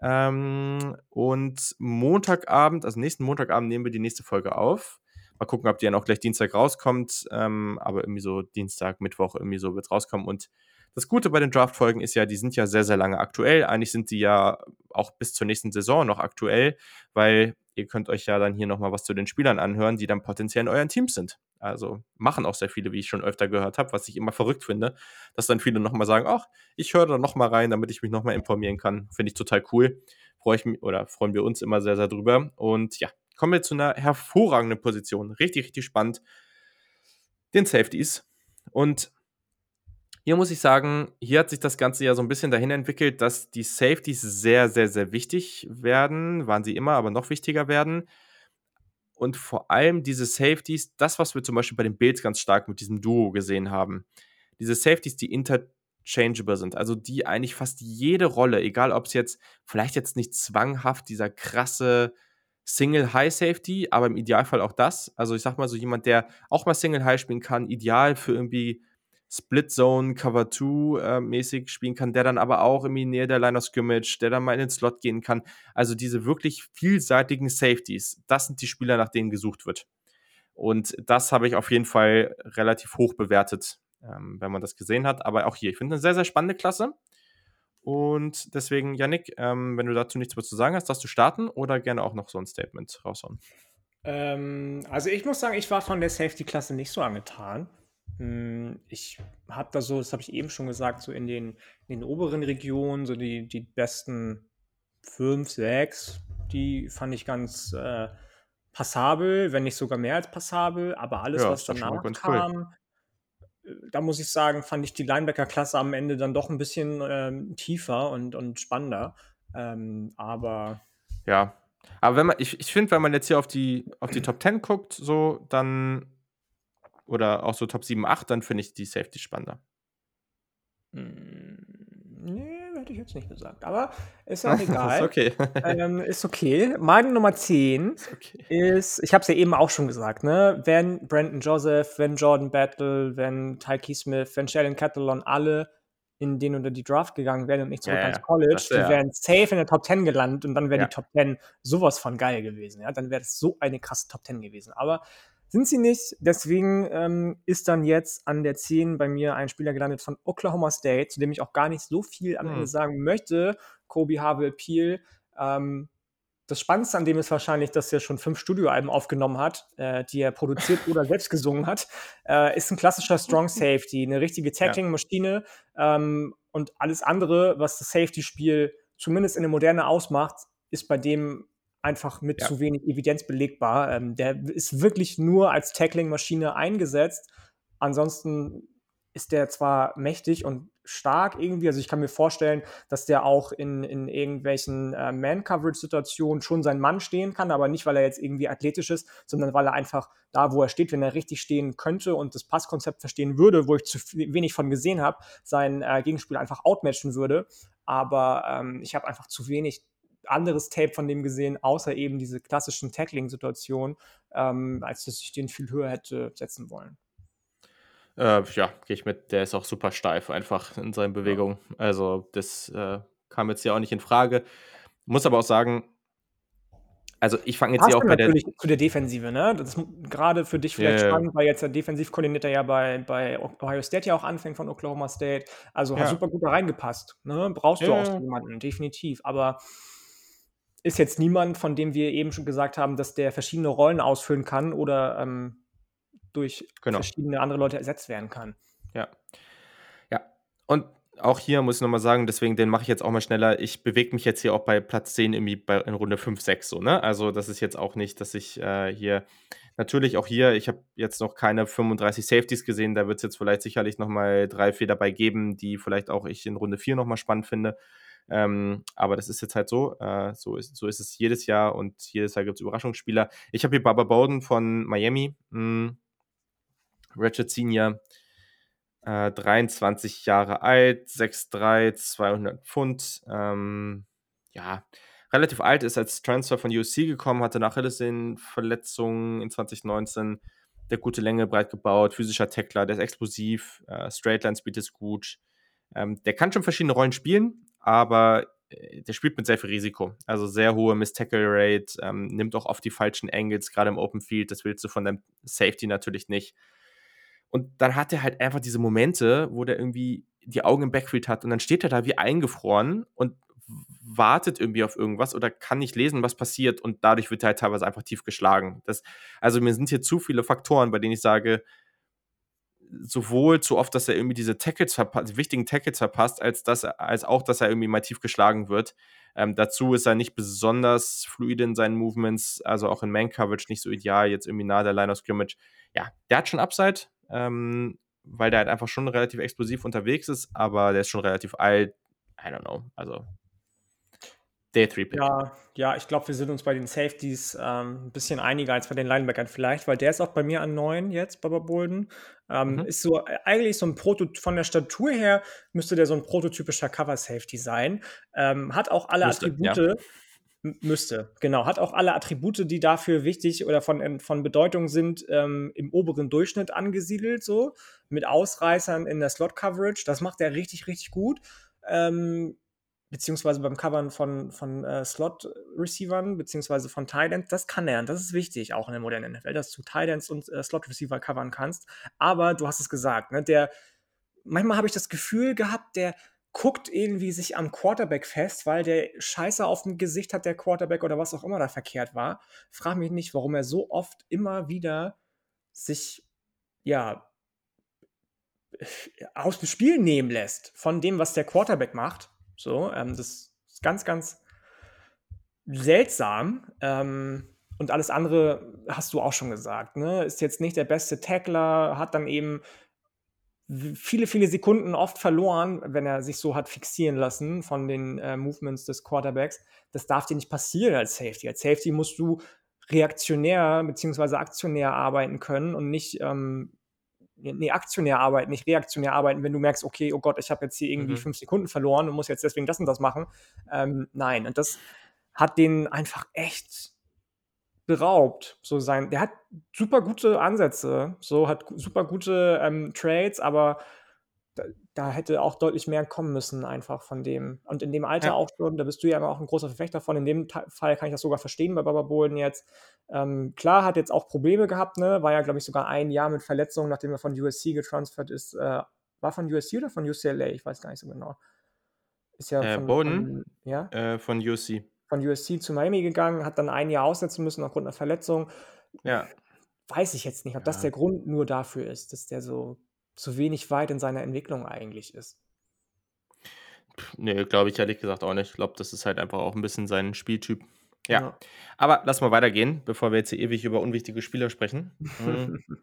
Ähm, und Montagabend, also nächsten Montagabend nehmen wir die nächste Folge auf. Mal gucken, ob die dann auch gleich Dienstag rauskommt. Ähm, aber irgendwie so Dienstag, Mittwoch, irgendwie so wird es rauskommen. Und das Gute bei den Draft-Folgen ist ja, die sind ja sehr, sehr lange aktuell. Eigentlich sind die ja auch bis zur nächsten Saison noch aktuell, weil ihr könnt euch ja dann hier nochmal was zu den Spielern anhören, die dann potenziell in euren Teams sind. Also machen auch sehr viele, wie ich schon öfter gehört habe, was ich immer verrückt finde, dass dann viele nochmal sagen, ach, ich höre da nochmal rein, damit ich mich nochmal informieren kann. Finde ich total cool. Freue ich mich oder freuen wir uns immer sehr, sehr drüber. Und ja, kommen wir zu einer hervorragenden Position. Richtig, richtig spannend. Den Safeties. Und Hier muss ich sagen, hier hat sich das Ganze ja so ein bisschen dahin entwickelt, dass die Safeties sehr, sehr, sehr wichtig werden. Waren sie immer, aber noch wichtiger werden. Und vor allem diese Safeties, das, was wir zum Beispiel bei den Bills ganz stark mit diesem Duo gesehen haben. Diese Safeties, die interchangeable sind, also die eigentlich fast jede Rolle, egal ob es jetzt, vielleicht jetzt nicht zwanghaft dieser krasse Single High Safety, aber im Idealfall auch das. Also ich sag mal so jemand, der auch mal Single High spielen kann, ideal für irgendwie Split Zone, Cover 2 äh, mäßig spielen kann, der dann aber auch irgendwie näher der Line of Scrimmage, der dann mal in den Slot gehen kann. Also diese wirklich vielseitigen Safeties, das sind die Spieler, nach denen gesucht wird. Und das habe ich auf jeden Fall relativ hoch bewertet, ähm, wenn man das gesehen hat. Aber auch hier, ich finde eine sehr, sehr spannende Klasse. Und deswegen, Yannick, ähm, wenn du dazu nichts mehr zu sagen hast, darfst du starten oder gerne auch noch so ein Statement raushauen. Ähm, also ich muss sagen, ich war von der Safety-Klasse nicht so angetan. Hm, ich habe da so, das habe ich eben schon gesagt, so in den, in den oberen Regionen, so die, die besten fünf, sechs, die fand ich ganz äh, passabel, wenn nicht sogar mehr als passabel, aber alles, ja, was danach kam, cool. Da muss ich sagen, fand ich die Linebacker-Klasse am Ende dann doch ein bisschen ähm, tiefer und, und spannender. Ähm, aber. Ja. Aber wenn man, ich, ich finde, wenn man jetzt hier auf die, auf die Top 10 guckt, so, dann oder auch so Top 7, 8, dann finde ich die Safety spannender. Hm, nee, hätte ich jetzt nicht gesagt. Aber ist <laughs> auch egal. ist okay. ähm, ist okay. Meine Nummer 10 ist, okay. ist ich habe es ja eben auch schon gesagt, ne? Wenn Brandon Joseph, wenn Jordan Battle, wenn Tyke Smith, wenn Sheldon Catalon alle in den unter die Draft gegangen wären und nicht zurück ja, ans College, das, die ja. wären safe in der Top 10 gelandet und dann wäre ja. die Top 10 sowas von geil gewesen. Ja? Dann wäre das so eine krasse Top 10 gewesen. Aber sind sie nicht. Deswegen ähm, ist dann jetzt an der 10 bei mir ein Spieler gelandet von Oklahoma State, zu dem ich auch gar nicht so viel am Ende hm. sagen möchte. Kobe Harville Peel. Ähm, das Spannendste an dem ist wahrscheinlich, dass er schon fünf Studioalben aufgenommen hat, äh, die er produziert <laughs> oder selbst gesungen hat. Äh, ist ein klassischer Strong <laughs> Safety, eine richtige Tackling-Maschine ähm, und alles andere, was das Safety-Spiel zumindest in der Moderne ausmacht, ist bei dem einfach mit ja. zu wenig Evidenz belegbar. Ähm, der ist wirklich nur als Tackling-Maschine eingesetzt. Ansonsten ist der zwar mächtig und stark irgendwie, also ich kann mir vorstellen, dass der auch in, in irgendwelchen äh, Man-Coverage-Situationen schon sein Mann stehen kann, aber nicht, weil er jetzt irgendwie athletisch ist, sondern weil er einfach da, wo er steht, wenn er richtig stehen könnte und das Passkonzept verstehen würde, wo ich zu wenig von gesehen habe, sein äh, Gegenspieler einfach outmatchen würde. Aber ähm, ich habe einfach zu wenig anderes Tape von dem gesehen, außer eben diese klassischen Tackling-Situationen, ähm, als dass ich den viel höher hätte setzen wollen. Äh, ja, gehe ich mit. Der ist auch super steif einfach in seinen Bewegungen. Ja. Also, das äh, kam jetzt ja auch nicht in Frage. Muss aber auch sagen, also ich fange jetzt hier auch bei der. zu der Defensive, ne? Das ist gerade für dich vielleicht yeah. spannend, weil jetzt der Defensivkoordinator ja bei, bei Ohio State ja auch anfängt von Oklahoma State. Also ja. hat super gut da reingepasst. Ne? Brauchst du auch jemanden, definitiv. Aber ist jetzt niemand, von dem wir eben schon gesagt haben, dass der verschiedene Rollen ausfüllen kann oder ähm, durch genau. verschiedene andere Leute ersetzt werden kann. Ja. Ja. Und auch hier muss ich nochmal sagen, deswegen den mache ich jetzt auch mal schneller. Ich bewege mich jetzt hier auch bei Platz 10 irgendwie bei, in Runde 5, 6 so, ne? Also das ist jetzt auch nicht, dass ich äh, hier, natürlich auch hier, ich habe jetzt noch keine 35 Safeties gesehen, da wird es jetzt vielleicht sicherlich nochmal drei, vier dabei geben, die vielleicht auch ich in Runde 4 nochmal spannend finde. Ähm, aber das ist jetzt halt so. Äh, so, ist, so ist es jedes Jahr und jedes Jahr gibt es Überraschungsspieler. Ich habe hier Baba Bowden von Miami, hm, Ratchet Senior, äh, 23 Jahre alt, 6'3, 200 Pfund. Ähm, ja, relativ alt, ist als Transfer von USC gekommen, hatte nach Verletzungen in 2019 der gute Länge breit gebaut, physischer Tackler, der ist explosiv, äh, Straightline Speed ist gut. Ähm, der kann schon verschiedene Rollen spielen, aber äh, der spielt mit sehr viel Risiko. Also sehr hohe Miss-Tackle-Rate, ähm, nimmt auch oft die falschen Angles, gerade im Open Field. Das willst du von deinem Safety natürlich nicht. Und dann hat er halt einfach diese Momente, wo der irgendwie die Augen im Backfield hat und dann steht er da wie eingefroren und wartet irgendwie auf irgendwas oder kann nicht lesen, was passiert und dadurch wird er halt teilweise einfach tief geschlagen. Das, also mir sind hier zu viele Faktoren, bei denen ich sage, sowohl zu oft, dass er irgendwie diese Tackles verpasst, wichtigen Tackles verpasst, als, dass als auch, dass er irgendwie mal tief geschlagen wird. Ähm, dazu ist er nicht besonders fluide in seinen Movements, also auch in Man-Coverage nicht so ideal, jetzt irgendwie nahe der Line of Scrimmage. Ja, der hat schon Upside. Ähm, weil der halt einfach schon relativ explosiv unterwegs ist, aber der ist schon relativ alt. I don't know. Also Day 3 Pick. Ja, ja, ich glaube, wir sind uns bei den Safeties ähm, ein bisschen einiger als bei den Linebackern vielleicht, weil der ist auch bei mir an 9 jetzt, Baba Bolden. Ähm, mhm. Ist so äh, eigentlich so ein Proto von der Statur her müsste der so ein prototypischer Cover Safety sein. Ähm, hat auch alle müsste, Attribute. Ja. Müsste, genau. Hat auch alle Attribute, die dafür wichtig oder von, von Bedeutung sind, ähm, im oberen Durchschnitt angesiedelt, so. Mit Ausreißern in der Slot-Coverage. Das macht er richtig, richtig gut. Ähm, beziehungsweise beim Covern von, von äh, Slot-Receivern, beziehungsweise von Tidends, das kann er. Und das ist wichtig, auch in der modernen NFL, dass du Tidends und äh, Slot-Receiver covern kannst. Aber du hast es gesagt, ne, der, manchmal habe ich das Gefühl gehabt, der guckt irgendwie sich am Quarterback fest, weil der Scheiße auf dem Gesicht hat, der Quarterback oder was auch immer da verkehrt war. Frag mich nicht, warum er so oft immer wieder sich, ja, aus dem Spiel nehmen lässt von dem, was der Quarterback macht so, ähm, das ist ganz, ganz seltsam. Ähm, und alles andere hast du auch schon gesagt. Ne? Ist jetzt nicht der beste Tackler, hat dann eben viele, viele Sekunden oft verloren, wenn er sich so hat fixieren lassen von den äh, Movements des Quarterbacks. Das darf dir nicht passieren als Safety. Als Safety musst du reaktionär bzw. aktionär arbeiten können und nicht ähm, nee, aktionär arbeiten, nicht reaktionär arbeiten, wenn du merkst, okay, oh Gott, ich habe jetzt hier irgendwie mhm. fünf Sekunden verloren und muss jetzt deswegen das und das machen. Ähm, nein, und das hat den einfach echt beraubt. So sein, der hat super gute Ansätze, so hat super gute ähm, Trades, aber da, da, hätte auch deutlich mehr kommen müssen, einfach von dem. Und in dem Alter ja. auch schon, da bist du ja immer auch ein großer Verfechter von. In dem Fall kann ich das sogar verstehen bei Baba Bohlen jetzt. Ähm, klar, hat jetzt auch Probleme gehabt, ne? War ja, glaube ich, sogar ein Jahr mit Verletzungen, nachdem er von USC getransfert ist. Äh, war von USC oder von UCLA? Ich weiß gar nicht so genau. Ist ja äh, von, Bowden, von, ja? Äh, von USC. Von USC zu Miami gegangen, hat dann ein Jahr aussetzen müssen aufgrund einer Verletzung. Ja. Weiß ich jetzt nicht, ob ja. das der Grund nur dafür ist, dass der so zu wenig weit in seiner Entwicklung eigentlich ist. Nee, glaube ich ehrlich gesagt auch nicht. Ich glaube, das ist halt einfach auch ein bisschen sein Spieltyp. Ja. ja. Aber lass mal weitergehen, bevor wir jetzt hier ewig über unwichtige Spieler sprechen. Mhm. <laughs>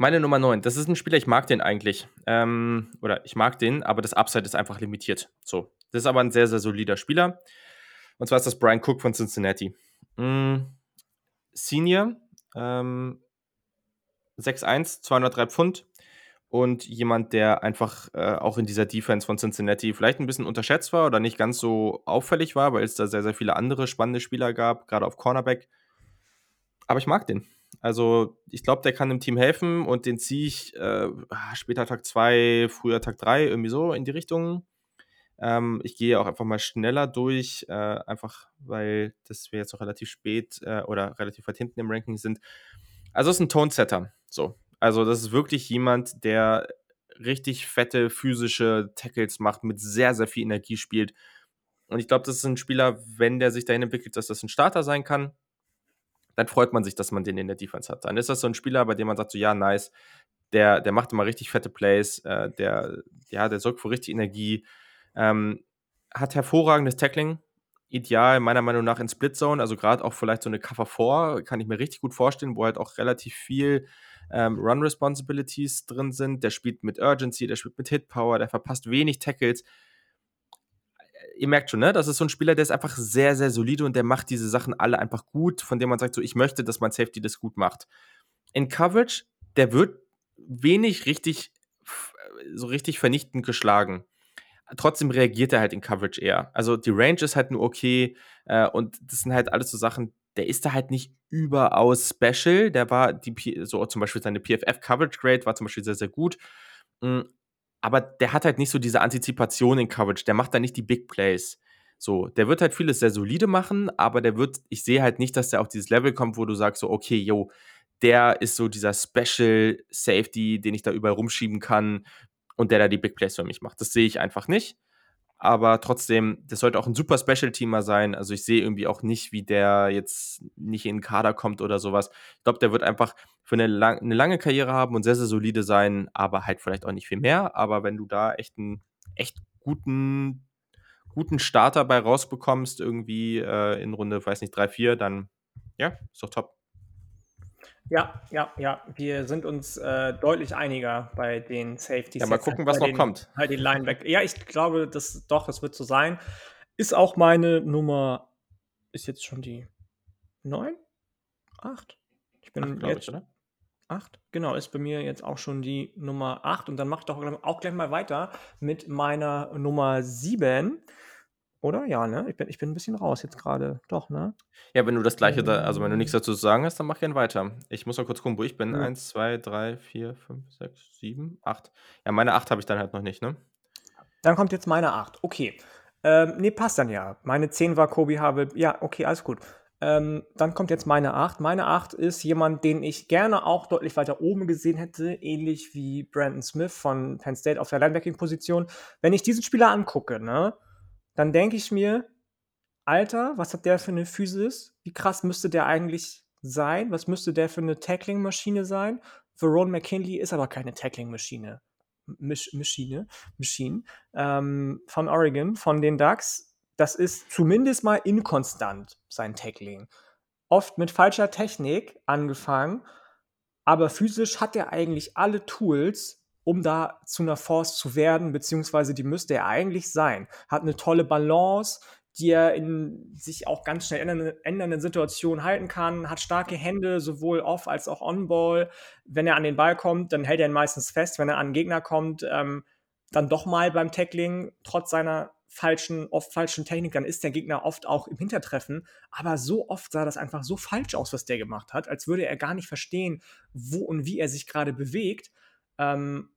Meine Nummer 9, das ist ein Spieler, ich mag den eigentlich. Ähm, oder ich mag den, aber das Upside ist einfach limitiert. So. Das ist aber ein sehr, sehr solider Spieler. Und zwar ist das Brian Cook von Cincinnati. Mhm. Senior, ähm, 6'1, 203 Pfund, und jemand, der einfach äh, auch in dieser Defense von Cincinnati vielleicht ein bisschen unterschätzt war oder nicht ganz so auffällig war, weil es da sehr, sehr viele andere spannende Spieler gab, gerade auf Cornerback. Aber ich mag den. Also, ich glaube, der kann dem Team helfen und den ziehe ich äh, später Tag 2, früher Tag 3, irgendwie so in die Richtung. Ähm, ich gehe auch einfach mal schneller durch, äh, einfach weil das wir jetzt noch relativ spät äh, oder relativ weit hinten im Ranking sind. Also, es ist ein Tone-Setter. So, also, das ist wirklich jemand, der richtig fette physische Tackles macht, mit sehr, sehr viel Energie spielt. Und ich glaube, das ist ein Spieler, wenn der sich dahin entwickelt, dass das ein Starter sein kann, dann freut man sich, dass man den in der Defense hat. Dann ist das so ein Spieler, bei dem man sagt, so ja, nice, der, der macht immer richtig fette Plays, äh, der, ja, der sorgt für richtig Energie, ähm, hat hervorragendes Tackling, ideal meiner Meinung nach in Split Zone, also gerade auch vielleicht so eine Cover 4, kann ich mir richtig gut vorstellen, wo halt auch relativ viel ähm, Run Responsibilities drin sind. Der spielt mit Urgency, der spielt mit Hit Power, der verpasst wenig Tackles. Ihr merkt schon, ne? Das ist so ein Spieler, der ist einfach sehr, sehr solide und der macht diese Sachen alle einfach gut, von dem man sagt, so, ich möchte, dass mein Safety das gut macht. In Coverage, der wird wenig richtig, so richtig vernichtend geschlagen trotzdem reagiert er halt in Coverage eher. Also die Range ist halt nur okay äh, und das sind halt alles so Sachen, der ist da halt nicht überaus special. Der war, die, so zum Beispiel seine PFF Coverage Grade war zum Beispiel sehr, sehr gut. Mm, aber der hat halt nicht so diese Antizipation in Coverage. Der macht da nicht die Big Plays. So, der wird halt vieles sehr solide machen, aber der wird, ich sehe halt nicht, dass der auf dieses Level kommt, wo du sagst so, okay, yo, der ist so dieser Special Safety, den ich da überall rumschieben kann und der da die Big Plays für mich macht. Das sehe ich einfach nicht aber trotzdem, das sollte auch ein super Special-Teamer sein. Also ich sehe irgendwie auch nicht, wie der jetzt nicht in den Kader kommt oder sowas. Ich glaube, der wird einfach für eine, lang eine, lange Karriere haben und sehr, sehr solide sein, aber halt vielleicht auch nicht viel mehr. Aber wenn du da echt einen echt guten, guten Starter bei rausbekommst, irgendwie äh, in Runde, weiß nicht, 3, 4, dann ja, ist doch top. Ja, ja, ja. Wir sind uns äh, deutlich einiger bei den Safeties. Ja, mal gucken, was noch den, kommt. Bei den Linebacker. ja, ich glaube, das doch, das wird so sein. Ist auch meine Nummer. Ist jetzt schon die 9? 8? Ich bin Acht, jetzt. Ich, oder? 8? Genau, ist bei mir jetzt auch schon die Nummer 8. Und dann mache ich doch auch gleich mal weiter mit meiner Nummer 7. Oder? Ja, ne? Ich bin, ich bin ein bisschen raus jetzt gerade. Doch, ne? Ja, wenn du das gleiche da, also wenn du nichts dazu zu sagen hast, dann mach gern weiter. Ich muss mal kurz gucken, wo ich bin. Ja. 1, 2, 3, 4, 5, 6, 7, 8. Ja, meine 8 habe ich dann halt noch nicht, ne? Dann kommt jetzt meine 8. Okay. Ähm, nee, passt dann ja. Meine 10 war Kobe Havel. Ja, okay, alles gut. Ähm, dann kommt jetzt meine 8. Meine 8 ist jemand, den ich gerne auch deutlich weiter oben gesehen hätte, ähnlich wie Brandon Smith von Penn State auf der Linebacking-Position. Wenn ich diesen Spieler angucke, ne, dann denke ich mir, Alter, was hat der für eine Physis? Wie krass müsste der eigentlich sein? Was müsste der für eine Tackling-Maschine sein? Verone McKinley ist aber keine Tackling-Maschine. Maschine, Machine, ähm, von Oregon, von den Ducks. Das ist zumindest mal inkonstant, sein Tackling. Oft mit falscher Technik angefangen, aber physisch hat er eigentlich alle Tools, um da zu einer Force zu werden, beziehungsweise die müsste er eigentlich sein. Hat eine tolle Balance, die er in sich auch ganz schnell ändernde, ändernde Situationen halten kann, hat starke Hände, sowohl off als auch on-ball. Wenn er an den Ball kommt, dann hält er ihn meistens fest. Wenn er an den Gegner kommt, ähm, dann doch mal beim Tackling, trotz seiner falschen, oft falschen Technik, dann ist der Gegner oft auch im Hintertreffen. Aber so oft sah das einfach so falsch aus, was der gemacht hat, als würde er gar nicht verstehen, wo und wie er sich gerade bewegt. Ähm,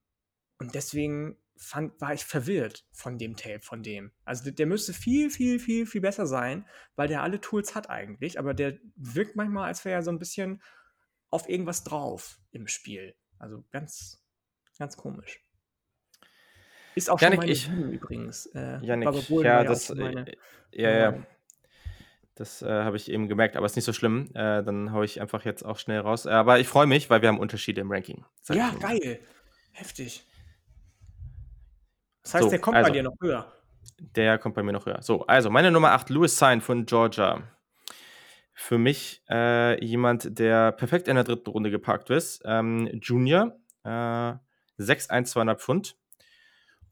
und deswegen fand, war ich verwirrt von dem Tape, von dem. Also der, der, müsste viel, viel, viel, viel besser sein, weil der alle Tools hat eigentlich, aber der wirkt manchmal, als wäre er so ein bisschen auf irgendwas drauf im Spiel. Also ganz, ganz komisch. Ist auch Janik, schon meine ich, übrigens. Äh, Janik, ja, das, meine, ja, ja. Ähm, das äh, habe ich eben gemerkt, aber ist nicht so schlimm. Äh, dann haue ich einfach jetzt auch schnell raus. aber ich freue mich, weil wir haben Unterschiede im Ranking. Ja, geil. Heftig. Das heißt, so, der kommt also, bei dir noch höher. Der kommt bei mir noch höher. So, also meine Nummer 8, Louis Sign von Georgia. Für mich äh, jemand, der perfekt in der dritten Runde geparkt ist. Ähm, Junior, äh, 6'1, 200 Pfund.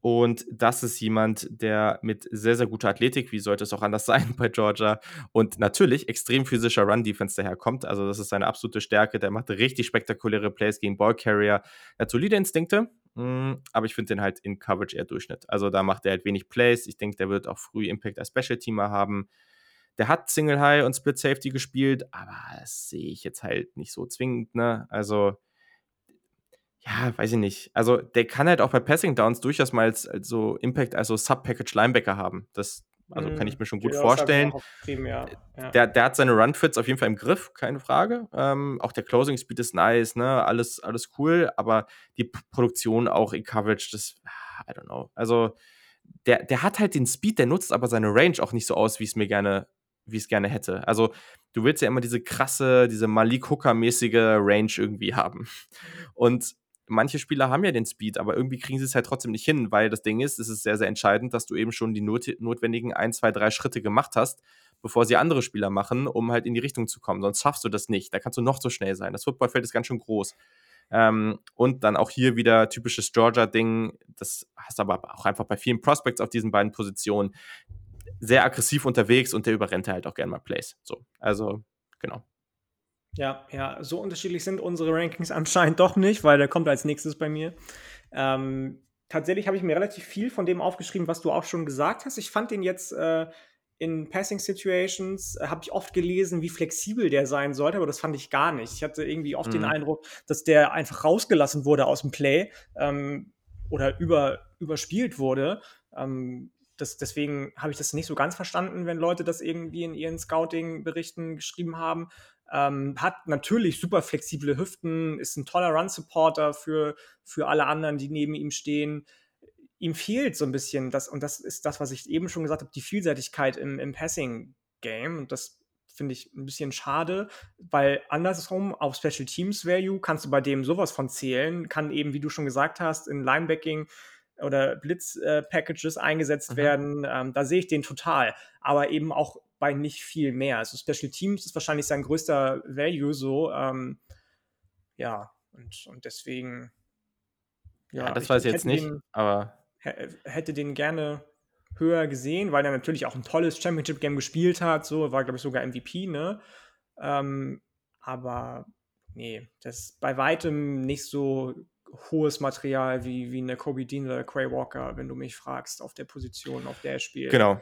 Und das ist jemand, der mit sehr, sehr guter Athletik, wie sollte es auch anders <laughs> sein bei Georgia, und natürlich extrem physischer Run-Defense daherkommt. Also, das ist seine absolute Stärke. Der macht richtig spektakuläre Plays gegen Ballcarrier. Er hat solide Instinkte, aber ich finde den halt in Coverage eher Durchschnitt. Also da macht er halt wenig Plays. Ich denke, der wird auch früh Impact als Special-Teamer haben. Der hat Single High und Split Safety gespielt, aber das sehe ich jetzt halt nicht so zwingend, ne? Also, ja, weiß ich nicht. Also, der kann halt auch bei Passing Downs durchaus mal als, als so Impact, also Sub-Package Linebacker haben. Das also kann ich mir schon gut ja, vorstellen. Ja. Ja. Der, der hat seine Run-Fits auf jeden Fall im Griff, keine Frage. Ähm, auch der Closing-Speed ist nice, ne? Alles, alles cool, aber die P Produktion auch in Coverage, das, I don't know. Also, der, der hat halt den Speed, der nutzt aber seine Range auch nicht so aus, wie es mir gerne, wie es gerne hätte. Also, du willst ja immer diese krasse, diese Malik Hooker-mäßige Range irgendwie haben. Und manche Spieler haben ja den Speed, aber irgendwie kriegen sie es halt trotzdem nicht hin, weil das Ding ist, es ist sehr, sehr entscheidend, dass du eben schon die not notwendigen ein, zwei, drei Schritte gemacht hast, bevor sie andere Spieler machen, um halt in die Richtung zu kommen. Sonst schaffst du das nicht. Da kannst du noch so schnell sein. Das Footballfeld ist ganz schön groß. Ähm, und dann auch hier wieder typisches Georgia-Ding. Das hast du aber auch einfach bei vielen Prospects auf diesen beiden Positionen sehr aggressiv unterwegs und der überrennt halt auch gerne mal Plays. So, also genau. Ja, ja, so unterschiedlich sind unsere Rankings <laughs> anscheinend doch nicht, weil der kommt als nächstes bei mir. Ähm, tatsächlich habe ich mir relativ viel von dem aufgeschrieben, was du auch schon gesagt hast. Ich fand den jetzt äh, in Passing Situations, äh, habe ich oft gelesen, wie flexibel der sein sollte, aber das fand ich gar nicht. Ich hatte irgendwie oft mhm. den Eindruck, dass der einfach rausgelassen wurde aus dem Play ähm, oder über, überspielt wurde. Ähm, das, deswegen habe ich das nicht so ganz verstanden, wenn Leute das irgendwie in ihren Scouting-Berichten geschrieben haben. Ähm, hat natürlich super flexible Hüften, ist ein toller Run-Supporter für, für alle anderen, die neben ihm stehen. Ihm fehlt so ein bisschen das, und das ist das, was ich eben schon gesagt habe, die Vielseitigkeit im, im Passing-Game. Und das finde ich ein bisschen schade, weil andersrum auf Special Teams Value kannst du bei dem sowas von zählen, kann eben, wie du schon gesagt hast, in Linebacking oder Blitz-Packages äh, eingesetzt mhm. werden. Ähm, da sehe ich den total. Aber eben auch bei nicht viel mehr. Also Special Teams ist wahrscheinlich sein größter Value so. Ähm, ja, und, und deswegen. Ja, ja das ich, weiß ich jetzt nicht, den, aber. Hätte den gerne höher gesehen, weil er natürlich auch ein tolles Championship-Game gespielt hat. So, war, glaube ich, sogar MVP, ne? Ähm, aber nee, das ist bei weitem nicht so hohes Material wie, wie eine Kobe Dean oder Quay Walker, wenn du mich fragst, auf der Position, auf der er spielt. Genau.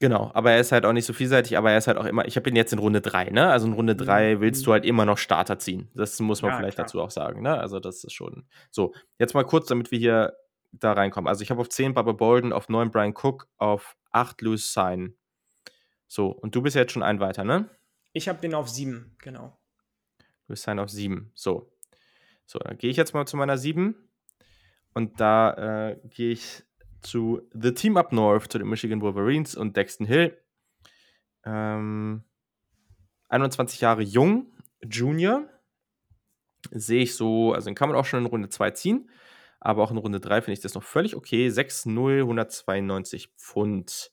Genau, aber er ist halt auch nicht so vielseitig, aber er ist halt auch immer, ich habe ihn jetzt in Runde 3, ne? Also in Runde 3 mhm. willst du halt immer noch Starter ziehen. Das muss man ja, vielleicht klar. dazu auch sagen, ne? Also das ist schon. So, jetzt mal kurz, damit wir hier da reinkommen. Also ich habe auf 10 Bubba Bolden, auf 9 Brian Cook, auf 8 Louis Sign. So, und du bist jetzt schon ein weiter, ne? Ich habe den auf 7, genau. Louis Sign auf 7. So. So, dann gehe ich jetzt mal zu meiner 7. Und da äh, gehe ich zu The Team Up North, zu den Michigan Wolverines und Dexton Hill. Ähm, 21 Jahre jung, Junior. Sehe ich so, also den kann man auch schon in Runde 2 ziehen aber auch in Runde 3 finde ich das noch völlig okay. 6-0, 192 Pfund.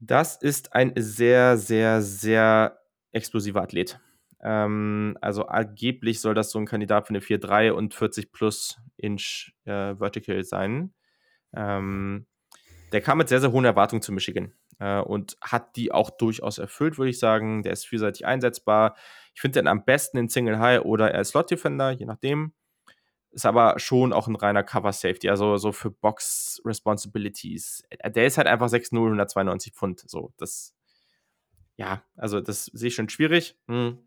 Das ist ein sehr, sehr, sehr explosiver Athlet. Ähm, also angeblich soll das so ein Kandidat für eine 4-3 und 40 plus Inch äh, Vertical sein. Ähm, der kam mit sehr, sehr hohen Erwartungen zu Michigan äh, und hat die auch durchaus erfüllt, würde ich sagen. Der ist vielseitig einsetzbar. Ich finde den am besten in Single High oder er Slot Defender, je nachdem. Ist aber schon auch ein reiner Cover Safety, also so für Box Responsibilities. Äh, der ist halt einfach 6'0, 192 Pfund. So, das, ja, also das sehe ich schon schwierig. Hm.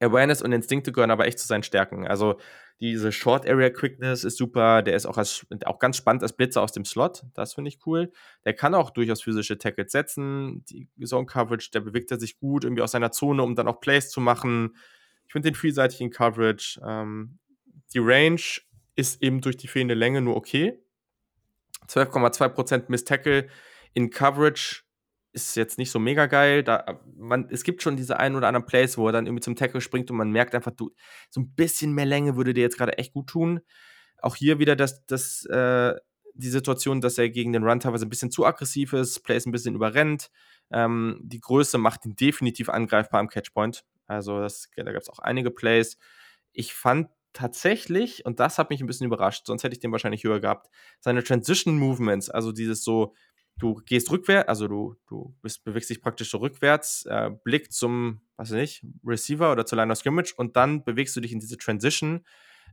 Awareness und Instinkte gehören aber echt zu seinen Stärken. Also diese Short Area Quickness ist super. Der ist auch, als, auch ganz spannend als Blitzer aus dem Slot. Das finde ich cool. Der kann auch durchaus physische Tackles setzen. Die Zone Coverage, der bewegt er sich gut irgendwie aus seiner Zone, um dann auch Plays zu machen. Ich finde den vielseitig in Coverage. Ähm, die Range ist eben durch die fehlende Länge nur okay. 12,2% Miss Tackle in Coverage ist jetzt nicht so mega geil. Da, man, es gibt schon diese ein oder anderen Plays, wo er dann irgendwie zum Tackle springt und man merkt einfach, du, so ein bisschen mehr Länge würde dir jetzt gerade echt gut tun. Auch hier wieder das, das, äh, die Situation, dass er gegen den Run teilweise ein bisschen zu aggressiv ist, Plays ein bisschen überrennt. Ähm, die Größe macht ihn definitiv angreifbar am Catchpoint. Also das, da gab es auch einige Plays. Ich fand tatsächlich, und das hat mich ein bisschen überrascht, sonst hätte ich den wahrscheinlich höher gehabt, seine Transition Movements, also dieses so, du gehst rückwärts, also du, du bist, bewegst dich praktisch so rückwärts, äh, Blick zum, weiß ich nicht, Receiver oder zur Line of Scrimmage und dann bewegst du dich in diese Transition.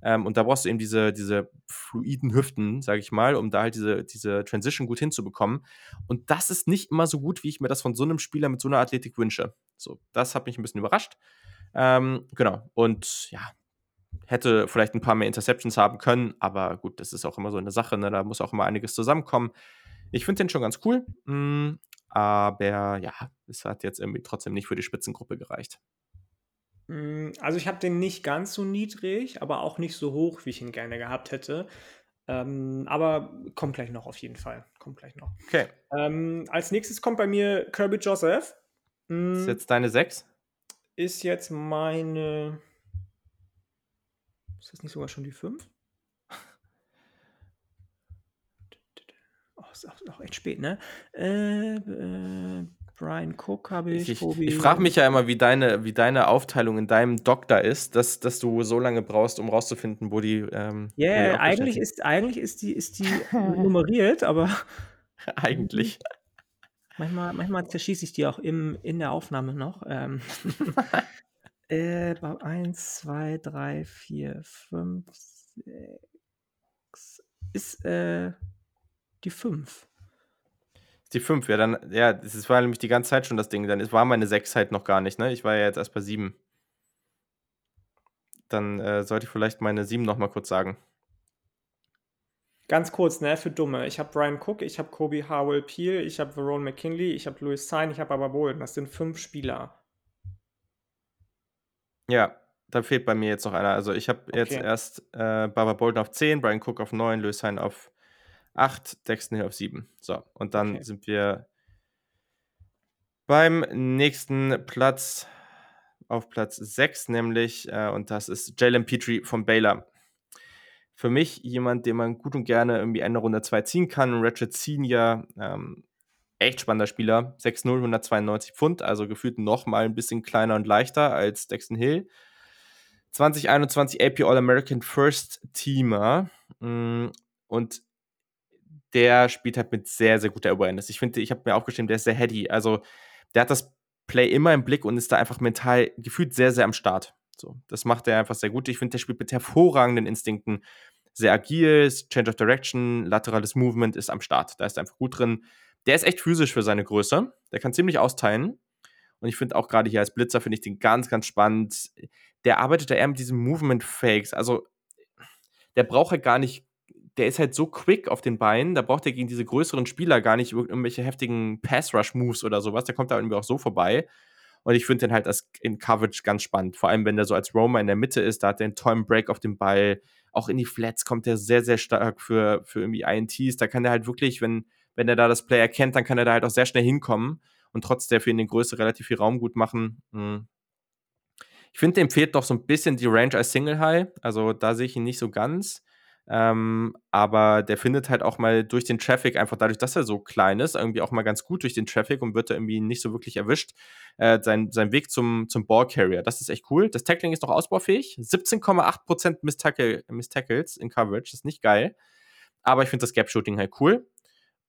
Ähm, und da brauchst du eben diese, diese fluiden Hüften, sage ich mal, um da halt diese, diese Transition gut hinzubekommen. Und das ist nicht immer so gut, wie ich mir das von so einem Spieler mit so einer Athletik wünsche. So, das hat mich ein bisschen überrascht. Ähm, genau. Und ja, hätte vielleicht ein paar mehr Interceptions haben können, aber gut, das ist auch immer so eine Sache, ne? da muss auch immer einiges zusammenkommen. Ich finde den schon ganz cool, mh, mm, aber ja, es hat jetzt irgendwie trotzdem nicht für die Spitzengruppe gereicht. Mm, also ich habe den nicht ganz so niedrig, aber auch nicht so hoch, wie ich ihn gerne gehabt hätte. Ähm, aber kommt gleich noch auf jeden Fall. Kommt gleich noch. Okay. Ähm, als nächstes kommt bei mir Kirby Joseph. Mm, ist jetzt deine 6? Ist jetzt meine ist das nicht sogar schon die 5? Oh, ist auch, auch echt spät, ne? Äh, äh, Brian Cook habe ich. Ich, ich, ich frage mich ja immer, wie deine, wie deine Aufteilung in deinem Doktor ist, dass, dass du so lange brauchst, um rauszufinden, wo die. Ähm, yeah, die eigentlich ist, eigentlich ist die, ist die <laughs> nummeriert, aber. <laughs> eigentlich. Manchmal, manchmal zerschieße ich die auch im, in der Aufnahme noch. Ähm. <laughs> Äh, 1, 2, 3, 4, 5, 6. Ist äh, die 5. Ist die 5, ja, dann, ja, das war nämlich die ganze Zeit schon das Ding. Dann war meine 6 halt noch gar nicht, ne? Ich war ja jetzt erst bei 7. Dann äh, sollte ich vielleicht meine 7 nochmal kurz sagen. Ganz kurz, ne, für Dumme. Ich habe Brian Cook, ich habe Kobe Harwell Peel, ich habe Verone McKinley, ich habe Louis Sain, ich habe aber Bolden. Das sind fünf Spieler. Ja, da fehlt bei mir jetzt noch einer. Also ich habe jetzt erst äh, Barbara Bolton auf 10, Brian Cook auf 9, Lewis Hine auf 8, Dexton Hill auf 7. So, und dann Okay. sind wir beim nächsten Platz auf Platz 6, nämlich, äh, und das ist Jalen Petrie von Baylor. Für mich jemand, den man gut und gerne irgendwie Ende Runde 2 ziehen kann. Ratchet Senior, ähm, echt spannender Spieler. 6'0, 192 Pfund, also gefühlt noch mal ein bisschen kleiner und leichter als Dexton Hill. 2021 AP All-American First Teamer. Mm, und der spielt halt mit sehr, sehr guter Awareness. Ich finde, ich habe mir aufgeschrieben, der ist sehr heady. Also, der hat das Play immer im Blick und ist da einfach mental gefühlt sehr, sehr am Start. So, das macht er einfach sehr gut. Ich finde, der spielt mit hervorragenden Instinkten. Sehr agil, Change of Direction, laterales Movement ist am Start. Da ist er einfach gut drin. Der ist echt physisch für seine Größe. Der kann ziemlich austeilen. Und ich finde auch gerade hier als Blitzer finde ich den ganz, ganz spannend. Der arbeitet da eher mit diesen Movement Fakes. Also, der braucht halt gar nicht der ist halt so quick auf den Beinen, da braucht er gegen diese größeren Spieler gar nicht irgendwelche heftigen Pass-Rush-Moves oder sowas. Der kommt da irgendwie auch so vorbei. Und ich finde den halt als in Coverage ganz spannend. Vor allem, wenn der so als Roamer in der Mitte ist, da hat der einen tollen Break auf dem Ball. Auch in die Flats kommt der sehr, sehr stark für, für irgendwie INTs. Da kann der halt wirklich, wenn, wenn er da das Play erkennt, dann kann er da halt auch sehr schnell hinkommen und trotz der für ihn den Größe relativ viel Raum gut machen. Hm. Ich finde, dem fehlt doch so ein bisschen die Range als Single High. Also da sehe ich ihn nicht so ganz. Ähm, aber der findet halt auch mal durch den Traffic, einfach dadurch, dass er so klein ist, irgendwie auch mal ganz gut durch den Traffic und wird da irgendwie nicht so wirklich erwischt. Äh, sein, sein Weg zum, zum Ballcarrier, das ist echt cool. Das Tackling ist noch ausbaufähig. 17,8% Miss, Tackle, Miss Tackles in Coverage, das ist nicht geil. Aber ich finde das Gap-Shooting halt cool.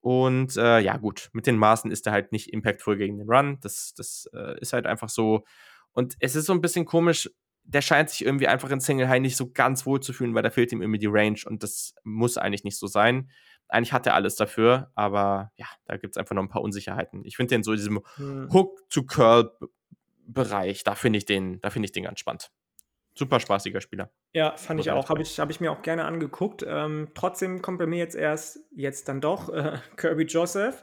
Und äh, ja, gut, mit den Maßen ist er halt nicht impactvoll gegen den Run. Das, das äh, ist halt einfach so. Und es ist so ein bisschen komisch, der scheint sich irgendwie einfach in Single High nicht so ganz wohl zu fühlen, weil da fehlt ihm irgendwie die Range und das muss eigentlich nicht so sein. Eigentlich hat er alles dafür, aber ja, da gibt es einfach noch ein paar Unsicherheiten. Ich finde den so in diesem hm. Hook-to-Curl-Bereich, da finde ich, den, find ich den ganz spannend. Super spaßiger Spieler. Ja, fand ich auch. Habe ich, hab ich mir auch gerne angeguckt. Ähm, trotzdem kommt bei mir jetzt erst, jetzt dann doch, <laughs> äh, Kirby Joseph.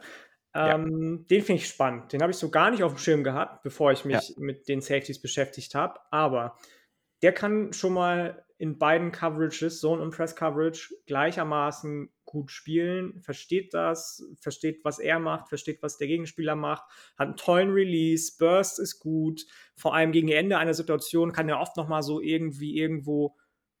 Ähm, ja. Den finde ich spannend. Den habe ich so gar nicht auf dem Schirm gehabt, bevor ich mich ja. mit den Safeties beschäftigt habe. Aber der kann schon mal in beiden Coverages, Zone und Press Coverage, gleichermaßen gut spielen, versteht das, versteht, was er macht, versteht, was der Gegenspieler macht, hat einen tollen Release, Burst ist gut, vor allem gegen Ende einer Situation kann er oft nochmal so irgendwie irgendwo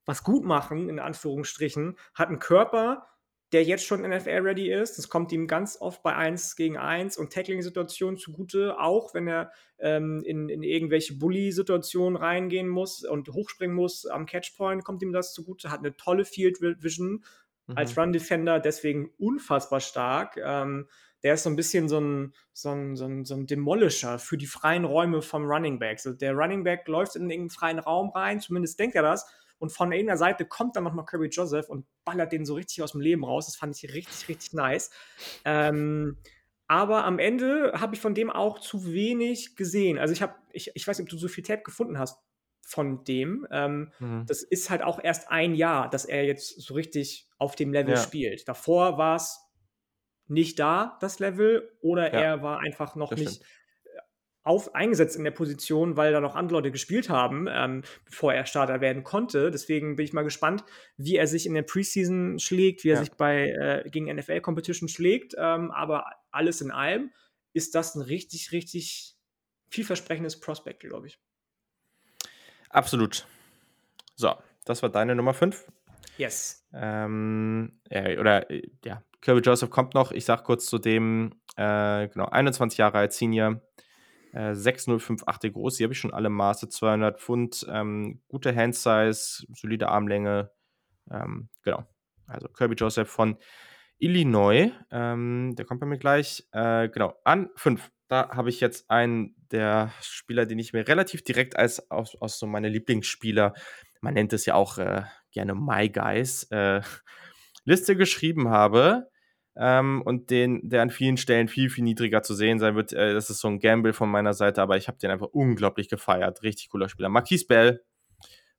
was gut machen, in Anführungsstrichen, hat einen Körper, der jetzt schon NFL-ready ist. Das kommt ihm ganz oft bei 1 gegen 1 und Tackling-Situationen zugute, auch wenn er ähm, in, in irgendwelche Bully-Situationen reingehen muss und hochspringen muss am Catchpoint, kommt ihm das zugute. Hat eine tolle Field Vision mhm. als Run-Defender, deswegen unfassbar stark. Ähm, der ist so ein bisschen so ein, so, ein, so, ein, so ein Demolisher für die freien Räume vom Running Back. Also der Running Back läuft in irgendeinen freien Raum rein, zumindest denkt er das, und von irgendeiner Seite kommt dann nochmal Kirby Joseph und ballert den so richtig aus dem Leben raus. Das fand ich richtig, richtig nice. Ähm, aber am Ende habe ich von dem auch zu wenig gesehen. Also ich habe, ich, ich weiß nicht, ob du so viel Tape gefunden hast von dem. Ähm, mhm. Das ist halt auch erst ein Jahr, dass er jetzt so richtig auf dem Level ja. spielt. Davor war es nicht da, das Level, oder ja. er war einfach noch nicht stimmt auf, eingesetzt in der Position, weil da noch andere Leute gespielt haben, ähm, bevor er Starter werden konnte. Deswegen bin ich mal gespannt, wie er sich in der Preseason schlägt, wie er ja. sich bei äh, gegen NFL Competition schlägt. Ähm, aber alles in allem ist das ein richtig, richtig vielversprechendes Prospect, glaube ich. Absolut. So, das war deine Nummer 5. Yes. Ähm, ja, oder ja, Kirby Joseph kommt noch. Ich sage kurz zu dem, äh, genau, 21 Jahre alt Senior, äh, 6058 groß, die habe ich schon alle Maße, 200 Pfund, ähm, gute Handsize, solide Armlänge. Ähm, genau. Also Kirby Joseph von Illinois, ähm, der kommt bei mir gleich. Äh, genau, an 5. Da habe ich jetzt einen der Spieler, den ich mir relativ direkt als aus, aus so meine Lieblingsspieler, man nennt es ja auch äh, gerne My Guys, äh, Liste geschrieben habe ähm, und den, der an vielen Stellen viel, viel niedriger zu sehen sein wird. Äh, das ist so ein Gamble von meiner Seite, aber ich habe den einfach unglaublich gefeiert. Richtig cooler Spieler. Marquise Bell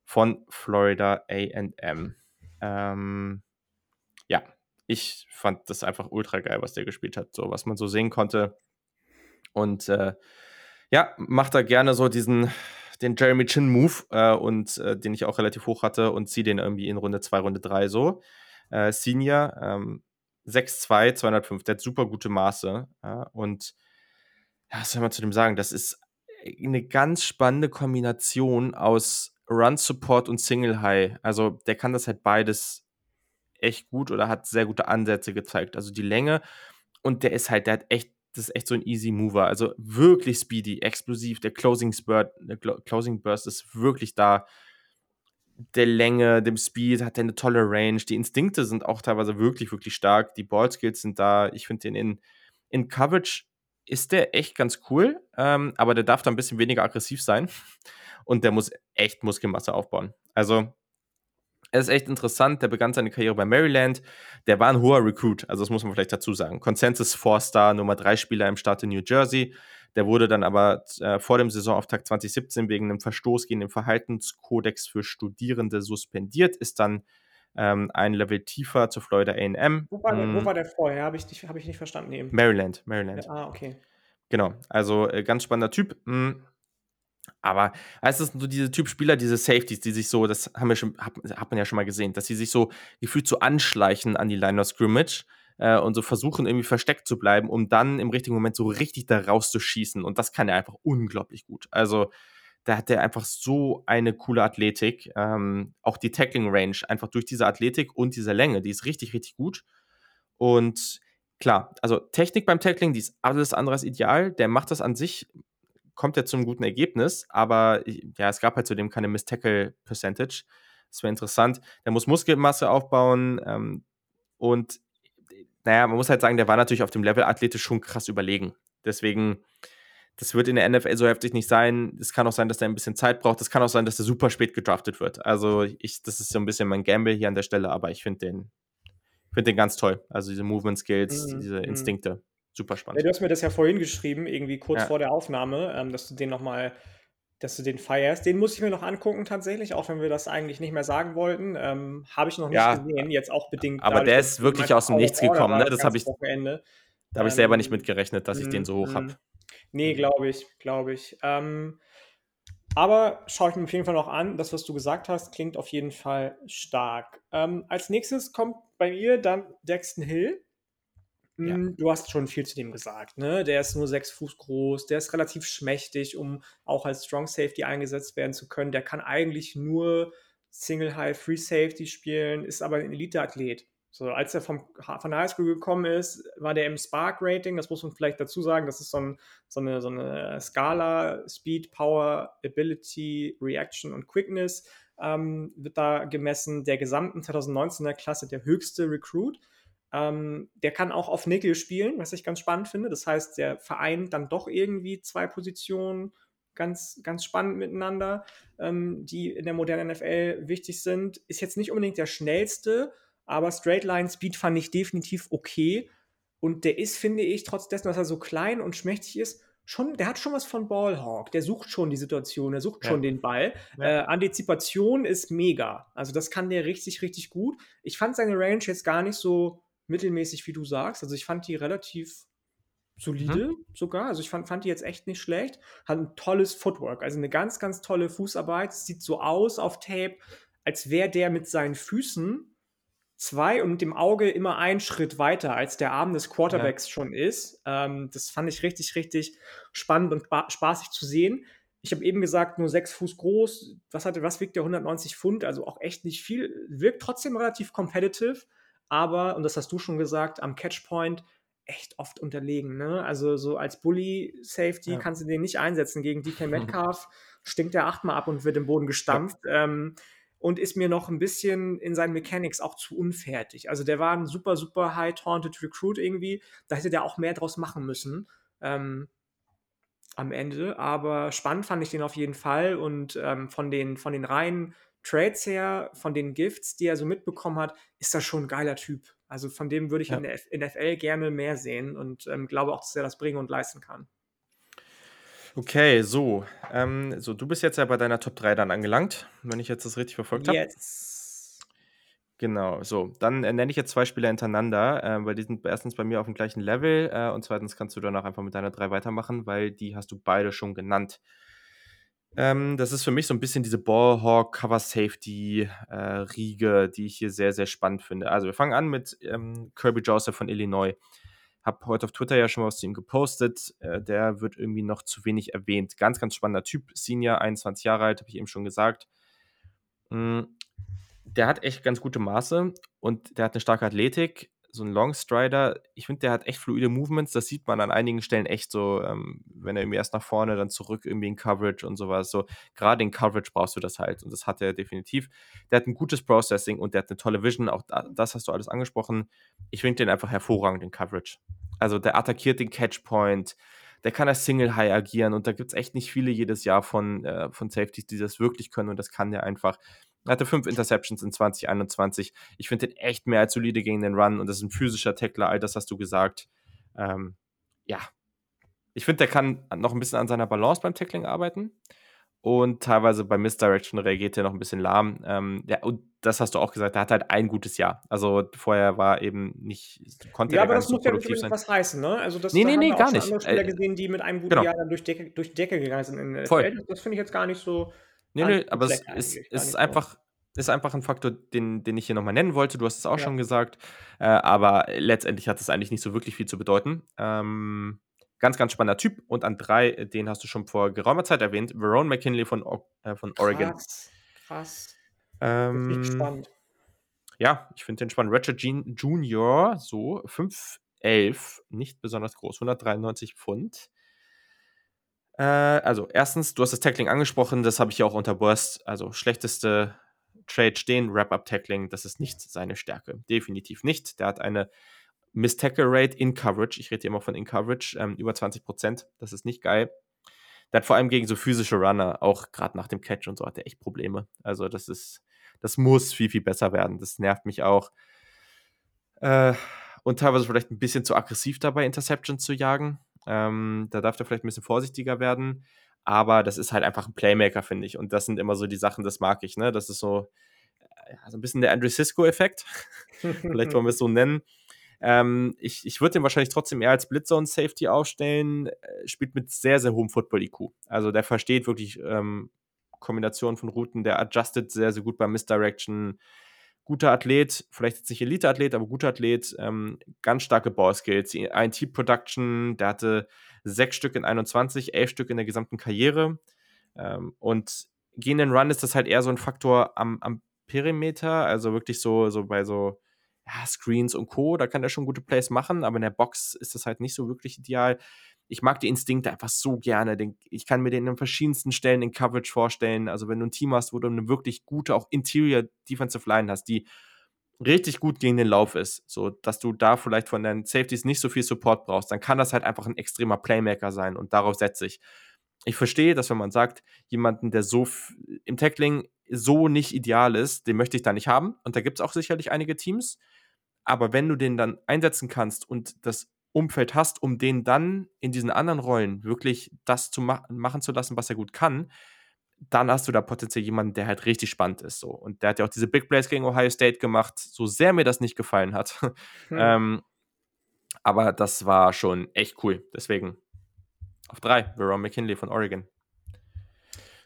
von Florida AM. Ähm, ja, ich fand das einfach ultra geil, was der gespielt hat, so was man so sehen konnte. Und äh, ja, macht da gerne so diesen, den Jeremy Chin Move äh, und äh, den ich auch relativ hoch hatte und ziehe den irgendwie in Runde 2, Runde 3 so. Äh, Senior, ähm, 6'2, 205, der hat super gute Maße. Ja, und ja, was soll man zu dem sagen? Das ist eine ganz spannende Kombination aus Run Support und Single High. Also der kann das halt beides echt gut oder hat sehr gute Ansätze gezeigt. Also die Länge und der ist halt, der hat echt, das ist echt so ein easy Mover. Also wirklich speedy, explosiv. Der Closing Spurt, der Closing Burst ist wirklich da. Der Länge, dem Speed, hat er eine tolle Range. Die Instinkte sind auch teilweise wirklich, wirklich stark. Die Ballskills sind da. Ich finde den in, in Coverage ist der echt ganz cool, ähm, aber der darf da ein bisschen weniger aggressiv sein. Und der muss echt Muskelmasse aufbauen. Also, er ist echt interessant. Der begann seine Karriere bei Maryland. Der war ein hoher Recruit, also das muss man vielleicht dazu sagen. Consensus Four-Star, Nummer 3 Spieler im Staat in New Jersey. Der wurde dann aber äh, vor dem Saisonauftakt 2017 wegen einem Verstoß gegen den Verhaltenskodex für Studierende suspendiert, ist dann ähm, ein Level tiefer zu Florida AM. Wo war, der, wo war der vorher? Habe ich, nicht, hab ich nicht verstanden eben. Maryland, Maryland. Ja, ah, okay. Genau, also äh, ganz spannender Typ. Mh. Hm. Aber es ist so diese Typ Spieler, diese Safeties, die sich so, das haben wir schon, hat, hat man ja schon mal gesehen, dass sie sich so gefühlt so anschleichen an die Line of Scrimmage äh, und so versuchen irgendwie versteckt zu bleiben, um dann im richtigen Moment so richtig da rauszuschießen. Und das kann er einfach unglaublich gut. Also da hat er einfach so eine coole Athletik. Ähm, auch die Tackling Range, einfach durch diese Athletik und diese Länge, die ist richtig, richtig gut. Und klar, also Technik beim Tackling, die ist alles andere als ideal. Der macht das an sich, kommt ja zum guten Ergebnis, aber ja, es gab halt zudem keine Miss-Tackle-Percentage. Das wäre interessant. Der muss Muskelmasse aufbauen ähm, und naja, man muss halt sagen, der war natürlich auf dem Level athletisch schon krass überlegen. Deswegen, das wird in der NFL so heftig nicht sein. Es kann auch sein, dass der ein bisschen Zeit braucht. Es kann auch sein, dass der super spät gedraftet wird. Also, ich, das ist so ein bisschen mein Gamble hier an der Stelle, aber ich finde den, find den ganz toll. Also, diese Movement Skills, mhm. diese mhm. Instinkte. Super spannend. Ja, du hast mir das ja vorhin geschrieben, irgendwie kurz ja. vor der Aufnahme, ähm, dass du den nochmal dass du den feierst. Den muss ich mir noch angucken tatsächlich, auch wenn wir das eigentlich nicht mehr sagen wollten. Ähm, Habe ich noch nicht ja, gesehen, jetzt auch bedingt. Aber dadurch, der ist wirklich aus dem Nichts gekommen, ne? Das habe ich. Wochenende. Da habe ich selber nicht ähm, mitgerechnet, dass ich den so hoch habe. Nee, glaube ich, glaube ich. Ähm, aber schaue ich mir auf jeden Fall noch an. Das, was du gesagt hast, klingt auf jeden Fall stark. Ähm, als nächstes kommt bei mir dann Dexton Hill. Ja. Hm, du hast schon viel zu dem gesagt. Ne? Der ist nur sechs Fuß groß, der ist relativ schmächtig, um auch als Strong Safety eingesetzt werden zu können. Der kann eigentlich nur Single High Free Safety spielen, ist aber ein Elite-Athlet. So, als er vom, von der Highschool gekommen ist, war der im Spark-Rating, das muss man vielleicht dazu sagen, das ist so, ein, so, eine, so eine Skala, Speed, Power, Ability, Reaction und Quickness ähm, wird da gemessen. Der gesamten 2019er Klasse der höchste Recruit. Ähm, der kann auch auf Nickel spielen, was ich ganz spannend finde. Das heißt, der vereint dann doch irgendwie zwei Positionen ganz, ganz spannend miteinander, ähm, die in der modernen NFL wichtig sind. Ist jetzt nicht unbedingt der schnellste, aber Straight Line Speed fand ich definitiv okay. Und der ist, finde ich, trotz dessen, dass er so klein und schmächtig ist, schon, der hat schon was von Ballhawk. Der sucht schon die Situation, der sucht ja. schon den Ball. Ja. Äh, Antizipation ist mega. Also das kann der richtig, richtig gut. Ich fand seine Range jetzt gar nicht so mittelmäßig, wie du sagst. Also ich fand die relativ solide mhm. sogar. Also ich fand, fand die jetzt echt nicht schlecht. Hat ein tolles Footwork, also eine ganz, ganz tolle Fußarbeit. Sieht so aus auf Tape, als wäre der mit seinen Füßen zwei und mit dem Auge immer einen Schritt weiter, als der Arm des Quarterbacks ja. schon ist. Ähm, das fand ich richtig, richtig spannend und spaßig zu sehen. Ich habe eben gesagt, nur sechs Fuß groß. Was, hatte, was wiegt der 190 Pfund? Also auch echt nicht viel. Wirkt trotzdem relativ competitive aber, und das hast du schon gesagt, am Catchpoint echt oft unterlegen. Ne? Also so als Bully-Safety ja. kannst du den nicht einsetzen. Gegen DK <laughs> Metcalf stinkt er achtmal ab und wird im Boden gestampft. Ja. Ähm, und ist mir noch ein bisschen in seinen Mechanics auch zu unfertig. Also der war ein super, super high-taunted Recruit irgendwie. Da hätte der auch mehr draus machen müssen ähm, am Ende. Aber spannend fand ich den auf jeden Fall. Und ähm, von, den, von den reinen Trades her, von den Gifts, die er so mitbekommen hat, ist das schon ein geiler Typ. Also von dem würde ich ja. in der NFL gerne mehr sehen und ähm, glaube auch, dass er das bringen und leisten kann. Okay, so. Ähm, so, du bist jetzt ja bei deiner Top 3 dann angelangt, wenn ich jetzt das richtig verfolgt habe. Yes. Genau, so. Dann äh, nenne ich jetzt zwei Spieler hintereinander, äh, weil die sind erstens bei mir auf dem gleichen Level äh, und zweitens kannst du danach einfach mit deiner 3 weitermachen, weil die hast du beide schon genannt. Ähm, das ist für mich so ein bisschen diese Ballhawk Cover Safety äh, Riege, die ich hier sehr, sehr spannend finde. Also wir fangen an mit ähm, Kirby Joseph von Illinois. Hab heute auf Twitter ja schon was zu ihm gepostet. Äh, der wird irgendwie noch zu wenig erwähnt. Ganz, ganz spannender Typ. Senior, 21 Jahre alt, habe ich eben schon gesagt. Mhm. Der hat echt ganz gute Maße und der hat eine starke Athletik. So ein Longstrider, ich finde, der hat echt fluide Movements. Das sieht man an einigen Stellen echt so, ähm, wenn er irgendwie erst nach vorne, dann zurück irgendwie in Coverage und sowas. So, gerade in Coverage brauchst du das halt. Und das hat er definitiv. Der hat ein gutes Processing und der hat eine tolle Vision. Auch das hast du alles angesprochen. Ich finde den einfach hervorragend in Coverage. Also der attackiert den Catchpoint, der kann als Single High agieren und da gibt es echt nicht viele jedes Jahr von, äh, von Safeties, die das wirklich können und das kann der einfach. Er hatte fünf Interceptions in 2021. Ich finde den echt mehr als solide gegen den Run und das ist ein physischer Tackler, all das hast du gesagt. Ähm, ja, ich finde, der kann noch ein bisschen an seiner Balance beim Tackling arbeiten und teilweise bei Misdirection reagiert er noch ein bisschen lahm. Ähm, ja, und das hast du auch gesagt, er hat halt ein gutes Jahr. Also vorher war eben nicht, konnte ja, aber das muss ja nicht unbedingt was heißen, ne? Also das nee, da nee, nee, gar nicht. andere Spieler gesehen, die mit einem guten genau. Jahr dann durch, Decke, durch die Decke gegangen sind in Voll. Das finde ich jetzt gar nicht so. Nee, nee, aber es ist, ist einfach, ist einfach ein Faktor, den, den ich hier nochmal nennen wollte. Du hast es auch ja. schon gesagt. Äh, aber letztendlich hat es eigentlich nicht so wirklich viel zu bedeuten. Ähm, Ganz, ganz spannender Typ. Und an drei, äh, den hast du schon vor geraumer Zeit erwähnt, Verone McKinley von, äh, von Oregon. Krass, krass. Ähm, spannend. Ja, ich finde den spannend. Richard Jean Junior, so 5'11, nicht besonders groß, 193 Pfund. Äh, also, erstens, du hast das Tackling angesprochen, das habe ich ja auch unter Burst. Also, schlechteste Trade stehen, Wrap-Up-Tackling, das ist nicht seine Stärke. Definitiv nicht. Der hat eine Miss Tackle Rate in Coverage, ich rede hier immer von in Coverage, ähm, über 20 Prozent. Das ist nicht geil. Der hat vor allem gegen so physische Runner, auch gerade nach dem Catch und so, hat er echt Probleme. Also, das ist, das muss viel, viel besser werden. Das nervt mich auch. Äh, und teilweise vielleicht ein bisschen zu aggressiv dabei, Interceptions zu jagen. Ähm, da darf er vielleicht ein bisschen vorsichtiger werden. Aber das ist halt einfach ein Playmaker, finde ich. Und das sind immer so die Sachen, das mag ich. Ne? Das ist so, äh, so ein bisschen der Andrew Cisco-Effekt. <laughs> vielleicht wollen wir es so nennen. Ähm, ich ich würde den wahrscheinlich trotzdem eher als Blitzone-Safety aufstellen. Äh, spielt mit sehr, sehr hohem Football-IQ. Also der versteht wirklich ähm, Kombinationen von Routen, der adjustet sehr, sehr gut beim Misdirection. Guter Athlet, vielleicht jetzt nicht Elite-Athlet, aber guter Athlet, ähm, ganz starke Ball-Skills. INT-Production, der hatte sechs Stück in 21, elf Stück in der gesamten Karriere. Ähm, und gegen den Run ist das halt eher so ein Faktor am, am Perimeter, also wirklich so, so bei so ja, Screens und Co., da kann er schon gute Plays machen, aber in der Box ist das halt nicht so wirklich ideal. Ich mag die Instinkte einfach so gerne. ich kann mir den an verschiedensten Stellen in Coverage vorstellen. Also, wenn du ein Team hast, wo du eine wirklich gute, auch Interior Defensive Line hast, die richtig gut gegen den Lauf ist, so dass du da vielleicht von deinen Safeties nicht so viel Support brauchst, dann kann das halt einfach ein extremer Playmaker sein und darauf setze ich. Ich verstehe, dass wenn man sagt, jemanden, der so im Tackling so nicht ideal ist, den möchte ich da nicht haben. Und da gibt es auch sicherlich einige Teams. Aber wenn du den dann einsetzen kannst und das Umfeld hast, um den dann in diesen anderen Rollen wirklich das zu ma machen zu lassen, was er gut kann, dann hast du da potenziell jemanden, der halt richtig spannend ist. So. Und der hat ja auch diese Big Plays gegen Ohio State gemacht, so sehr mir das nicht gefallen hat. <laughs> Hm. ähm, aber das war schon echt cool. Deswegen auf drei, Veron McKinley von Oregon.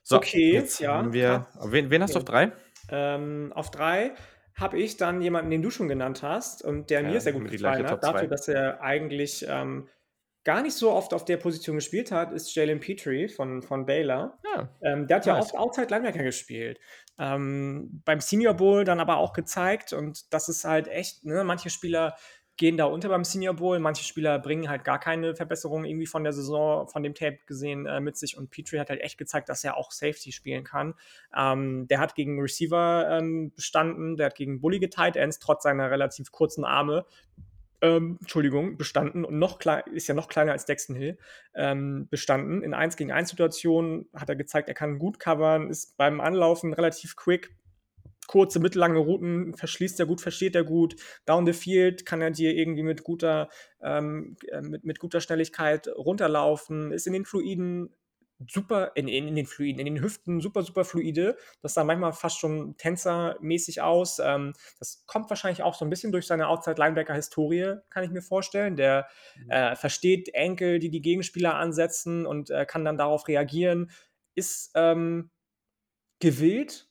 So, okay, jetzt ja. Haben wir, wen, wen hast ja. du auf drei? Ähm, auf drei habe ich dann jemanden, den du schon genannt hast und der ja, mir sehr gut gefallen hat, dafür, dass er eigentlich ähm, gar nicht so oft auf der Position gespielt hat, ist Jalen Petrie von, von Baylor. Ja, ähm, der hat ja oft Outside Linebacker gespielt. Ähm, beim Senior Bowl dann aber auch gezeigt und das ist halt echt, ne, manche Spieler gehen da unter beim Senior Bowl. Manche Spieler bringen halt gar keine Verbesserung irgendwie von der Saison, von dem Tape gesehen äh, mit sich. Und Petrie hat halt echt gezeigt, dass er auch Safety spielen kann. Ähm, der hat gegen Receiver ähm, bestanden, der hat gegen bullige Tight Ends trotz seiner relativ kurzen Arme ähm, Entschuldigung, bestanden und noch klein, ist ja noch kleiner als Dexton Hill, ähm, bestanden. In 1 gegen 1 Situationen hat er gezeigt, er kann gut covern, ist beim Anlaufen relativ quick, kurze, mittellange Routen verschließt er gut, versteht er gut. Down the field kann er dir irgendwie mit guter, ähm, äh, mit, mit guter Schnelligkeit runterlaufen, ist in den Fluiden super, in, in, in, den Fluiden, in den Hüften super, super fluide. Das sah manchmal fast schon tänzermäßig aus. Ähm, das kommt wahrscheinlich auch so ein bisschen durch seine Outside-Linebacker-Historie, kann ich mir vorstellen. Der mhm. äh, versteht Enkel, die die Gegenspieler ansetzen und äh, kann dann darauf reagieren. Ist ähm, gewillt,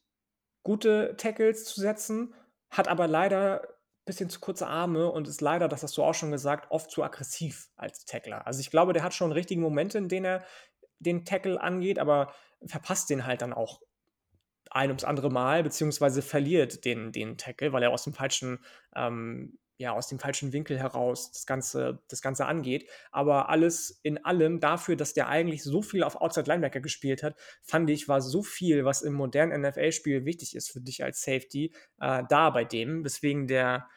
gute Tackles zu setzen, hat aber leider ein bisschen zu kurze Arme und ist leider, das hast du auch schon gesagt, oft zu aggressiv als Tackler. Also ich glaube, der hat schon richtige Momente, in denen er den Tackle angeht, aber verpasst den halt dann auch ein ums andere Mal, beziehungsweise verliert den, den Tackle, weil er aus dem falschen, ähm, ja, aus dem falschen Winkel heraus das Ganze, das Ganze angeht. Aber alles in allem dafür, dass der eigentlich so viel auf Outside Linebacker gespielt hat, fand ich, war so viel, was im modernen NFL-Spiel wichtig ist für dich als Safety, äh, da bei dem, weswegen der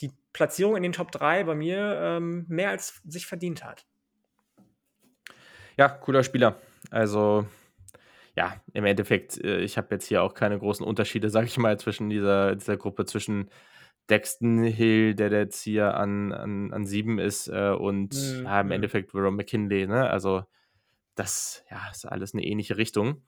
die Platzierung in den Top 3 bei mir ähm, mehr als sich verdient hat. Ja, cooler Spieler. Also, ja, im Endeffekt, äh, ich habe jetzt hier auch keine großen Unterschiede, sage ich mal, zwischen dieser, dieser Gruppe, zwischen Dexton Hill, der jetzt hier an, an, an sieben ist, äh, und mhm. ja, im mhm. Endeffekt Jerome McKinley, ne? Also, das ja, ist alles eine ähnliche Richtung.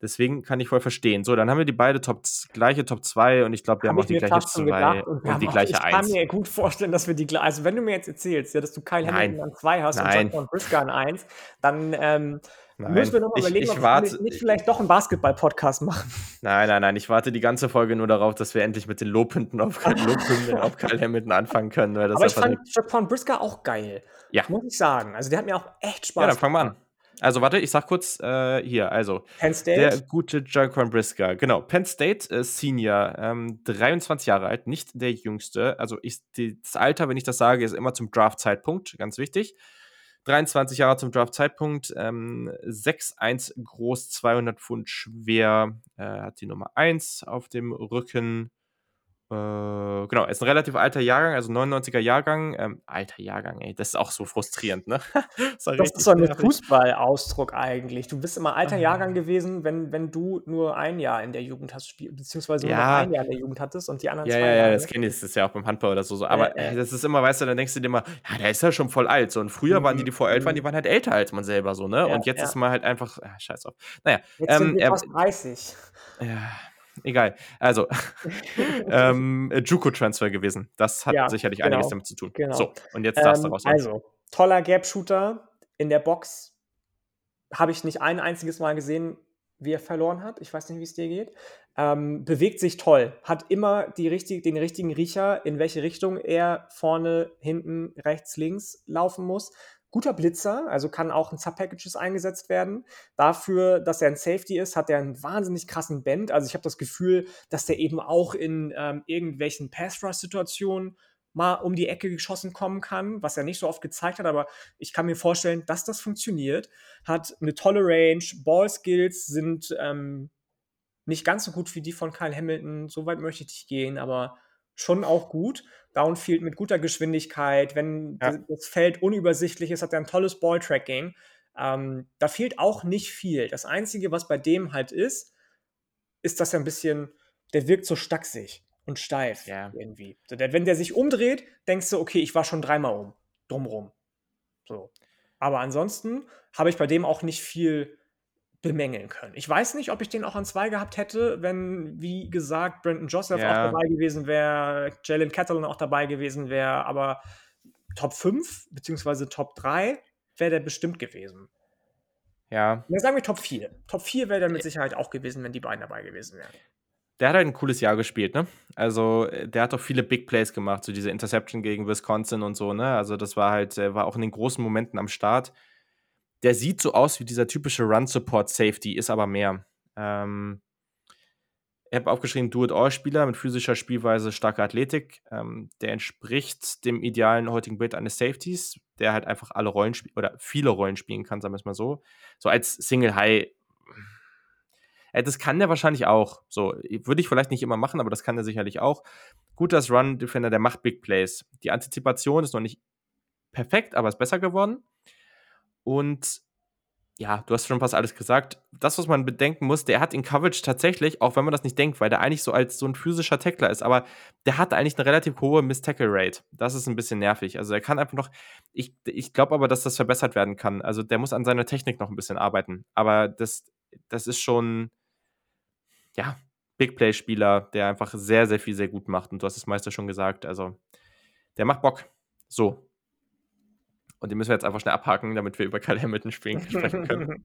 Deswegen kann ich voll verstehen. So, dann haben wir die beide Top, gleiche Top 2 und ich glaube, wir haben auch die gleiche 2 und, und die gleiche 1. Ich kann mir gut vorstellen, dass wir die gleiche, also wenn du mir jetzt erzählst, ja, dass du Kyle Hamilton an 2 hast Nein. und John Brisker an 1, dann ähm, Nein. müssen wir nochmal überlegen, ich, ich ob warte, wir nicht vielleicht doch einen Basketball-Podcast machen. <laughs> Nein, nein, nein, ich warte die ganze Folge nur darauf, dass wir endlich mit den Lobhunden auf, <laughs> auf Kyle Hamilton anfangen können. Weil das Aber ich fand John Brisker auch geil. Ja. Muss ich sagen. Also der hat mir auch echt Spaß gemacht. Ja, dann fangen wir an. Also warte, ich sag kurz äh, hier, also Penn State? der gute Jaquan Brisker, genau, Penn State äh, Senior, ähm, 23 Jahre alt, nicht der jüngste, also ich, die, das Alter, wenn ich das sage, ist immer zum Draft-Zeitpunkt, ganz wichtig. 23 Jahre zum Draft-Zeitpunkt, ähm, 6'1 groß, 200 Pfund schwer, äh, hat die Nummer 1 auf dem Rücken, genau, ist ein relativ alter Jahrgang, also 99er Jahrgang. Ähm, alter Jahrgang, ey, das ist auch so frustrierend, ne? <laughs> das, das ist so ein Fußballausdruck eigentlich. Du bist immer alter Jahrgang gewesen, wenn, wenn du nur ein Jahr in der Jugend hast, beziehungsweise nur ja. ein Jahr in der Jugend hattest und die anderen ja, zwei Ja, ja, das kenne ich, das ist ja auch beim Handball oder so. so. Aber äh, äh. das ist immer, weißt du, dann denkst du dir immer, ja, der ist ja schon voll alt. So, und früher mhm. waren die, die vor elf waren, die mhm. waren halt älter als man selber, so, ne? Ja, und jetzt ist man halt einfach, ah, scheiß auf. Naja. Jetzt ähm, sind wir fast 30. Ja egal. Also, <laughs> ähm, Juco-Transfer gewesen. Das hat ja, sicherlich genau, einiges damit zu tun. Genau. So, und jetzt darfst ähm, du raus. Also, toller Gap-Shooter in der Box. Habe ich nicht ein einziges Mal gesehen, wie er verloren hat. Ich weiß nicht, wie es dir geht. Ähm, bewegt sich toll. Hat immer die richtig, den richtigen Riecher, in welche Richtung er vorne, hinten, rechts, links laufen muss guter Blitzer, also kann auch in Sub-Packages eingesetzt werden. Dafür, dass er ein Safety ist, hat er einen wahnsinnig krassen Bend. Also ich habe das Gefühl, dass der eben auch in ähm, irgendwelchen Pass-Rush-Situationen mal um die Ecke geschossen kommen kann, was er nicht so oft gezeigt hat, aber ich kann mir vorstellen, dass das funktioniert. Hat eine tolle Range, Ball-Skills sind ähm, nicht ganz so gut wie die von Kyle Hamilton, so weit möchte ich nicht gehen, aber schon auch gut. Downfield mit guter Geschwindigkeit, wenn ja. das Feld unübersichtlich ist, hat er ein tolles Balltracking. Ähm, da fehlt auch nicht viel. Das Einzige, was bei dem halt ist, ist, dass er ein bisschen, der wirkt so stacksig und steif ja. irgendwie. So, der, wenn der sich umdreht, denkst du, okay, ich war schon dreimal um, drumrum. So. Aber ansonsten habe ich bei dem auch nicht viel bemängeln können. Ich weiß nicht, ob ich den auch an zwei gehabt hätte, wenn, wie gesagt, Brandon Joseph ja. auch dabei gewesen wäre, Jalen Catalan auch dabei gewesen wäre, aber Top 5 beziehungsweise Top 3 wäre der bestimmt gewesen. Ja. Dann sagen wir Top 4. Top 4 wäre der mit Sicherheit auch gewesen, wenn die beiden dabei gewesen wären. Der hat halt ein cooles Jahr gespielt, ne? Also, der hat auch viele Big Plays gemacht, so diese Interception gegen Wisconsin und so, ne? Also, das war halt, war auch in den großen Momenten am Start der sieht so aus wie dieser typische Run-Support-Safety, ist aber mehr. Ähm, ich habe aufgeschrieben, Do-it-all-Spieler mit physischer Spielweise, starker Athletik. Ähm, der entspricht dem idealen heutigen Bild eines Safeties, der halt einfach alle Rollen oder viele Rollen spielen kann, sagen wir es mal so. So als Single High. Äh, das kann der wahrscheinlich auch. So, würde ich vielleicht nicht immer machen, aber das kann er sicherlich auch. Gut, das Run-Defender, der macht Big Plays. Die Antizipation ist noch nicht perfekt, aber ist besser geworden. Und ja, du hast schon fast alles gesagt. Das, was man bedenken muss, der hat in Coverage tatsächlich, auch wenn man das nicht denkt, weil der eigentlich so als so ein physischer Tackler ist, aber der hat eigentlich eine relativ hohe Miss-Tackle-Rate. Das ist ein bisschen nervig. Also er kann einfach noch, ich, ich glaube aber, dass das verbessert werden kann. Also der muss an seiner Technik noch ein bisschen arbeiten. Aber das, das ist schon, ja, Big Play-Spieler, der einfach sehr, sehr viel sehr gut macht. Und du hast es Meister schon gesagt. Also der macht Bock. So, und die müssen wir jetzt einfach schnell abhaken, damit wir über Kyle Hamilton <laughs> sprechen können.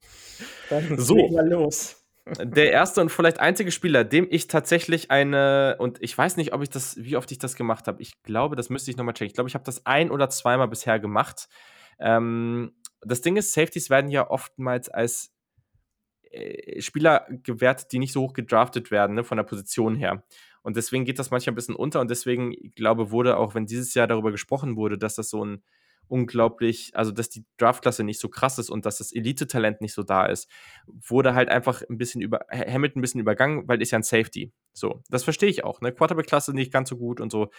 Dann so. Mal los. <laughs> Der erste und vielleicht einzige Spieler, dem ich tatsächlich eine, und ich weiß nicht, ob ich das, wie oft ich das gemacht habe. Ich glaube, das müsste ich nochmal checken. Ich glaube, ich habe das ein oder zweimal bisher gemacht. Ähm, das Ding ist, Safeties werden ja oftmals als äh, Spieler gewertet, die nicht so hoch gedraftet werden, ne, von der Position her. Und deswegen geht das manchmal ein bisschen unter und deswegen, ich glaube, wurde auch, wenn dieses Jahr darüber gesprochen wurde, dass das so ein unglaublich, also dass die Draftklasse nicht so krass ist und dass das Elite-Talent nicht so da ist, wurde halt einfach ein bisschen über, Hamilton ein bisschen übergangen, weil ist ja ein Safety. So, das verstehe ich auch. Ne? Quarterback-Klasse nicht ganz so gut und so.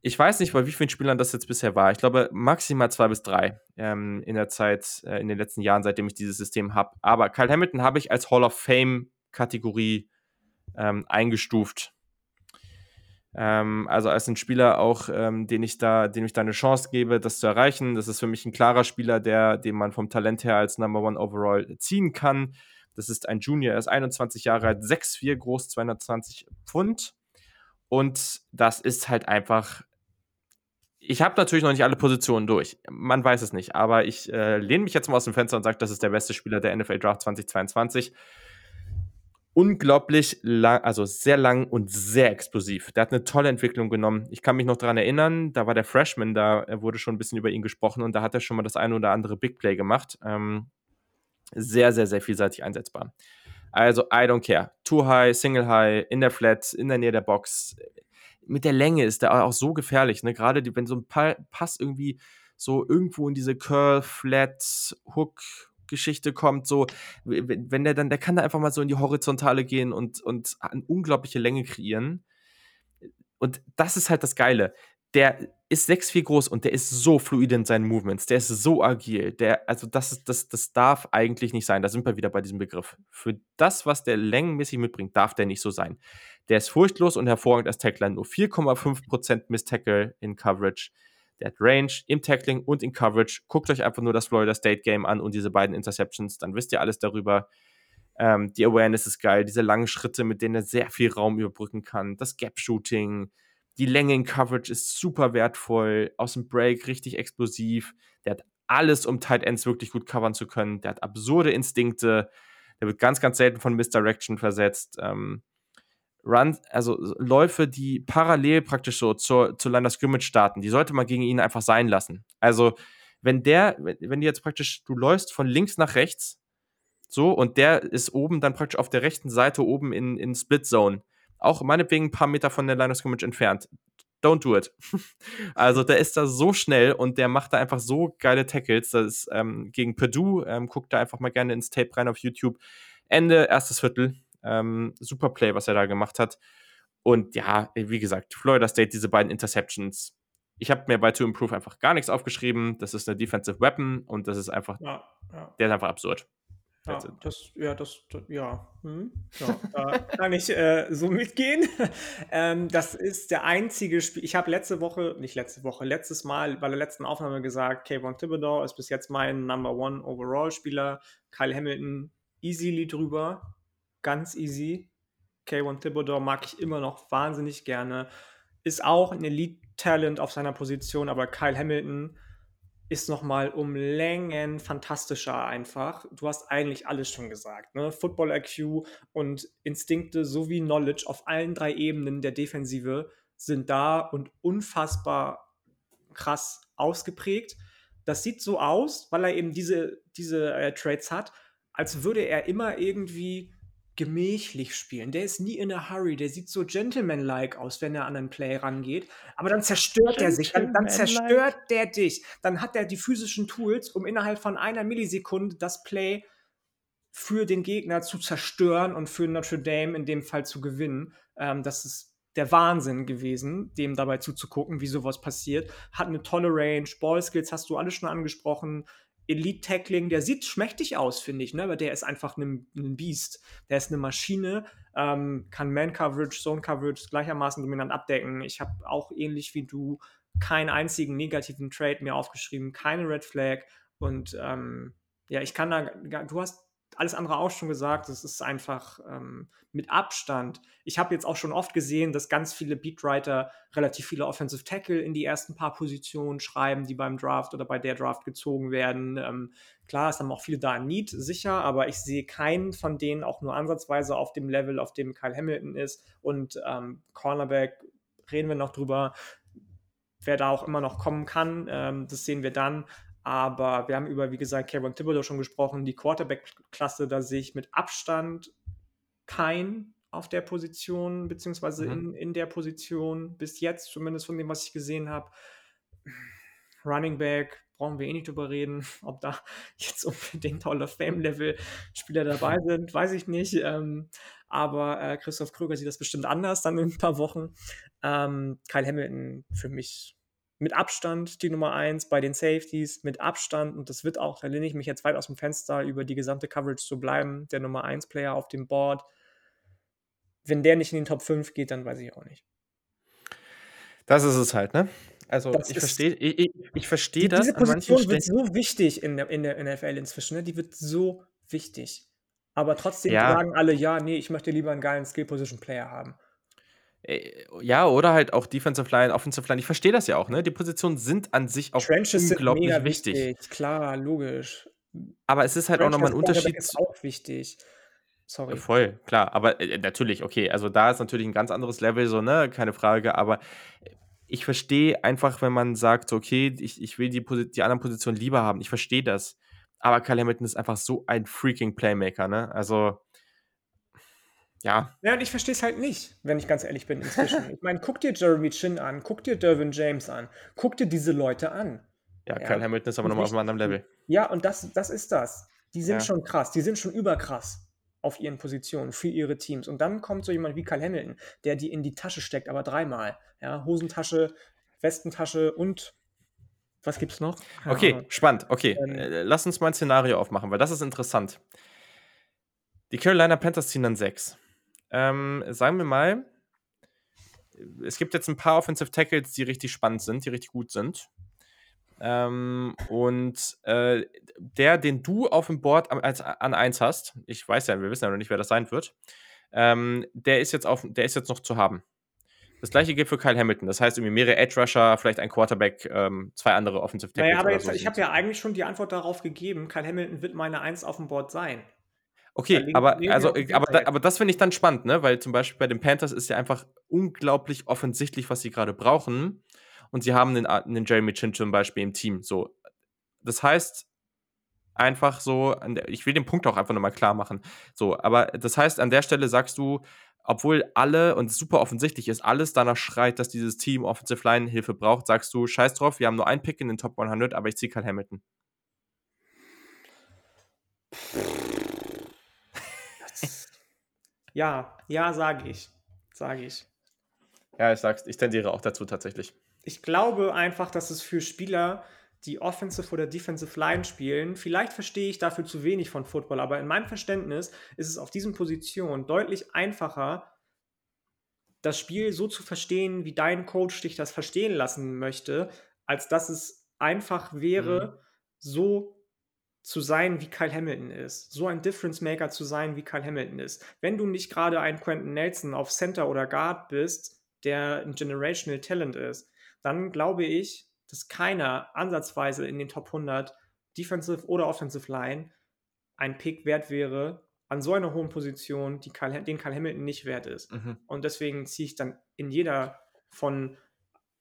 Ich weiß nicht, bei wie vielen Spielern das jetzt bisher war. Ich glaube maximal zwei bis drei ähm, in der Zeit, äh, in den letzten Jahren, seitdem ich dieses System habe. Aber Kyle Hamilton habe ich als Hall of Fame-Kategorie ähm, eingestuft. Ähm, also als ein Spieler auch, ähm, den ich da, dem ich da eine Chance gebe, das zu erreichen. Das ist für mich ein klarer Spieler, der, den man vom Talent her als Number One Overall ziehen kann. Das ist ein Junior, er ist 21 Jahre alt, 6'4 groß, 220 Pfund. Und das ist halt einfach. Ich habe natürlich noch nicht alle Positionen durch. Man weiß es nicht. Aber ich äh, lehne mich jetzt mal aus dem Fenster und sage, das ist der beste Spieler der NFL Draft 2022 unglaublich lang, also sehr lang und sehr explosiv. Der hat eine tolle Entwicklung genommen. Ich kann mich noch daran erinnern, da war der Freshman, da wurde schon ein bisschen über ihn gesprochen und da hat er schon mal das eine oder andere Big Play gemacht. Ähm, sehr, sehr, sehr vielseitig einsetzbar. Also, I don't care. Too high, single high, in der Flat, in der Nähe der Box. Mit der Länge ist der auch so gefährlich, ne? Gerade wenn so ein Pass irgendwie so irgendwo in diese Curl, Flat, Hook, Geschichte kommt, so, wenn der dann, der kann da einfach mal so in die Horizontale gehen und, und eine unglaubliche Länge kreieren. Und das ist halt das Geile. Der ist 6'4 groß und der ist so fluid in seinen Movements, der ist so agil. Der, also das, ist, das, das darf eigentlich nicht sein. Da sind wir wieder bei diesem Begriff. Für das, was der längenmäßig mitbringt, darf der nicht so sein. Der ist furchtlos und hervorragend als Tackler. Nur 4,5% Miss-Tackle in Coverage. Der hat Range im Tackling und in Coverage. Guckt euch einfach nur das Florida State Game an und diese beiden Interceptions, dann wisst ihr alles darüber. Ähm, die Awareness ist geil, diese langen Schritte, mit denen er sehr viel Raum überbrücken kann. Das Gap-Shooting, die Länge in Coverage ist super wertvoll. Aus dem Break richtig explosiv. Der hat alles, um Tight Ends wirklich gut covern zu können. Der hat absurde Instinkte. Der wird ganz, ganz selten von Misdirection versetzt. Ähm, Runs, also Läufe, die parallel praktisch so zur, zur Line of Scrimmage starten, die sollte man gegen ihn einfach sein lassen. Also, wenn der, wenn du jetzt praktisch, du läufst von links nach rechts, so, und der ist oben dann praktisch auf der rechten Seite oben in, in Split Zone, auch meinetwegen ein paar Meter von der Line of Scrimmage entfernt. Don't do it. <laughs> also, der ist da so schnell und der macht da einfach so geile Tackles. Das ist ähm, gegen Purdue, ähm, guckt da einfach mal gerne ins Tape rein auf YouTube. Ende, erstes Viertel, ähm, super Play, was er da gemacht hat. Und ja, wie gesagt, Florida State, diese beiden Interceptions. Ich habe mir bei To Improve einfach gar nichts aufgeschrieben. Das ist eine Defensive Weapon und das ist einfach, ja, ja. der ist einfach absurd. Ja, das, ja, das, das ja, hm, ja, da <laughs> kann ich äh, so mitgehen. <laughs> ähm, das ist der einzige Spiel. Ich habe letzte Woche, nicht letzte Woche, letztes Mal bei der letzten Aufnahme gesagt, Kayvon Thibodeau ist bis jetzt mein Number One Overall Spieler. Kyle Hamilton easily drüber ganz easy. K1 Thibodeau mag ich immer noch wahnsinnig gerne. Ist auch ein Elite-Talent auf seiner Position, aber Kyle Hamilton ist nochmal um Längen fantastischer einfach. Du hast eigentlich alles schon gesagt. Ne? Football-IQ und Instinkte sowie Knowledge auf allen drei Ebenen der Defensive sind da und unfassbar krass ausgeprägt. Das sieht so aus, weil er eben diese, diese äh, Traits hat, als würde er immer irgendwie gemächlich spielen. Der ist nie in a hurry. Der sieht so gentlemanlike aus, wenn er an einen Play rangeht. Aber dann zerstört er sich. Dann, dann zerstört der dich. Dann hat er die physischen Tools, um innerhalb von einer Millisekunde das Play für den Gegner zu zerstören und für Notre Dame in dem Fall zu gewinnen. Ähm, das ist der Wahnsinn gewesen, dem dabei zuzugucken, wie sowas passiert. Hat eine tolle Range, Ballskills hast du alles schon angesprochen. Elite-Tackling, der sieht schmächtig aus, finde ich, ne? aber der ist einfach ein, ein Biest. Der ist eine Maschine, ähm, kann Man-Coverage, Zone-Coverage gleichermaßen dominant abdecken. Ich habe auch ähnlich wie du keinen einzigen negativen Trade mehr aufgeschrieben, keine Red Flag und ähm, ja, ich kann da, du hast alles andere auch schon gesagt, es ist einfach ähm, mit Abstand. Ich habe jetzt auch schon oft gesehen, dass ganz viele Beatwriter relativ viele Offensive Tackle in die ersten paar Positionen schreiben, die beim Draft oder bei der Draft gezogen werden. Ähm, klar, es haben auch viele da ein Need, sicher, aber ich sehe keinen von denen auch nur ansatzweise auf dem Level, auf dem Kyle Hamilton ist. Und ähm, Cornerback reden wir noch drüber. Wer da auch immer noch kommen kann, ähm, das sehen wir dann. Aber wir haben über, wie gesagt, Kevin Thibodeau schon gesprochen. Die Quarterback-Klasse, da sehe ich mit Abstand kein auf der Position, beziehungsweise mhm. in, in der Position, bis jetzt, zumindest von dem, was ich gesehen habe. Running Back, brauchen wir eh nicht drüber reden, <laughs> ob da jetzt unbedingt Hall of Fame-Level Spieler dabei <laughs> sind, weiß ich nicht. Ähm, aber äh, Christoph Kröger sieht das bestimmt anders dann in ein paar Wochen. Ähm, Kyle Hamilton für mich mit Abstand die Nummer 1 bei den Safeties, mit Abstand, und das wird auch, da lehne ich mich jetzt weit aus dem Fenster, über die gesamte Coverage zu bleiben, der Nummer 1 Player auf dem Board. Wenn der nicht in den Top 5 geht, dann weiß ich auch nicht. Das ist es halt, ne? Also das ich verstehe ich, ich, ich versteh die, das. Diese Position wird so wichtig in der, in der NFL inzwischen, ne? Die wird so wichtig. Aber trotzdem ja. sagen alle, ja, nee, ich möchte lieber einen geilen Skill-Position-Player haben. Äh, ja, oder halt auch Defensive Line, Offensive Line. Ich verstehe das ja auch, ne? Die Positionen sind an sich auch Trenches unglaublich wichtig. wichtig. Klar, logisch. Aber es ist halt Trenches auch nochmal ein Unterschied. ist auch wichtig. Sorry. Voll, klar. Aber äh, natürlich, okay. Also da ist natürlich ein ganz anderes Level, so, ne? Keine Frage. Aber ich verstehe einfach, wenn man sagt, okay, ich, ich will die, die anderen Positionen lieber haben. Ich verstehe das. Aber Kyle Hamilton ist einfach so ein freaking Playmaker, ne? Also ja. Ja, und ich verstehe es halt nicht, wenn ich ganz ehrlich bin inzwischen. <laughs> ich meine, guck dir Jeremy Chin an, guck dir Dervin James an, guck dir diese Leute an. Ja, ja. Kyle Hamilton ist aber nochmal auf einem anderen Level. Ja, und das, das ist das. Die sind ja. schon krass, die sind schon überkrass auf ihren Positionen für ihre Teams. Und dann kommt so jemand wie Kyle Hamilton, der die in die Tasche steckt, aber dreimal. Ja, Hosentasche, Westentasche und was gibt's noch? Okay, spannend. Okay, ähm, äh, lass uns mal ein Szenario aufmachen, weil das ist interessant. Die Carolina Panthers ziehen dann sechs. Ähm, sagen wir mal, es gibt jetzt ein paar Offensive Tackles, die richtig spannend sind, die richtig gut sind. Ähm, und äh, der, den du auf dem Board als, an 1 hast, ich weiß ja, wir wissen ja noch nicht, wer das sein wird, ähm, der, ist jetzt auf, der ist jetzt noch zu haben. Das gleiche gilt für Kyle Hamilton. Das heißt, irgendwie mehrere Edge Rusher, vielleicht ein Quarterback, ähm, zwei andere Offensive Tackles. Naja, aber jetzt, so ich habe ja eigentlich schon die Antwort darauf gegeben. Kyle Hamilton wird meine 1 auf dem Board sein. Okay, aber, also, aber, da, aber das finde ich dann spannend, ne? Weil zum Beispiel bei den Panthers ist ja einfach unglaublich offensichtlich, was sie gerade brauchen. Und sie haben den, den Jeremy Chin zum Beispiel im Team. So. Das heißt, einfach so, ich will den Punkt auch einfach nochmal klar machen. So, aber das heißt, an der Stelle sagst du, obwohl alle, und super offensichtlich ist, alles danach schreit, dass dieses Team Offensive Line Hilfe braucht, sagst du, scheiß drauf, wir haben nur einen Pick in den Top 100, aber ich ziehe Karl Hamilton. Ja, ja, sage ich. Sage ich. Ja, ich sag's, ich tendiere auch dazu tatsächlich. Ich glaube einfach, dass es für Spieler, die Offensive oder Defensive Line spielen, vielleicht verstehe ich dafür zu wenig von Football, aber in meinem Verständnis ist es auf diesen Positionen deutlich einfacher, das Spiel so zu verstehen, wie dein Coach dich das verstehen lassen möchte, als dass es einfach wäre, mhm. so zu sein, wie Kyle Hamilton ist. So ein Difference Maker zu sein, wie Kyle Hamilton ist. Wenn du nicht gerade ein Quentin Nelson auf Center oder Guard bist, der ein Generational Talent ist, dann glaube ich, dass keiner ansatzweise in den Top 100 Defensive oder Offensive Line ein Pick wert wäre an so einer hohen Position, die Kyle, den Kyle Hamilton nicht wert ist. Mhm. Und deswegen ziehe ich dann in jeder von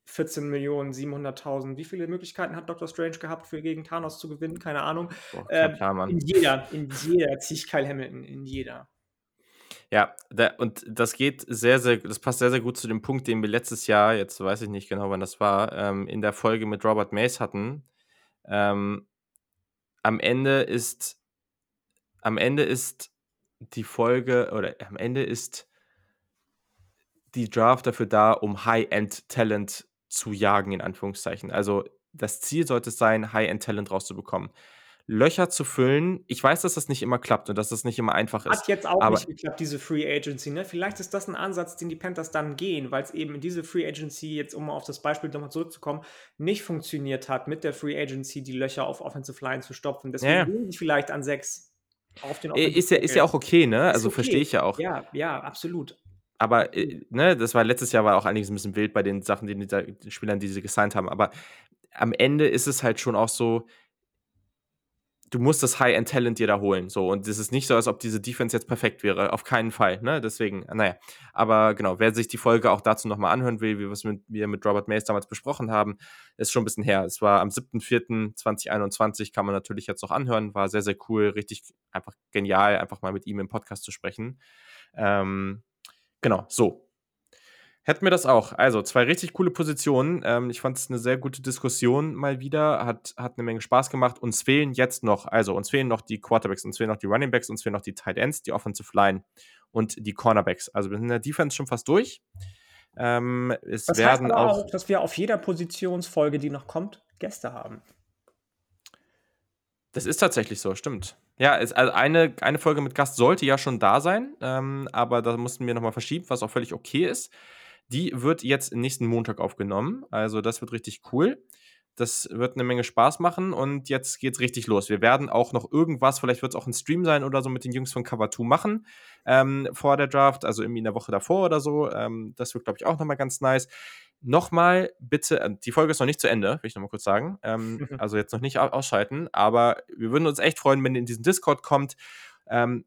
14 Millionen, 700.000. Wie viele Möglichkeiten hat Dr. Strange gehabt, für gegen Thanos zu gewinnen? Keine Ahnung. Boah, ähm, klar, in jeder, in jeder ziehe ich Kyle Hamilton, in jeder. Ja, da, und das geht sehr, sehr, das passt sehr, sehr gut zu dem Punkt, den wir letztes Jahr, jetzt weiß ich nicht genau, wann das war, ähm, in der Folge mit Robert Mace hatten. Ähm, am Ende ist, am Ende ist die Folge, oder am Ende ist die Draft dafür da, um High-End-Talent zu jagen, in Anführungszeichen. Also das Ziel sollte es sein, High-End-Talent rauszubekommen. Löcher zu füllen. Ich weiß, dass das nicht immer klappt und dass das nicht immer einfach ist. Hat jetzt auch nicht geklappt, diese Free Agency. Ne? Vielleicht ist das ein Ansatz, den die Panthers dann gehen, weil es eben in diese Free Agency, jetzt um auf das Beispiel nochmal zurückzukommen, nicht funktioniert hat, mit der Free Agency die Löcher auf Offensive Line zu stopfen. Deswegen ja. gehen sie vielleicht an sechs auf den Offensive ist ja, ist ja auch okay, ne? Also okay. verstehe ich ja auch. Ja, ja, absolut aber äh, ne, das war letztes Jahr war auch einiges ein bisschen wild bei den Sachen, die, die, die Spielern, die sie gesigned haben. Aber am Ende ist es halt schon auch so, du musst das High-End-Talent dir da holen. So, und es ist nicht so, als ob diese Defense jetzt perfekt wäre. Auf keinen Fall. Ne? Deswegen, naja. Aber genau, wer sich die Folge auch dazu nochmal anhören will, wie wir es mit, wir mit Robert Mays damals besprochen haben, ist schon ein bisschen her. Es war am 7.4.2021, kann man natürlich jetzt noch anhören. War sehr, sehr cool, richtig einfach genial, einfach mal mit ihm im Podcast zu sprechen. Ähm, Genau, so. Hätten wir das auch. Also, zwei richtig coole Positionen. Ähm, ich fand es eine sehr gute Diskussion mal wieder. Hat, hat eine Menge Spaß gemacht. Uns fehlen jetzt noch, also uns fehlen noch die Quarterbacks, uns fehlen noch die Running Backs, uns fehlen noch die Tight Ends, die Offensive Line und die Cornerbacks. Also wir sind in der Defense schon fast durch. Ähm, es das werden heißt auch, auch, dass wir auf jeder Positionsfolge, die noch kommt, Gäste haben. Das ist tatsächlich so, stimmt. Ja, es, also eine, eine Folge mit Gast sollte ja schon da sein, ähm, aber da mussten wir nochmal verschieben, was auch völlig okay ist. Die wird jetzt nächsten Montag aufgenommen. Also das wird richtig cool. Das wird eine Menge Spaß machen und jetzt geht's richtig los. Wir werden auch noch irgendwas, vielleicht wird es auch ein Stream sein oder so mit den Jungs von Cover 2 machen ähm, vor der Draft, also irgendwie in der Woche davor oder so. Ähm, das wird, glaube ich, auch nochmal ganz nice. Nochmal bitte, äh, die Folge ist noch nicht zu Ende, will ich nochmal kurz sagen. Ähm, <laughs> also jetzt noch nicht ausschalten, aber wir würden uns echt freuen, wenn ihr in diesen Discord kommt. Ähm,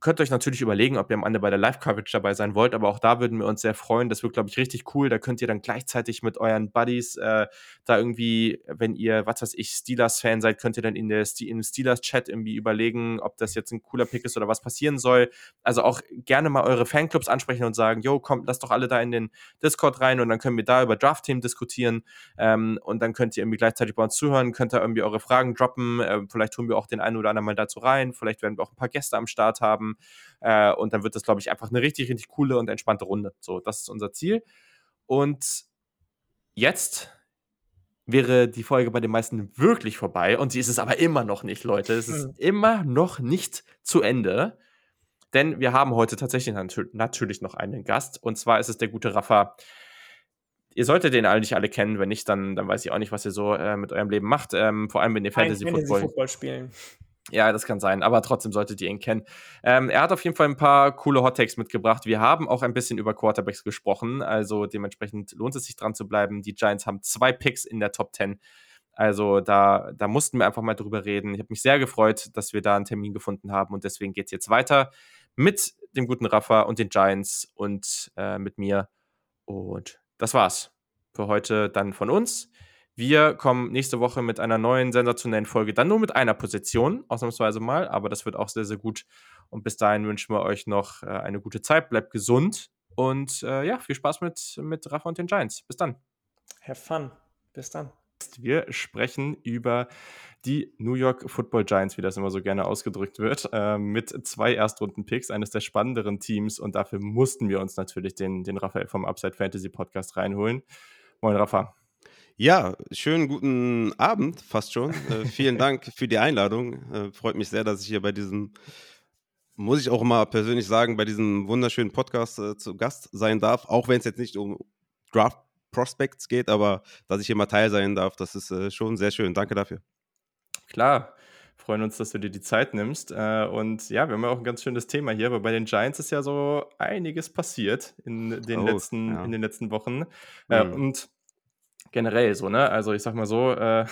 könnt euch natürlich überlegen, ob ihr am Ende bei der Live-Coverage dabei sein wollt, aber auch da würden wir uns sehr freuen. Das wird, glaube ich, richtig cool. Da könnt ihr dann gleichzeitig mit euren Buddies äh, da irgendwie, wenn ihr, was weiß ich, Steelers-Fan seid, könnt ihr dann in der im Steelers-Chat irgendwie überlegen, ob das jetzt ein cooler Pick ist oder was passieren soll. Also auch gerne mal eure Fanclubs ansprechen und sagen, yo, kommt, lasst doch alle da in den Discord rein und dann können wir da über Draft-Themen diskutieren ähm, und dann könnt ihr irgendwie gleichzeitig bei uns zuhören, könnt ihr irgendwie eure Fragen droppen. Äh, vielleicht tun wir auch den einen oder anderen mal dazu rein. Vielleicht werden wir auch ein paar Gäste am Start haben. Äh, und dann wird das, glaube ich, einfach eine richtig, richtig coole und entspannte Runde. So, das ist unser Ziel. Und jetzt wäre die Folge bei den meisten wirklich vorbei. Und sie ist es aber immer noch nicht, Leute. Es ist hm. immer noch nicht zu Ende. Denn wir haben heute tatsächlich natürlich noch einen Gast. Und zwar ist es der gute Rafa. Ihr solltet den eigentlich alle kennen. Wenn nicht, dann, dann weiß ich auch nicht, was ihr so äh, mit eurem Leben macht. Ähm, vor allem, wenn ihr Fantasy Football, Fantasy spielen. Ja, das kann sein, aber trotzdem solltet ihr ihn kennen. Ähm, er hat auf jeden Fall ein paar coole Hot Takes mitgebracht. Wir haben auch ein bisschen über Quarterbacks gesprochen, also dementsprechend lohnt es sich dran zu bleiben. Die Giants haben zwei Picks in der Top 10. Also da, da mussten wir einfach mal drüber reden. Ich habe mich sehr gefreut, dass wir da einen Termin gefunden haben und deswegen geht es jetzt weiter mit dem guten Rafa und den Giants und äh, mit mir. Und das war's für heute dann von uns. Wir kommen nächste Woche mit einer neuen sensationellen Folge, dann nur mit einer Position, ausnahmsweise mal, aber das wird auch sehr, sehr gut. Und bis dahin wünschen wir euch noch äh, eine gute Zeit, bleibt gesund und äh, ja, viel Spaß mit, mit Rafa und den Giants. Bis dann. Have fun. Bis dann. Wir sprechen über die New York Football Giants, wie das immer so gerne ausgedrückt wird, äh, mit zwei Erstrunden-Picks, eines der spannenderen Teams. Und dafür mussten wir uns natürlich den, den Raphael vom Upside Fantasy Podcast reinholen. Moin, Rafa. Ja, schönen guten Abend, fast schon. Äh, <laughs> vielen Dank für die Einladung. Äh, freut mich sehr, dass ich hier bei diesem, muss ich auch mal persönlich sagen, bei diesem wunderschönen Podcast äh, zu Gast sein darf. Auch wenn es jetzt nicht um Draft Prospects geht, aber dass ich hier mal Teil sein darf, das ist äh, schon sehr schön. Danke dafür. Klar, freuen uns, dass du dir die Zeit nimmst. Äh, und ja, wir haben ja auch ein ganz schönes Thema hier, weil bei den Giants ist ja so einiges passiert in den, oh, letzten, ja. in den letzten Wochen. Mhm. Und generell so, ne? Also ich sag mal so, äh,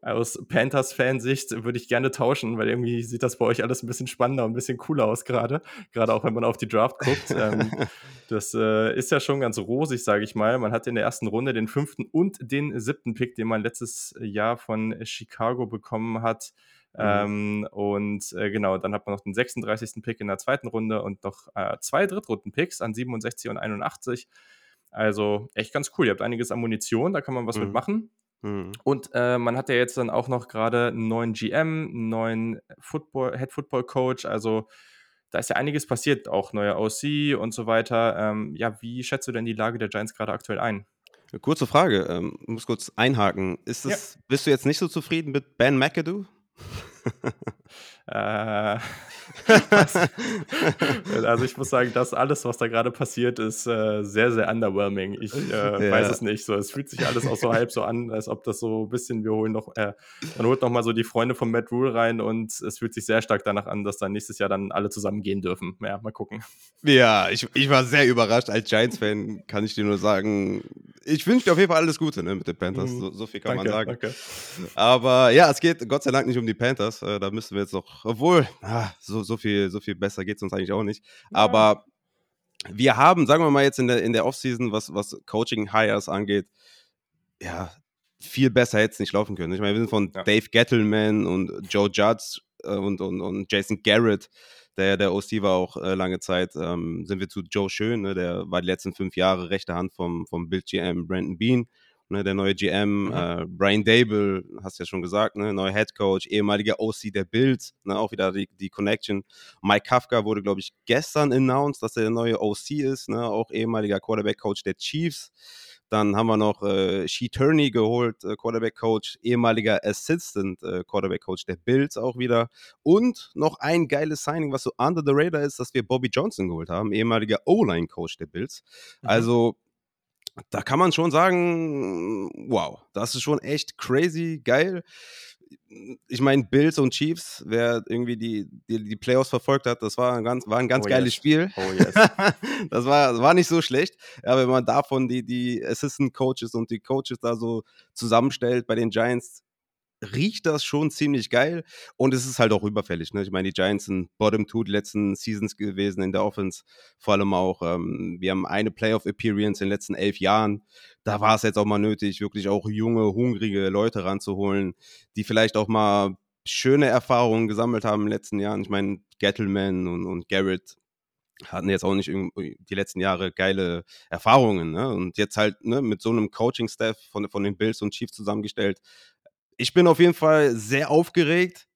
aus Panthers-Fansicht würde ich gerne tauschen, weil irgendwie sieht das bei euch alles ein bisschen spannender und ein bisschen cooler aus gerade. Gerade auch wenn man auf die Draft guckt. ähm, <laughs> das äh, ist ja schon ganz rosig, sage ich mal. Man hat in der ersten Runde den fünften und den siebten Pick, den man letztes Jahr von Chicago bekommen hat. Mhm. Ähm, und äh, genau, dann hat man noch den 36. Pick in der zweiten Runde und noch äh, zwei Drittrunden-Picks an 67 und 81. Also echt ganz cool. Ihr habt einiges an Munition, da kann man was mhm. mitmachen. Mhm. Und äh, man hat ja jetzt dann auch noch gerade einen neuen GM, einen neuen Football, Head Football Coach. Also da ist ja einiges passiert, auch neuer OC und so weiter. Ähm, ja, wie schätzt du denn die Lage der Giants gerade aktuell ein? Kurze Frage, ähm, muss kurz einhaken. Ist es, ja. Bist du jetzt nicht so zufrieden mit Ben McAdoo? <laughs> äh, <laughs> <laughs> also ich muss sagen, das alles, was da gerade passiert, ist äh, sehr, sehr underwhelming. Ich äh, <laughs> ja. weiß es nicht. So, es fühlt sich alles auch so halb so an, als ob das so ein bisschen, wir holen noch, äh, man holt noch mal so die Freunde von Matt Rule rein und es fühlt sich sehr stark danach an, dass dann nächstes Jahr dann alle zusammen gehen dürfen. Ja, mal gucken. Ja, ich, ich war sehr überrascht. Als Giants-Fan kann ich dir nur sagen, ich wünsche dir auf jeden Fall alles Gute ne, mit den Panthers. Mhm. So, so, viel kann danke, man sagen. Danke. Aber ja, es geht Gott sei Dank nicht um die Panthers. Äh, da müssen wir jetzt noch, obwohl, ah, so, so, viel, so viel besser geht es uns eigentlich auch nicht. Ja. Aber wir haben, sagen wir mal jetzt in der, in der Offseason, was, was Coaching-Hires angeht, ja, viel besser hätte es nicht laufen können. Ich meine, wir sind von ja. Dave Gettleman und Joe Judge äh, und, und, und Jason Garrett der der OC war auch äh, lange Zeit, ähm, sind wir zu Joe Schön, ne, der war die letzten fünf Jahre rechte Hand vom, vom Bild GM Brandon Bean. Ne, der neue GM, mhm. äh, Brian Dable, hast du ja schon gesagt, ne, neuer Head Coach, ehemaliger OC der Bills, ne, auch wieder die, die Connection. Mike Kafka wurde, glaube ich, gestern announced, dass er der neue OC ist, ne, auch ehemaliger Quarterback Coach der Chiefs. Dann haben wir noch äh, Shee Turney geholt, äh, Quarterback Coach, ehemaliger Assistant äh, Quarterback Coach der Bills auch wieder. Und noch ein geiles Signing, was so under the radar ist, dass wir Bobby Johnson geholt haben, ehemaliger O-Line Coach der Bills. Mhm. Also da kann man schon sagen, wow, das ist schon echt crazy geil. Ich meine, Bills und Chiefs, wer irgendwie die, die, die, Playoffs verfolgt hat, das war ein ganz, war ein ganz oh geiles yes. Spiel. Oh yes. <laughs> das war, war nicht so schlecht. Ja, wenn man davon die, die Assistant Coaches und die Coaches da so zusammenstellt bei den Giants, riecht das schon ziemlich geil und es ist halt auch überfällig. Ne? Ich meine, die Giants sind Bottom Two die letzten Seasons gewesen in der Offense. Vor allem auch, ähm, wir haben eine Playoff-Appearance in den letzten elf Jahren. Da war es jetzt auch mal nötig, wirklich auch junge, hungrige Leute ranzuholen, die vielleicht auch mal schöne Erfahrungen gesammelt haben in den letzten Jahren. Ich meine, Gettleman und, und Garrett hatten jetzt auch nicht die letzten Jahre geile Erfahrungen. Ne? Und jetzt halt ne, mit so einem Coaching-Staff von, von den Bills und Chiefs zusammengestellt, ich bin auf jeden Fall sehr aufgeregt,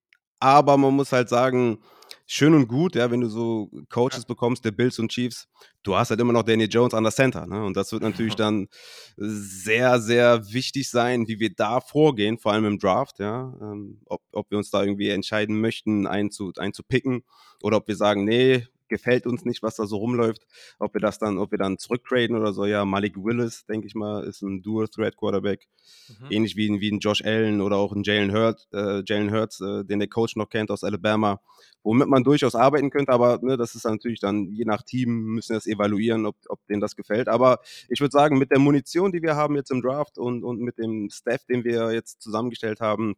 aber man muss halt sagen, schön und gut, ja, wenn du so Coaches bekommst, der Bills und Chiefs, du hast halt immer noch Daniel Jones an der Center, ne? Und das wird natürlich <laughs> dann sehr, sehr wichtig sein, wie wir da vorgehen, vor allem im Draft, ja, ähm, ob, ob wir uns da irgendwie entscheiden möchten, einen zu, einen zu picken oder ob wir sagen, nee, gefällt uns nicht, was da so rumläuft. Ob wir das dann, ob wir dann zurücktraden oder so. Ja, Malik Willis, denke ich mal, ist ein Dual-Threat-Quarterback. Mhm. Ähnlich wie, wie ein Josh Allen oder auch ein Jalen Hurts, äh, Jalen Hurts äh, den der Coach noch kennt aus Alabama, womit man durchaus arbeiten könnte. Aber ne, das ist natürlich dann, je nach Team, müssen wir das evaluieren, ob, ob denen das gefällt. Aber ich würde sagen, mit der Munition, die wir haben jetzt im Draft und, und mit dem Staff, den wir jetzt zusammengestellt haben,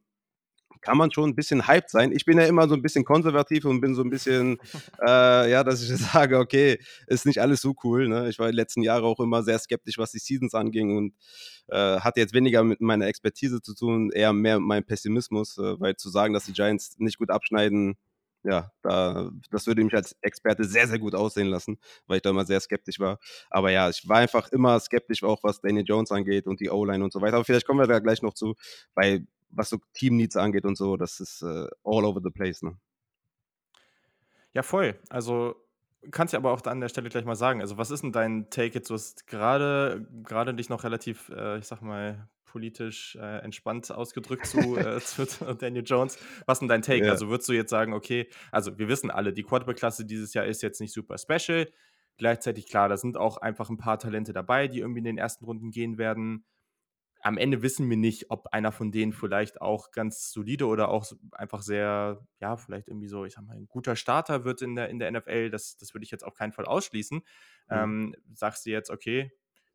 kann man schon ein bisschen hyped sein. Ich bin ja immer so ein bisschen konservativ und bin so ein bisschen, äh, ja, dass ich <laughs> sage, okay, ist nicht alles so cool. Ne? Ich war die letzten Jahre auch immer sehr skeptisch, was die Seasons anging und äh, hat jetzt weniger mit meiner Expertise zu tun, eher mehr mit meinem Pessimismus, äh, weil zu sagen, dass die Giants nicht gut abschneiden, ja, da, das würde mich als Experte sehr, sehr gut aussehen lassen, weil ich da immer sehr skeptisch war. Aber ja, ich war einfach immer skeptisch, auch was Daniel Jones angeht und die O-Line und so weiter. Aber vielleicht kommen wir da gleich noch zu, weil was so Team-Needs angeht und so, das ist äh, all over the place. Ne? Ja, voll. Also kannst du aber auch an der Stelle gleich mal sagen. Also, was ist denn dein Take jetzt? Du hast gerade, gerade dich noch relativ, äh, ich sag mal, politisch äh, entspannt ausgedrückt zu, äh, <laughs> zu, Daniel Jones. Was ist denn dein Take? Ja. Also, würdest du jetzt sagen, okay, also wir wissen alle, die Quarterback-Klasse dieses Jahr ist jetzt nicht super special. Gleichzeitig, klar, da sind auch einfach ein paar Talente dabei, die irgendwie in den ersten Runden gehen werden am Ende wissen wir nicht, ob einer von denen vielleicht auch ganz solide oder auch einfach sehr, ja, vielleicht irgendwie so, ich sag mal, ein guter Starter wird in der, in der NFL. Das, das würde ich jetzt auf keinen Fall ausschließen. Mhm. Ähm, sagst du jetzt, okay,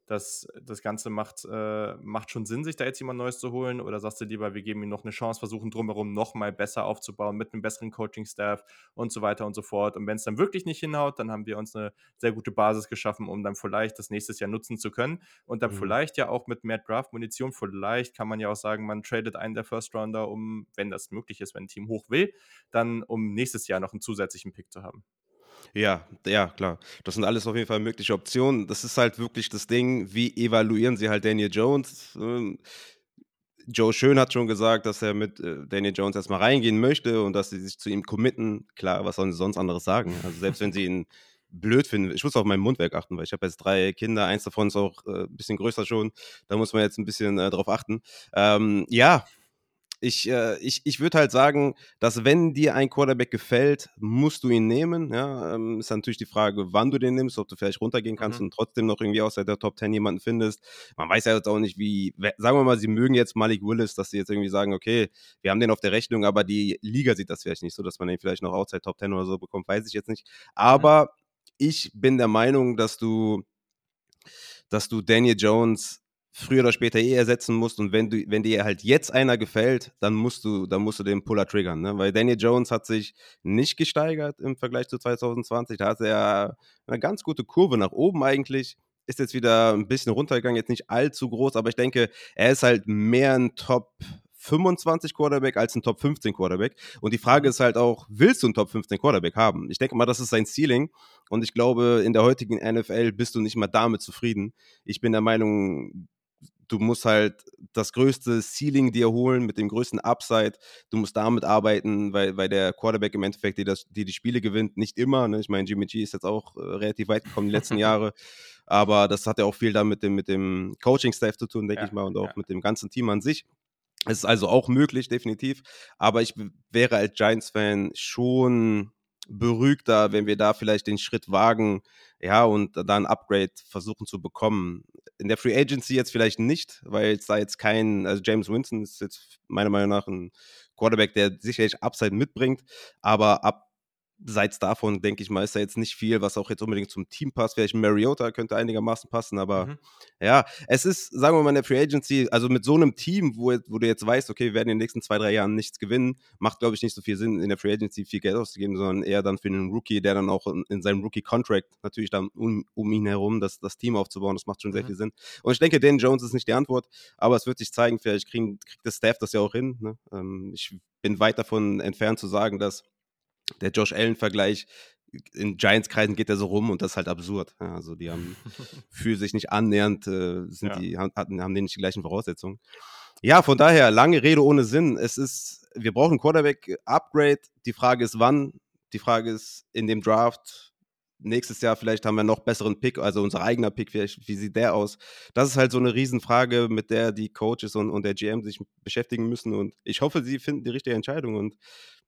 das, das Ganze macht, äh, macht schon Sinn, sich da jetzt jemand Neues zu holen? Oder sagst du lieber, wir geben ihm noch eine Chance, versuchen drumherum nochmal besser aufzubauen mit einem besseren Coaching-Staff und so weiter und so fort? Und wenn es dann wirklich nicht hinhaut, dann haben wir uns eine sehr gute Basis geschaffen, um dann vielleicht das nächste Jahr nutzen zu können. Und dann mhm. vielleicht ja auch mit mehr Draft-Munition, vielleicht kann man ja auch sagen, man tradet einen der First-Rounder, um, wenn das möglich ist, wenn ein Team hoch will, dann um nächstes Jahr noch einen zusätzlichen Pick zu haben. Ja, ja, klar. Das sind alles auf jeden Fall mögliche Optionen. Das ist halt wirklich das Ding, wie evaluieren sie halt Daniel Jones? Ähm, Joe Schön hat schon gesagt, dass er mit äh, Daniel Jones erstmal reingehen möchte und dass sie sich zu ihm committen. Klar, was sollen sie sonst anderes sagen? Also selbst wenn sie ihn blöd finden, ich muss auf meinen Mundwerk achten, weil ich habe jetzt drei Kinder, eins davon ist auch äh, ein bisschen größer schon, da muss man jetzt ein bisschen äh, drauf achten. Ähm, ja, ich, äh, ich, ich würde halt sagen, dass wenn dir ein Quarterback gefällt, musst du ihn nehmen. Ja, ähm, ist natürlich die Frage, wann du den nimmst, ob du vielleicht runtergehen kannst mhm. und trotzdem noch irgendwie außer der Top 10 jemanden findest. Man weiß ja jetzt auch nicht, wie, sagen wir mal, sie mögen jetzt Malik Willis, dass sie jetzt irgendwie sagen, okay, wir haben den auf der Rechnung, aber die Liga sieht das vielleicht nicht so, dass man den vielleicht noch outside Top 10 oder so bekommt, weiß ich jetzt nicht. Aber mhm. ich bin der Meinung, dass du, dass du Daniel Jones früher oder später eh ersetzen musst und wenn du, wenn dir halt jetzt einer gefällt, dann musst du, dann musst du den Puller triggern, ne? Weil Daniel Jones hat sich nicht gesteigert im Vergleich zu 2020. Da hat er eine ganz gute Kurve nach oben eigentlich. Ist jetzt wieder ein bisschen runtergegangen, jetzt nicht allzu groß, aber ich denke, er ist halt mehr ein Top 25 Quarterback als ein Top 15 Quarterback. Und die Frage mhm. ist halt auch, willst du einen Top 15 Quarterback haben? Ich denke mal, das ist sein Ceiling. Und ich glaube, in der heutigen NFL bist du nicht mal damit zufrieden. Ich bin der Meinung, du musst halt das größte Ceiling dir holen mit dem größten Upside. Du musst damit arbeiten, weil, weil der Quarterback im Endeffekt, die, das, die die Spiele gewinnt, nicht immer. Ne? Ich meine, Jimmy G ist jetzt auch äh, relativ weit gekommen die <laughs> letzten Jahre. Aber das hat ja auch viel dann mit dem, mit dem Coaching-Staff zu tun, denke ja, ich mal, und auch ja. mit dem ganzen Team an sich. Es ist also auch möglich, definitiv. Aber ich wäre als Giants-Fan schon beruhigter, wenn wir da vielleicht den Schritt wagen, ja, und da ein Upgrade versuchen zu bekommen. In der Free Agency jetzt vielleicht nicht, weil es da jetzt kein, also James Winston ist jetzt meiner Meinung nach ein Quarterback, der sicherlich Upside mitbringt, aber ab Seits davon, denke ich mal, ist da jetzt nicht viel, was auch jetzt unbedingt zum Team passt. Vielleicht Mariota könnte einigermaßen passen, aber mhm. ja, es ist, sagen wir mal, in der Free Agency, also mit so einem Team, wo, wo du jetzt weißt, okay, wir werden in den nächsten zwei, drei Jahren nichts gewinnen, macht, glaube ich, nicht so viel Sinn, in der Free Agency viel Geld auszugeben, sondern eher dann für einen Rookie, der dann auch in, in seinem Rookie-Contract natürlich dann um, um, ihn herum das, das Team aufzubauen. Das macht schon sehr mhm. viel Sinn. Und ich denke, Dan Jones ist nicht die Antwort, aber es wird sich zeigen, vielleicht kriegt krieg das Staff das ja auch hin. Ne? Ähm, ich bin weit davon entfernt zu sagen, dass der Josh Allen-Vergleich in Giants-Kreisen geht er so rum und das ist halt absurd. Ja, also die haben <laughs> für sich nicht annähernd, äh, sind ja. die, hatten, haben die nicht die gleichen Voraussetzungen. Ja, von daher, lange Rede ohne Sinn. Es ist, wir brauchen Quarterback-Upgrade. Die Frage ist, wann? Die Frage ist, in dem Draft nächstes Jahr vielleicht haben wir noch besseren Pick, also unser eigener Pick, wie, wie sieht der aus? Das ist halt so eine Riesenfrage, mit der die Coaches und, und der GM sich beschäftigen müssen und ich hoffe, sie finden die richtige Entscheidung und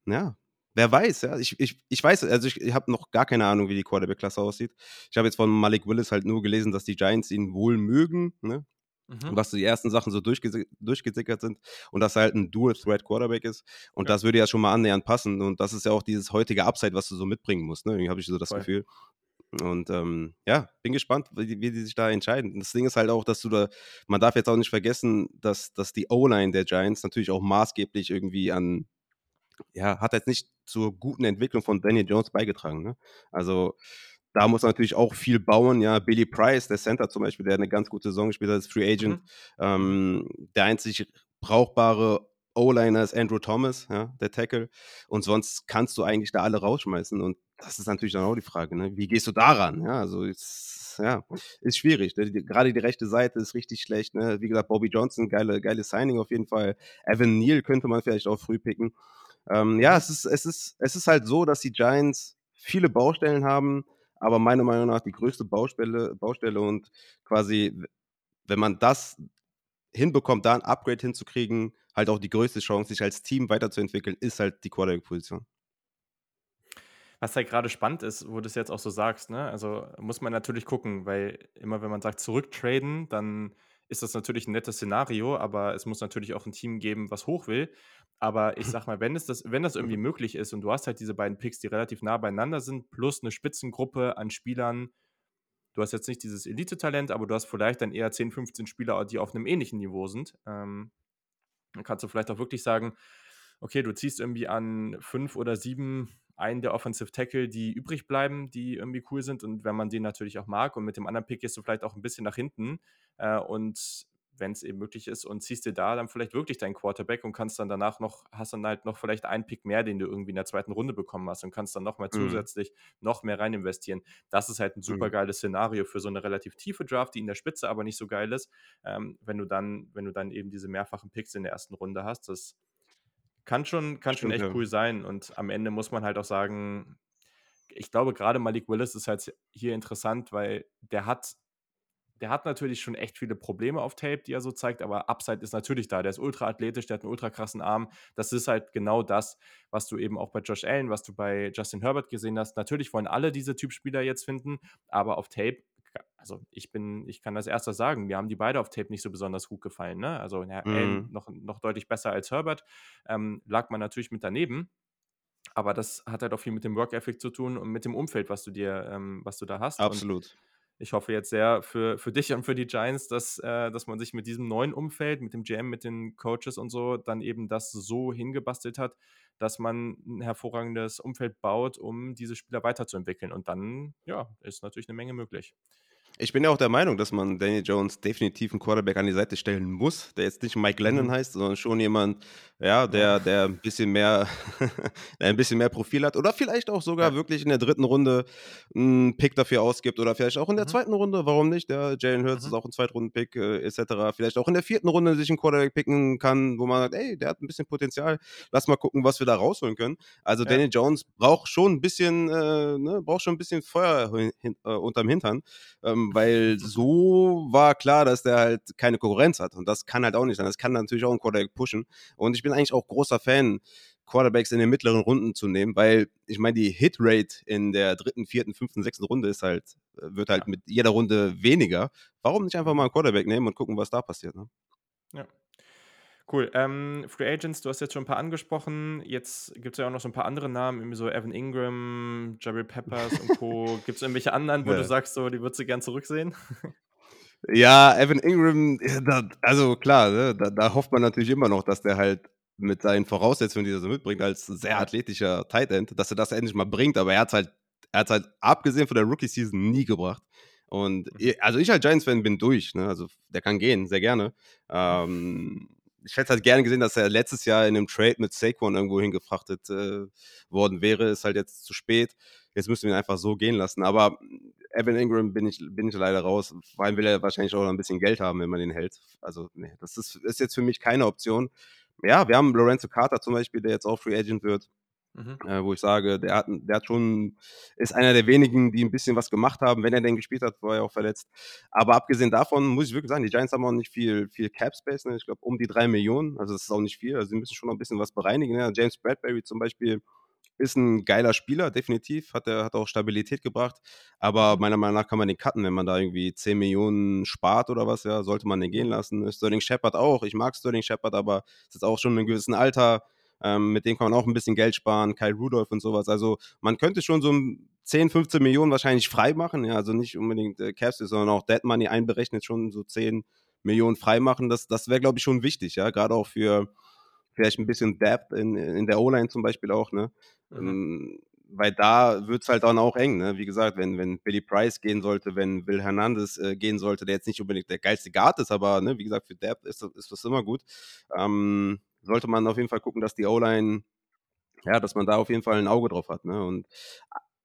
ja, wer weiß, ja. Ich, ich, ich weiß, also ich, ich habe noch gar keine Ahnung, wie die Quarterback-Klasse aussieht. Ich habe jetzt von Malik Willis halt nur gelesen, dass die Giants ihn wohl mögen, ne? Mhm. Was die ersten Sachen so durchge durchgesickert sind und dass er halt ein Dual-Threat-Quarterback ist. Und ja. das würde ja schon mal annähernd passen. Und das ist ja auch dieses heutige Upside, was du so mitbringen musst. Ne? Irgendwie habe ich so das Voll. Gefühl. Und ähm, ja, bin gespannt, wie, wie, die sich da entscheiden. Das Ding ist halt auch, dass du da, man darf jetzt auch nicht vergessen, dass, dass die O-Line der Giants natürlich auch maßgeblich irgendwie an ja, hat jetzt nicht zur guten Entwicklung von Daniel Jones beigetragen. Ne? Also da muss man natürlich auch viel bauen. Ja, Billy Price, der Center zum Beispiel, der eine ganz gute Saison gespielt hat als Free Agent. Mhm. Ähm, der einzig brauchbare O-Liner ist Andrew Thomas, ja, der Tackle. Und sonst kannst du eigentlich da alle rausschmeißen. Und das ist natürlich dann auch die Frage, ne? wie gehst du daran? Ja, also ist, ja, ist schwierig. Ne? Gerade die rechte Seite ist richtig schlecht. Ne? Wie gesagt, Bobby Johnson, geile, geile Signing auf jeden Fall. Evan Neal könnte man vielleicht auch früh picken. Ähm, ja, es ist, es, ist, es ist halt so, dass die Giants viele Baustellen haben, aber meiner Meinung nach die größte Baustelle, Baustelle und quasi, wenn man das hinbekommt, da ein Upgrade hinzukriegen, halt auch die größte Chance, sich als Team weiterzuentwickeln, ist halt die Quarterback-Position. Was halt gerade spannend ist, wo du es jetzt auch so sagst, ne? Also muss man natürlich gucken, weil immer wenn man sagt zurücktraden, dann ist das natürlich ein nettes Szenario, aber es muss natürlich auch ein Team geben, was hoch will. Aber ich <laughs> sag mal, wenn, es das, wenn das irgendwie möglich ist und du hast halt diese beiden Picks, die relativ nah beieinander sind, plus eine Spitzengruppe an Spielern, du hast jetzt nicht dieses Elite-Talent, aber du hast vielleicht dann eher 10, 15 Spieler, die auf einem ähnlichen Niveau sind. Ähm, dann kannst du vielleicht auch wirklich sagen, okay, du ziehst irgendwie an fünf oder sieben einen der Offensive Tackle, die übrig bleiben, die irgendwie cool sind und wenn man den natürlich auch mag und mit dem anderen Pick gehst du vielleicht auch ein bisschen nach hinten äh, und wenn es eben möglich ist und ziehst dir da dann vielleicht wirklich deinen Quarterback und kannst dann danach noch, hast dann halt noch vielleicht einen Pick mehr, den du irgendwie in der zweiten Runde bekommen hast und kannst dann noch mal mhm. zusätzlich noch mehr rein investieren. Das ist halt ein super mhm. geiles Szenario für so eine relativ tiefe Draft, die in der Spitze aber nicht so geil ist, ähm, wenn du dann, wenn du dann eben diese mehrfachen Picks in der ersten Runde hast. Das kann schon, kann Stimmt, schon echt ja. cool sein. Und am Ende muss man halt auch sagen, ich glaube, gerade Malik Willis ist halt hier interessant, weil der hat, der hat natürlich schon echt viele Probleme auf Tape, die er so zeigt, aber Upside ist natürlich da. Der ist ultra athletisch, der hat einen ultra krassen Arm. Das ist halt genau das, was du eben auch bei Josh Allen, was du bei Justin Herbert gesehen hast. Natürlich wollen alle diese Typspieler jetzt finden, aber auf Tape also ich bin, ich kann das erster sagen, mir haben die beide auf Tape nicht so besonders gut gefallen. Ne? Also ja, mhm. noch, noch deutlich besser als Herbert. Ähm, lag man natürlich mit daneben. Aber das hat halt auch viel mit dem Work Ethic zu tun und mit dem Umfeld, was du dir, ähm, was du da hast. Absolut. Und ich hoffe jetzt sehr für, für dich und für die Giants, dass, äh, dass man sich mit diesem neuen Umfeld, mit dem GM, mit den Coaches und so, dann eben das so hingebastelt hat, dass man ein hervorragendes Umfeld baut, um diese Spieler weiterzuentwickeln. Und dann, ja, ist natürlich eine Menge möglich. Ich bin ja auch der Meinung, dass man Daniel Jones definitiv einen Quarterback an die Seite stellen muss, der jetzt nicht Mike Lennon mhm. heißt, sondern schon jemand, ja, der, der ein bisschen mehr, <laughs> der ein bisschen mehr Profil hat oder vielleicht auch sogar ja. wirklich in der dritten Runde einen Pick dafür ausgibt oder vielleicht auch in der mhm. zweiten Runde, warum nicht? Der Jalen Hurts mhm. ist auch ein Zweitrunden-Pick äh, etc. Vielleicht auch in der vierten Runde sich einen Quarterback picken kann, wo man sagt, ey, der hat ein bisschen Potenzial, lass mal gucken, was wir da rausholen können. Also ja. Daniel Jones braucht schon ein bisschen, äh, ne, braucht schon ein bisschen Feuer hin, äh, unterm Hintern. Ähm, weil so war klar, dass der halt keine Konkurrenz hat. Und das kann halt auch nicht sein. Das kann natürlich auch ein Quarterback pushen. Und ich bin eigentlich auch großer Fan, Quarterbacks in den mittleren Runden zu nehmen, weil ich meine, die Hitrate in der dritten, vierten, fünften, sechsten Runde ist halt, äh, wird halt ja. mit jeder Runde weniger. Warum nicht einfach mal einen Quarterback nehmen und gucken, was da passiert? Ne? Ja. Cool. Ähm, Free Agents, du hast jetzt schon ein paar angesprochen. Jetzt gibt es ja auch noch so ein paar andere Namen, irgendwie so Evan Ingram, Jabril Peppers und Co. <laughs> gibt es irgendwelche anderen, wo ja. du sagst, so, die würdest du gern zurücksehen? Ja, Evan Ingram, da, also klar, ne, da, da, hofft man natürlich immer noch, dass der halt mit seinen Voraussetzungen, die er so mitbringt, als sehr athletischer Tight End, dass er das endlich mal bringt, aber er hat halt, er hat halt abgesehen von der Rookie-Season nie gebracht. Und mhm. also ich als Giants-Fan bin durch, ne? Also der kann gehen, sehr gerne. Ähm, ich hätte halt gerne gesehen, dass er letztes Jahr in einem Trade mit Saquon irgendwo hingefrachtet äh, worden wäre. Ist halt jetzt zu spät. Jetzt müssen wir ihn einfach so gehen lassen. Aber Evan Ingram bin ich, bin ich leider raus. Vor allem will er wahrscheinlich auch noch ein bisschen Geld haben, wenn man den hält. Also, nee, das ist, ist jetzt für mich keine Option. Ja, wir haben Lorenzo Carter zum Beispiel, der jetzt auch Free Agent wird. Mhm. Äh, wo ich sage, der hat, der hat schon, ist einer der wenigen, die ein bisschen was gemacht haben. Wenn er denn gespielt hat, war er auch verletzt. Aber abgesehen davon muss ich wirklich sagen, die Giants haben auch nicht viel, viel Cap Space. Ne? Ich glaube, um die drei Millionen. Also, das ist auch nicht viel. Also, sie müssen schon noch ein bisschen was bereinigen. Ne? James Bradbury zum Beispiel ist ein geiler Spieler, definitiv. Hat, er, hat auch Stabilität gebracht. Aber meiner Meinung nach kann man den cutten, wenn man da irgendwie 10 Millionen spart oder was. Ja, sollte man den gehen lassen. Sterling Shepard auch. Ich mag Sterling Shepard, aber ist jetzt auch schon in einem gewissen Alter ähm, mit denen kann man auch ein bisschen Geld sparen, Kyle Rudolph und sowas. Also man könnte schon so 10, 15 Millionen wahrscheinlich frei machen. Ja, also nicht unbedingt äh, Caps, sondern auch Dead Money einberechnet schon so 10 Millionen frei machen. Das, das wäre, glaube ich, schon wichtig, ja. Gerade auch für vielleicht ein bisschen Depth in, in der O-Line zum Beispiel auch, ne? Mhm. Ähm, weil da wird es halt dann auch eng, ne? Wie gesagt, wenn, wenn Billy Price gehen sollte, wenn Will Hernandez äh, gehen sollte, der jetzt nicht unbedingt der geilste Guard ist, aber ne, wie gesagt, für Depth ist, ist das immer gut. Ähm, sollte man auf jeden Fall gucken, dass die O-Line, ja, dass man da auf jeden Fall ein Auge drauf hat. Ne? Und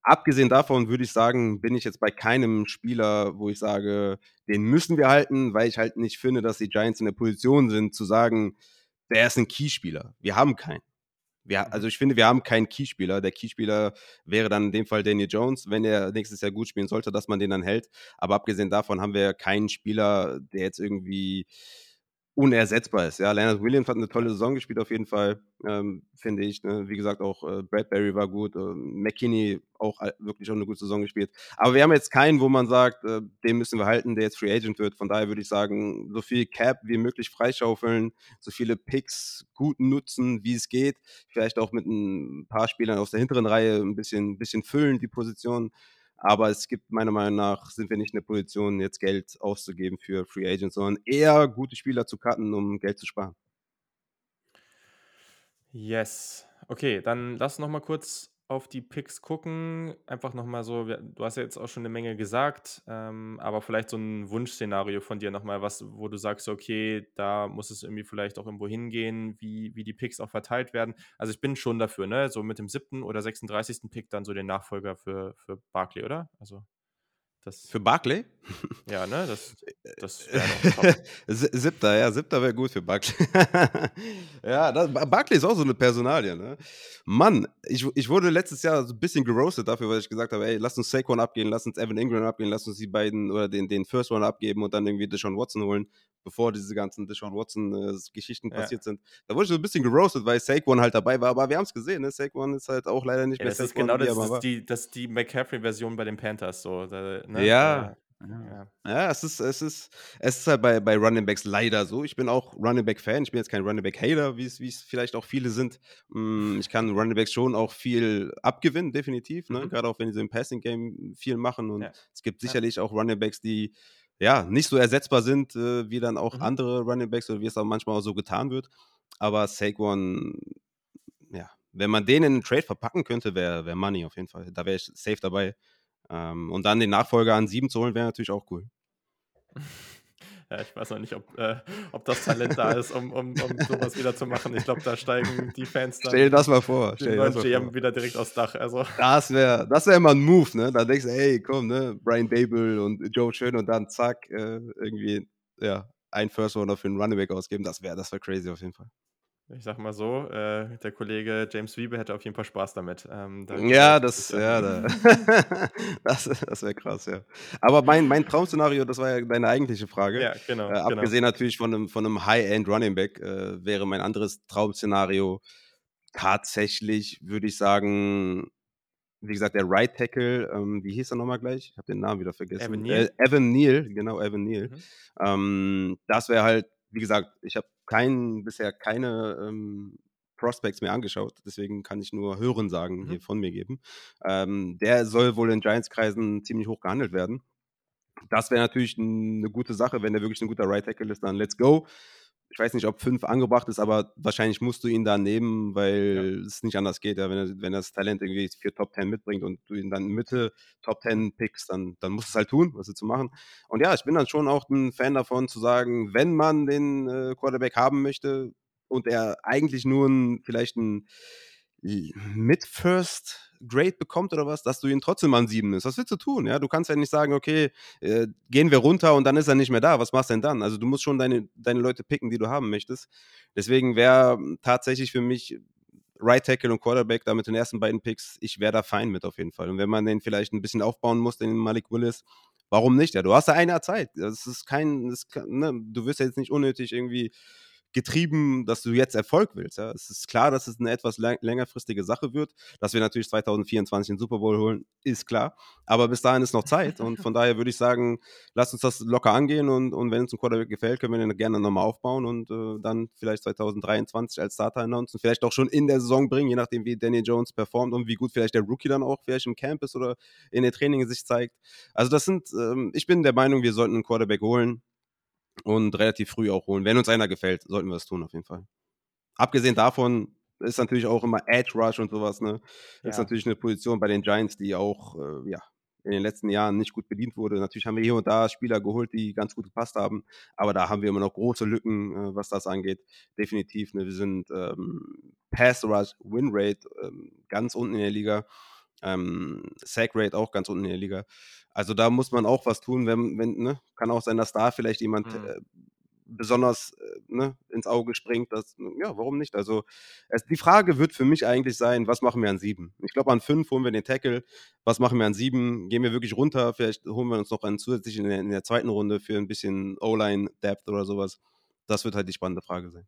abgesehen davon würde ich sagen, bin ich jetzt bei keinem Spieler, wo ich sage, den müssen wir halten, weil ich halt nicht finde, dass die Giants in der Position sind, zu sagen, der ist ein Keyspieler. Wir haben keinen. Wir, also ich finde, wir haben keinen Keyspieler. Der Keyspieler wäre dann in dem Fall Daniel Jones, wenn er nächstes Jahr gut spielen sollte, dass man den dann hält. Aber abgesehen davon haben wir keinen Spieler, der jetzt irgendwie unersetzbar ist. Ja, Leonard Williams hat eine tolle Saison gespielt auf jeden Fall, ähm, finde ich. Ne? Wie gesagt, auch äh, Bradbury war gut, äh, McKinney auch wirklich auch eine gute Saison gespielt. Aber wir haben jetzt keinen, wo man sagt, äh, den müssen wir halten, der jetzt Free Agent wird. Von daher würde ich sagen, so viel Cap wie möglich freischaufeln, so viele Picks gut nutzen, wie es geht. Vielleicht auch mit ein paar Spielern aus der hinteren Reihe ein bisschen, bisschen füllen, die Position. Aber es gibt meiner Meinung nach, sind wir nicht in der Position, jetzt Geld auszugeben für Free Agents, sondern eher gute Spieler zu cutten, um Geld zu sparen. Yes. Okay, dann lass noch mal kurz auf die Picks gucken. Einfach nochmal so, du hast ja jetzt auch schon eine Menge gesagt, ähm, aber vielleicht so ein Wunschszenario von dir nochmal, was, wo du sagst, okay, da muss es irgendwie vielleicht auch irgendwo hingehen, wie, wie die Picks auch verteilt werden. Also ich bin schon dafür, ne? So mit dem siebten oder 36. Pick dann so den Nachfolger für, für Barkley, oder? Also das, für Barclay? <laughs> Ja, ne? Das, das wäre <laughs> Siebter, ja, siebter wäre gut für Barclay. <laughs> ja, das, Barclay ist auch so eine Personalie, ne? Mann, ich, ich wurde letztes Jahr so ein bisschen geroastet dafür, weil ich gesagt habe, ey, lass uns Saquon abgehen, lass uns Evan Ingram abgehen, lass uns die beiden oder den, den First One abgeben und dann irgendwie Deshaun Watson holen, bevor diese ganzen Deshaun Watson-Geschichten äh, passiert ja. sind. Da wurde ich so ein bisschen geroastet, weil Saquon halt dabei war, aber wir haben es gesehen, ne? Saquon ist halt auch leider nicht ja, mehr das Saquon. Ist genau das, ist die, das ist die McCaffrey-Version bei den Panthers, so. Da, ne? Ja. Ja. ja, es ist, es ist, es ist halt bei, bei Running Backs leider so. Ich bin auch Running Back Fan. Ich bin jetzt kein Running Back Hater, wie es, wie es vielleicht auch viele sind. Mm, ich kann Running Backs schon auch viel abgewinnen, definitiv. Ne? Mhm. Gerade auch wenn sie im Passing Game viel machen. Und ja. es gibt sicherlich auch Running Backs, die ja nicht so ersetzbar sind äh, wie dann auch mhm. andere Running Backs oder wie es auch manchmal auch so getan wird. Aber Saquon, ja, wenn man den in einen Trade verpacken könnte, wäre wär Money auf jeden Fall. Da wäre ich safe dabei. Ähm, und dann den Nachfolger an sieben zu holen, wäre natürlich auch cool. <laughs> Ja, ich weiß noch nicht, ob, äh, ob das Talent da ist, um, um, um sowas wieder zu machen. Ich glaube, da steigen die Fans dann. Stell dir das mal vor. Stell dir das mal GM vor. wieder direkt aufs Dach. Also. Das wäre das wär immer ein Move, ne? Da denkst du, hey, komm, ne? Brian Dable und Joe Schön und dann zack, äh, irgendwie, ja, ein First Runner für einen Running Back ausgeben. Das wäre das wär crazy auf jeden Fall ich sag mal so, äh, der Kollege James Wiebe hätte auf jeden Fall Spaß damit. Ähm, da ja, das, ja, da. <laughs> <laughs> das, das wäre krass, ja. Aber mein, mein Traum-Szenario, das war ja deine eigentliche Frage. Ja, genau. Äh, genau. abgesehen genau. natürlich von einem, von einem High-End Running Back äh, wäre mein anderes Traum-Szenario tatsächlich, würde ich sagen, wie gesagt, der Right Tackle, ähm, wie hieß er nochmal gleich? Ich habe den Namen wieder vergessen. Evan Neal. Äh, Evan Neal, genau, Evan Neal. Mhm. Ähm, das wäre halt, wie gesagt, ich habe kein, bisher keine ähm, Prospects mehr angeschaut, deswegen kann ich nur Hören sagen, mhm. hier von mir geben. Ähm, der soll wohl in Giants-Kreisen ziemlich hoch gehandelt werden. Das wäre natürlich eine gute Sache, wenn der wirklich ein guter Right Tackle ist, dann let's go ich weiß nicht, ob fünf angebracht ist, aber wahrscheinlich musst du ihn da nehmen, weil ja. es nicht anders geht. Ja. Wenn, er, wenn das Talent irgendwie für Top 10 mitbringt und du ihn dann Mitte Top 10 pickst, dann, dann musst du es halt tun, was sie zu machen. Und ja, ich bin dann schon auch ein Fan davon zu sagen, wenn man den äh, Quarterback haben möchte und er eigentlich nur ein, vielleicht ein mit First Grade bekommt oder was, dass du ihn trotzdem an sieben nimmst. Was willst du tun? Ja, du kannst ja nicht sagen, okay, äh, gehen wir runter und dann ist er nicht mehr da. Was machst du denn dann? Also du musst schon deine, deine Leute picken, die du haben möchtest. Deswegen wäre tatsächlich für mich Right Tackle und Quarterback da mit den ersten beiden Picks, ich wäre da fein mit auf jeden Fall. Und wenn man den vielleicht ein bisschen aufbauen muss, den Malik Willis, warum nicht? Ja, du hast ja eine Zeit. Das ist kein, das kann, ne? du wirst ja jetzt nicht unnötig irgendwie getrieben, dass du jetzt Erfolg willst. Ja. Es ist klar, dass es eine etwas längerfristige Sache wird. Dass wir natürlich 2024 den Super Bowl holen, ist klar. Aber bis dahin ist noch Zeit. Und von daher würde ich sagen, lass uns das locker angehen. Und, und wenn uns ein Quarterback gefällt, können wir den gerne nochmal aufbauen und äh, dann vielleicht 2023 als Starter announcen. Vielleicht auch schon in der Saison bringen, je nachdem, wie Daniel Jones performt und wie gut vielleicht der Rookie dann auch vielleicht im Camp ist oder in den Trainings sich zeigt. Also das sind, ähm, ich bin der Meinung, wir sollten einen Quarterback holen und relativ früh auch holen. Wenn uns einer gefällt, sollten wir das tun auf jeden Fall. Abgesehen davon ist natürlich auch immer Edge Rush und sowas, ne? Ja. Ist natürlich eine Position bei den Giants, die auch, äh, ja, in den letzten Jahren nicht gut bedient wurde. Natürlich haben wir hier und da Spieler geholt, die ganz gut gepasst haben, aber da haben wir immer noch große Lücken, äh, was das angeht. Definitiv, ne? Wir sind ähm, Pass Rush, Win Rate ähm, ganz unten in der Liga. Ähm, Sack Rate auch ganz unten in der Liga. Also da muss man auch was tun, wenn, wenn ne? kann auch sein, dass da vielleicht jemand mhm. äh, besonders äh, ne, ins Auge springt. Dass, ja, warum nicht? Also es, die Frage wird für mich eigentlich sein, was machen wir an sieben? Ich glaube, an fünf holen wir den Tackle. Was machen wir an sieben? Gehen wir wirklich runter? Vielleicht holen wir uns noch einen zusätzlich in der, in der zweiten Runde für ein bisschen O-Line-Depth oder sowas. Das wird halt die spannende Frage sein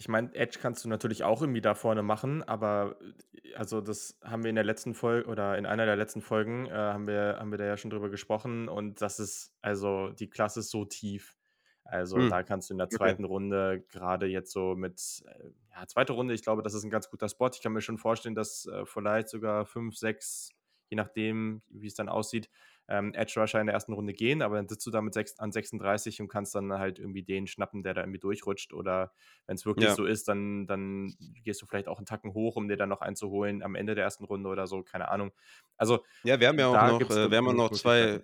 ich meine, Edge kannst du natürlich auch irgendwie da vorne machen, aber äh, also das haben wir in der letzten Folge oder in einer der letzten Folgen äh, haben wir haben wir da ja schon drüber gesprochen und das ist also die Klasse ist so tief. Also hm. da kannst du in der zweiten okay. Runde gerade jetzt so mit äh, ja zweite Runde, ich glaube, das ist ein ganz guter Spot. Ich kann mir schon vorstellen, dass äh, vielleicht sogar fünf, sechs, je nachdem, wie es dann aussieht, ähm, Edge Rusher in der ersten Runde gehen, aber dann sitzt du da mit 6, an 36 und kannst dann halt irgendwie den schnappen, der da irgendwie durchrutscht. Oder wenn es wirklich ja. so ist, dann, dann gehst du vielleicht auch einen Tacken hoch, um dir dann noch einzuholen am Ende der ersten Runde oder so, keine Ahnung. Also ja, wir haben ja auch noch, äh, wir haben ja noch zwei.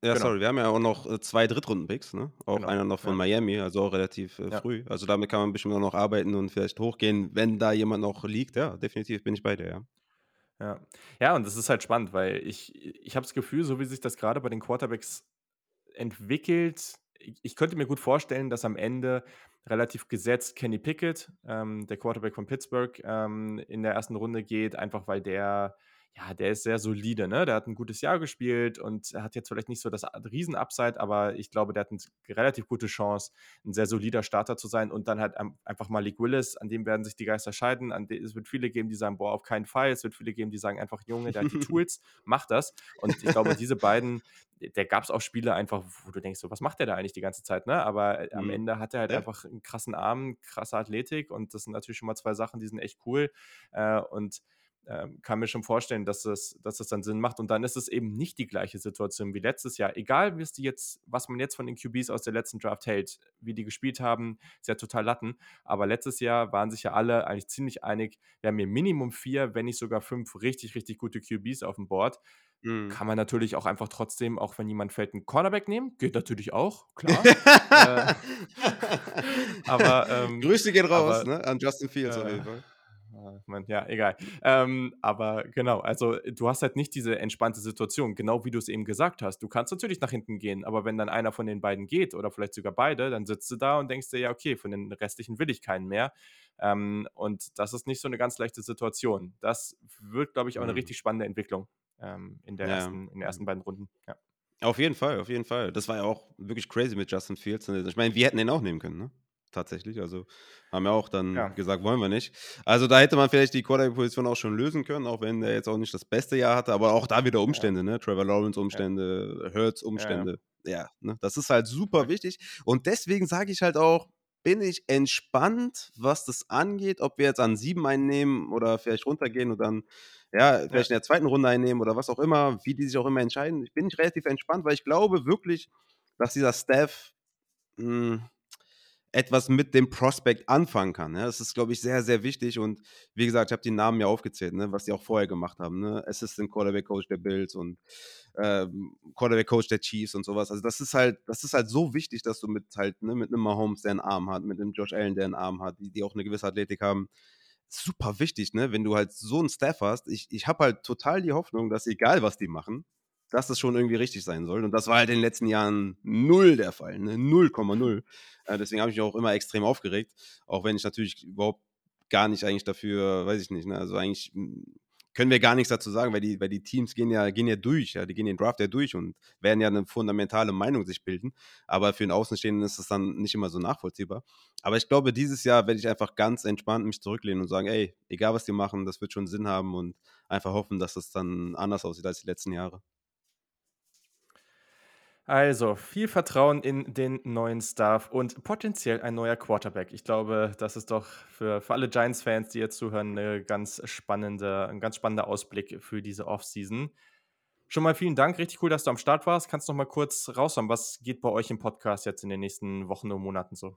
Ja, genau. sorry, wir haben ja auch noch äh, zwei Drittrunden-Picks, ne? Auch genau. einer noch von ja. Miami, also auch relativ äh, ja. früh. Also damit kann man ein bisschen noch arbeiten und vielleicht hochgehen, wenn da jemand noch liegt. Ja, definitiv bin ich bei dir, ja. Ja. Ja, und das ist halt spannend, weil ich ich habe das Gefühl, so wie sich das gerade bei den Quarterbacks entwickelt ich könnte mir gut vorstellen, dass am Ende relativ gesetzt Kenny Pickett, ähm, der Quarterback von Pittsburgh, ähm, in der ersten Runde geht, einfach weil der ja, der ist sehr solide, ne? Der hat ein gutes Jahr gespielt und hat jetzt vielleicht nicht so das Riesen-Upside, aber ich glaube, der hat eine relativ gute Chance, ein sehr solider Starter zu sein und dann halt einfach Malik Willis, an dem werden sich die Geister scheiden. An es wird viele geben, die sagen, boah, auf keinen Fall. Es wird viele geben, die sagen einfach, Junge, der hat die <laughs> Tools, mach das. Und ich glaube, diese beiden, der gab es auch Spiele einfach, wo du denkst, so, was macht der da eigentlich die ganze Zeit, ne? Aber mhm. am Ende hat er halt ja. einfach einen krassen Arm, krasse Athletik und das sind natürlich schon mal zwei Sachen, die sind echt cool. Äh, und äh, kann mir schon vorstellen, dass es, dass es dann Sinn macht. Und dann ist es eben nicht die gleiche Situation wie letztes Jahr. Egal, was, die jetzt, was man jetzt von den QBs aus der letzten Draft hält, wie die gespielt haben, ist ja total Latten. Aber letztes Jahr waren sich ja alle eigentlich ziemlich einig, wir haben hier Minimum vier, wenn nicht sogar fünf richtig, richtig gute QBs auf dem Board. Mhm. Kann man natürlich auch einfach trotzdem, auch wenn jemand fällt, einen Cornerback nehmen. Geht natürlich auch, klar. <laughs> äh, <laughs> aber ähm, Grüße gehen raus, aber, ne? An Justin Fields äh, auf jeden Fall. Man, ja, egal. Ähm, aber genau, also du hast halt nicht diese entspannte Situation, genau wie du es eben gesagt hast. Du kannst natürlich nach hinten gehen, aber wenn dann einer von den beiden geht oder vielleicht sogar beide, dann sitzt du da und denkst dir, ja, okay, von den restlichen will ich keinen mehr. Ähm, und das ist nicht so eine ganz leichte Situation. Das wird, glaube ich, auch eine mhm. richtig spannende Entwicklung ähm, in, der ja. ersten, in den ersten beiden Runden. Ja. Auf jeden Fall, auf jeden Fall. Das war ja auch wirklich crazy mit Justin Fields. Ich meine, wir hätten den auch nehmen können, ne? Tatsächlich. Also haben wir auch dann ja. gesagt, wollen wir nicht. Also da hätte man vielleicht die Quarterback-Position auch schon lösen können, auch wenn er jetzt auch nicht das beste Jahr hatte, aber auch da wieder Umstände, ja. ne? Trevor Lawrence Umstände, ja. Hurts Umstände. Ja, ne? das ist halt super wichtig. Und deswegen sage ich halt auch, bin ich entspannt, was das angeht, ob wir jetzt an sieben einnehmen oder vielleicht runtergehen und dann ja, vielleicht ja. in der zweiten Runde einnehmen oder was auch immer, wie die sich auch immer entscheiden. Ich bin relativ entspannt, weil ich glaube wirklich, dass dieser Staff mh, hm, etwas mit dem Prospect anfangen kann. Ja? Das ist, glaube ich, sehr, sehr wichtig. Und wie gesagt, ich habe die Namen ja aufgezählt, ne? was die auch vorher gemacht haben. Ne? Assistant Quarterback Coach der Bills und ähm, Quarterback Coach der Chiefs und sowas. Also das ist halt, das ist halt so wichtig, dass du mit halt, ne, mit einem Mahomes, der einen Arm hat, mit einem Josh Allen, der einen Arm hat, die, die auch eine gewisse Athletik haben, super wichtig, ne? Wenn du halt so einen Staff hast. Ich, ich habe halt total die Hoffnung, dass egal was die machen, dass das schon irgendwie richtig sein soll. Und das war halt in den letzten Jahren null der Fall, ne? 0,0. Äh, deswegen habe ich mich auch immer extrem aufgeregt, auch wenn ich natürlich überhaupt gar nicht eigentlich dafür, weiß ich nicht, ne? Also eigentlich hm, können wir gar nichts dazu sagen, weil die, weil die Teams gehen ja, gehen ja durch, ja, die gehen den Draft ja durch und werden ja eine fundamentale Meinung sich bilden. Aber für den Außenstehenden ist das dann nicht immer so nachvollziehbar. Aber ich glaube, dieses Jahr werde ich einfach ganz entspannt mich zurücklehnen und sagen, ey, egal was die machen, das wird schon Sinn haben und einfach hoffen, dass es dann anders aussieht als die letzten Jahre. Also, viel Vertrauen in den neuen Staff und potenziell ein neuer Quarterback. Ich glaube, das ist doch für, für alle Giants-Fans, die jetzt zuhören, eine ganz spannende, ein ganz spannender Ausblick für diese Offseason. Schon mal vielen Dank, richtig cool, dass du am Start warst. Kannst du noch mal kurz raushauen, was geht bei euch im Podcast jetzt in den nächsten Wochen und Monaten so?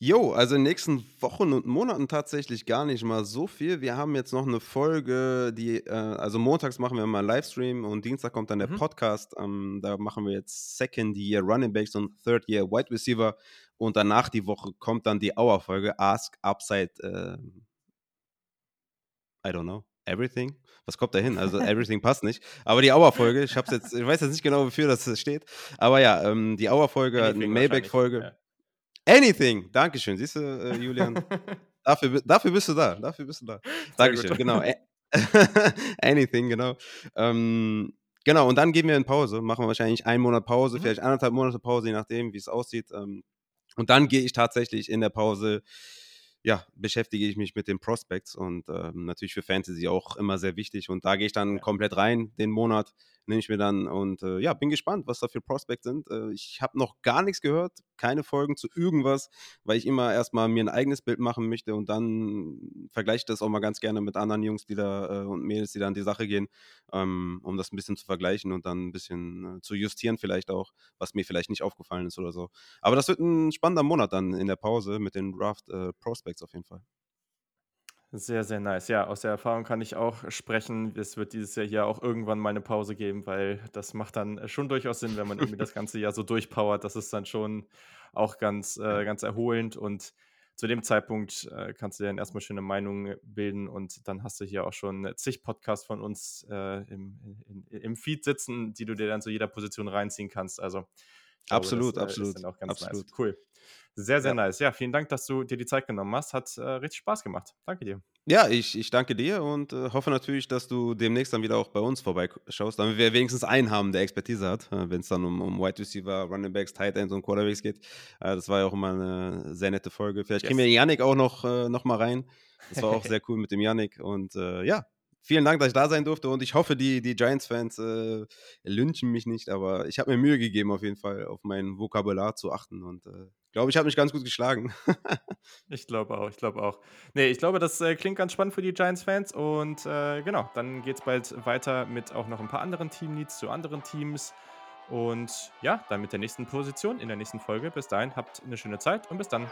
Jo, also in den nächsten Wochen und Monaten tatsächlich gar nicht mal so viel. Wir haben jetzt noch eine Folge, die, äh, also montags machen wir mal Livestream und Dienstag kommt dann der mhm. Podcast. Ähm, da machen wir jetzt Second Year Running Backs und Third Year Wide Receiver. Und danach die Woche kommt dann die Hour-Folge Ask Upside, äh, I don't know, Everything. Was kommt da hin? Also <laughs> Everything passt nicht. Aber die Hour-Folge, ich hab's jetzt, ich weiß jetzt nicht genau, wofür das steht. Aber ja, ähm, die Hour-Folge, eine Mailback-Folge. Anything. Dankeschön. Siehst du, äh, <laughs> Julian? dafür, dafür bist du da. Dafür bist du da. Dankeschön. Genau. <laughs> Anything, genau. Ähm, genau, und dann gehen wir in Pause. Machen wir wahrscheinlich einen Monat Pause, mhm. vielleicht anderthalb Monate Pause, je nachdem, wie es aussieht. Ähm, und dann gehe ich tatsächlich in der Pause ja, beschäftige ich mich mit den Prospects und ähm, natürlich für Fantasy auch immer sehr wichtig. Und da gehe ich dann komplett rein den Monat, nehme ich mir dann und äh, ja, bin gespannt, was da für Prospects sind. Äh, ich habe noch gar nichts gehört, keine Folgen zu irgendwas, weil ich immer erstmal mir ein eigenes Bild machen möchte und dann vergleiche ich das auch mal ganz gerne mit anderen Jungs, die da äh, und Mädels, die da an die Sache gehen, ähm, um das ein bisschen zu vergleichen und dann ein bisschen äh, zu justieren vielleicht auch, was mir vielleicht nicht aufgefallen ist oder so. Aber das wird ein spannender Monat dann in der Pause mit den Draft äh, Prospects auf jeden Fall. Sehr, sehr nice. Ja, aus der Erfahrung kann ich auch sprechen. Es wird dieses Jahr hier auch irgendwann mal eine Pause geben, weil das macht dann schon durchaus Sinn, wenn man irgendwie das ganze Jahr so durchpowert. Das ist dann schon auch ganz, äh, ganz erholend und zu dem Zeitpunkt äh, kannst du dir dann erstmal schöne Meinung bilden und dann hast du hier auch schon zig Podcasts von uns äh, im, in, im Feed sitzen, die du dir dann zu jeder Position reinziehen kannst. Also glaube, absolut, das, absolut. Ist dann auch ganz absolut. Nice. Cool. Sehr, sehr ja. nice. Ja, vielen Dank, dass du dir die Zeit genommen hast. Hat äh, richtig Spaß gemacht. Danke dir. Ja, ich, ich danke dir und äh, hoffe natürlich, dass du demnächst dann wieder auch bei uns vorbeischaust, damit wir wenigstens einen haben, der Expertise hat, äh, wenn es dann um, um Wide Receiver, Running Backs, Tight Ends und Quarterbacks geht. Äh, das war ja auch immer eine sehr nette Folge. Vielleicht yes. kriegen wir Yannick auch noch, äh, noch mal rein. Das war auch sehr cool mit dem Yannick. Und äh, ja, vielen Dank, dass ich da sein durfte und ich hoffe, die, die Giants-Fans äh, lynchen mich nicht, aber ich habe mir Mühe gegeben, auf jeden Fall auf mein Vokabular zu achten und äh, glaube, ich habe mich ganz gut geschlagen. <laughs> ich glaube auch, ich glaube auch. Nee, ich glaube, das äh, klingt ganz spannend für die Giants-Fans. Und äh, genau, dann geht es bald weiter mit auch noch ein paar anderen Team-Needs zu anderen Teams. Und ja, dann mit der nächsten Position in der nächsten Folge. Bis dahin, habt eine schöne Zeit und bis dann.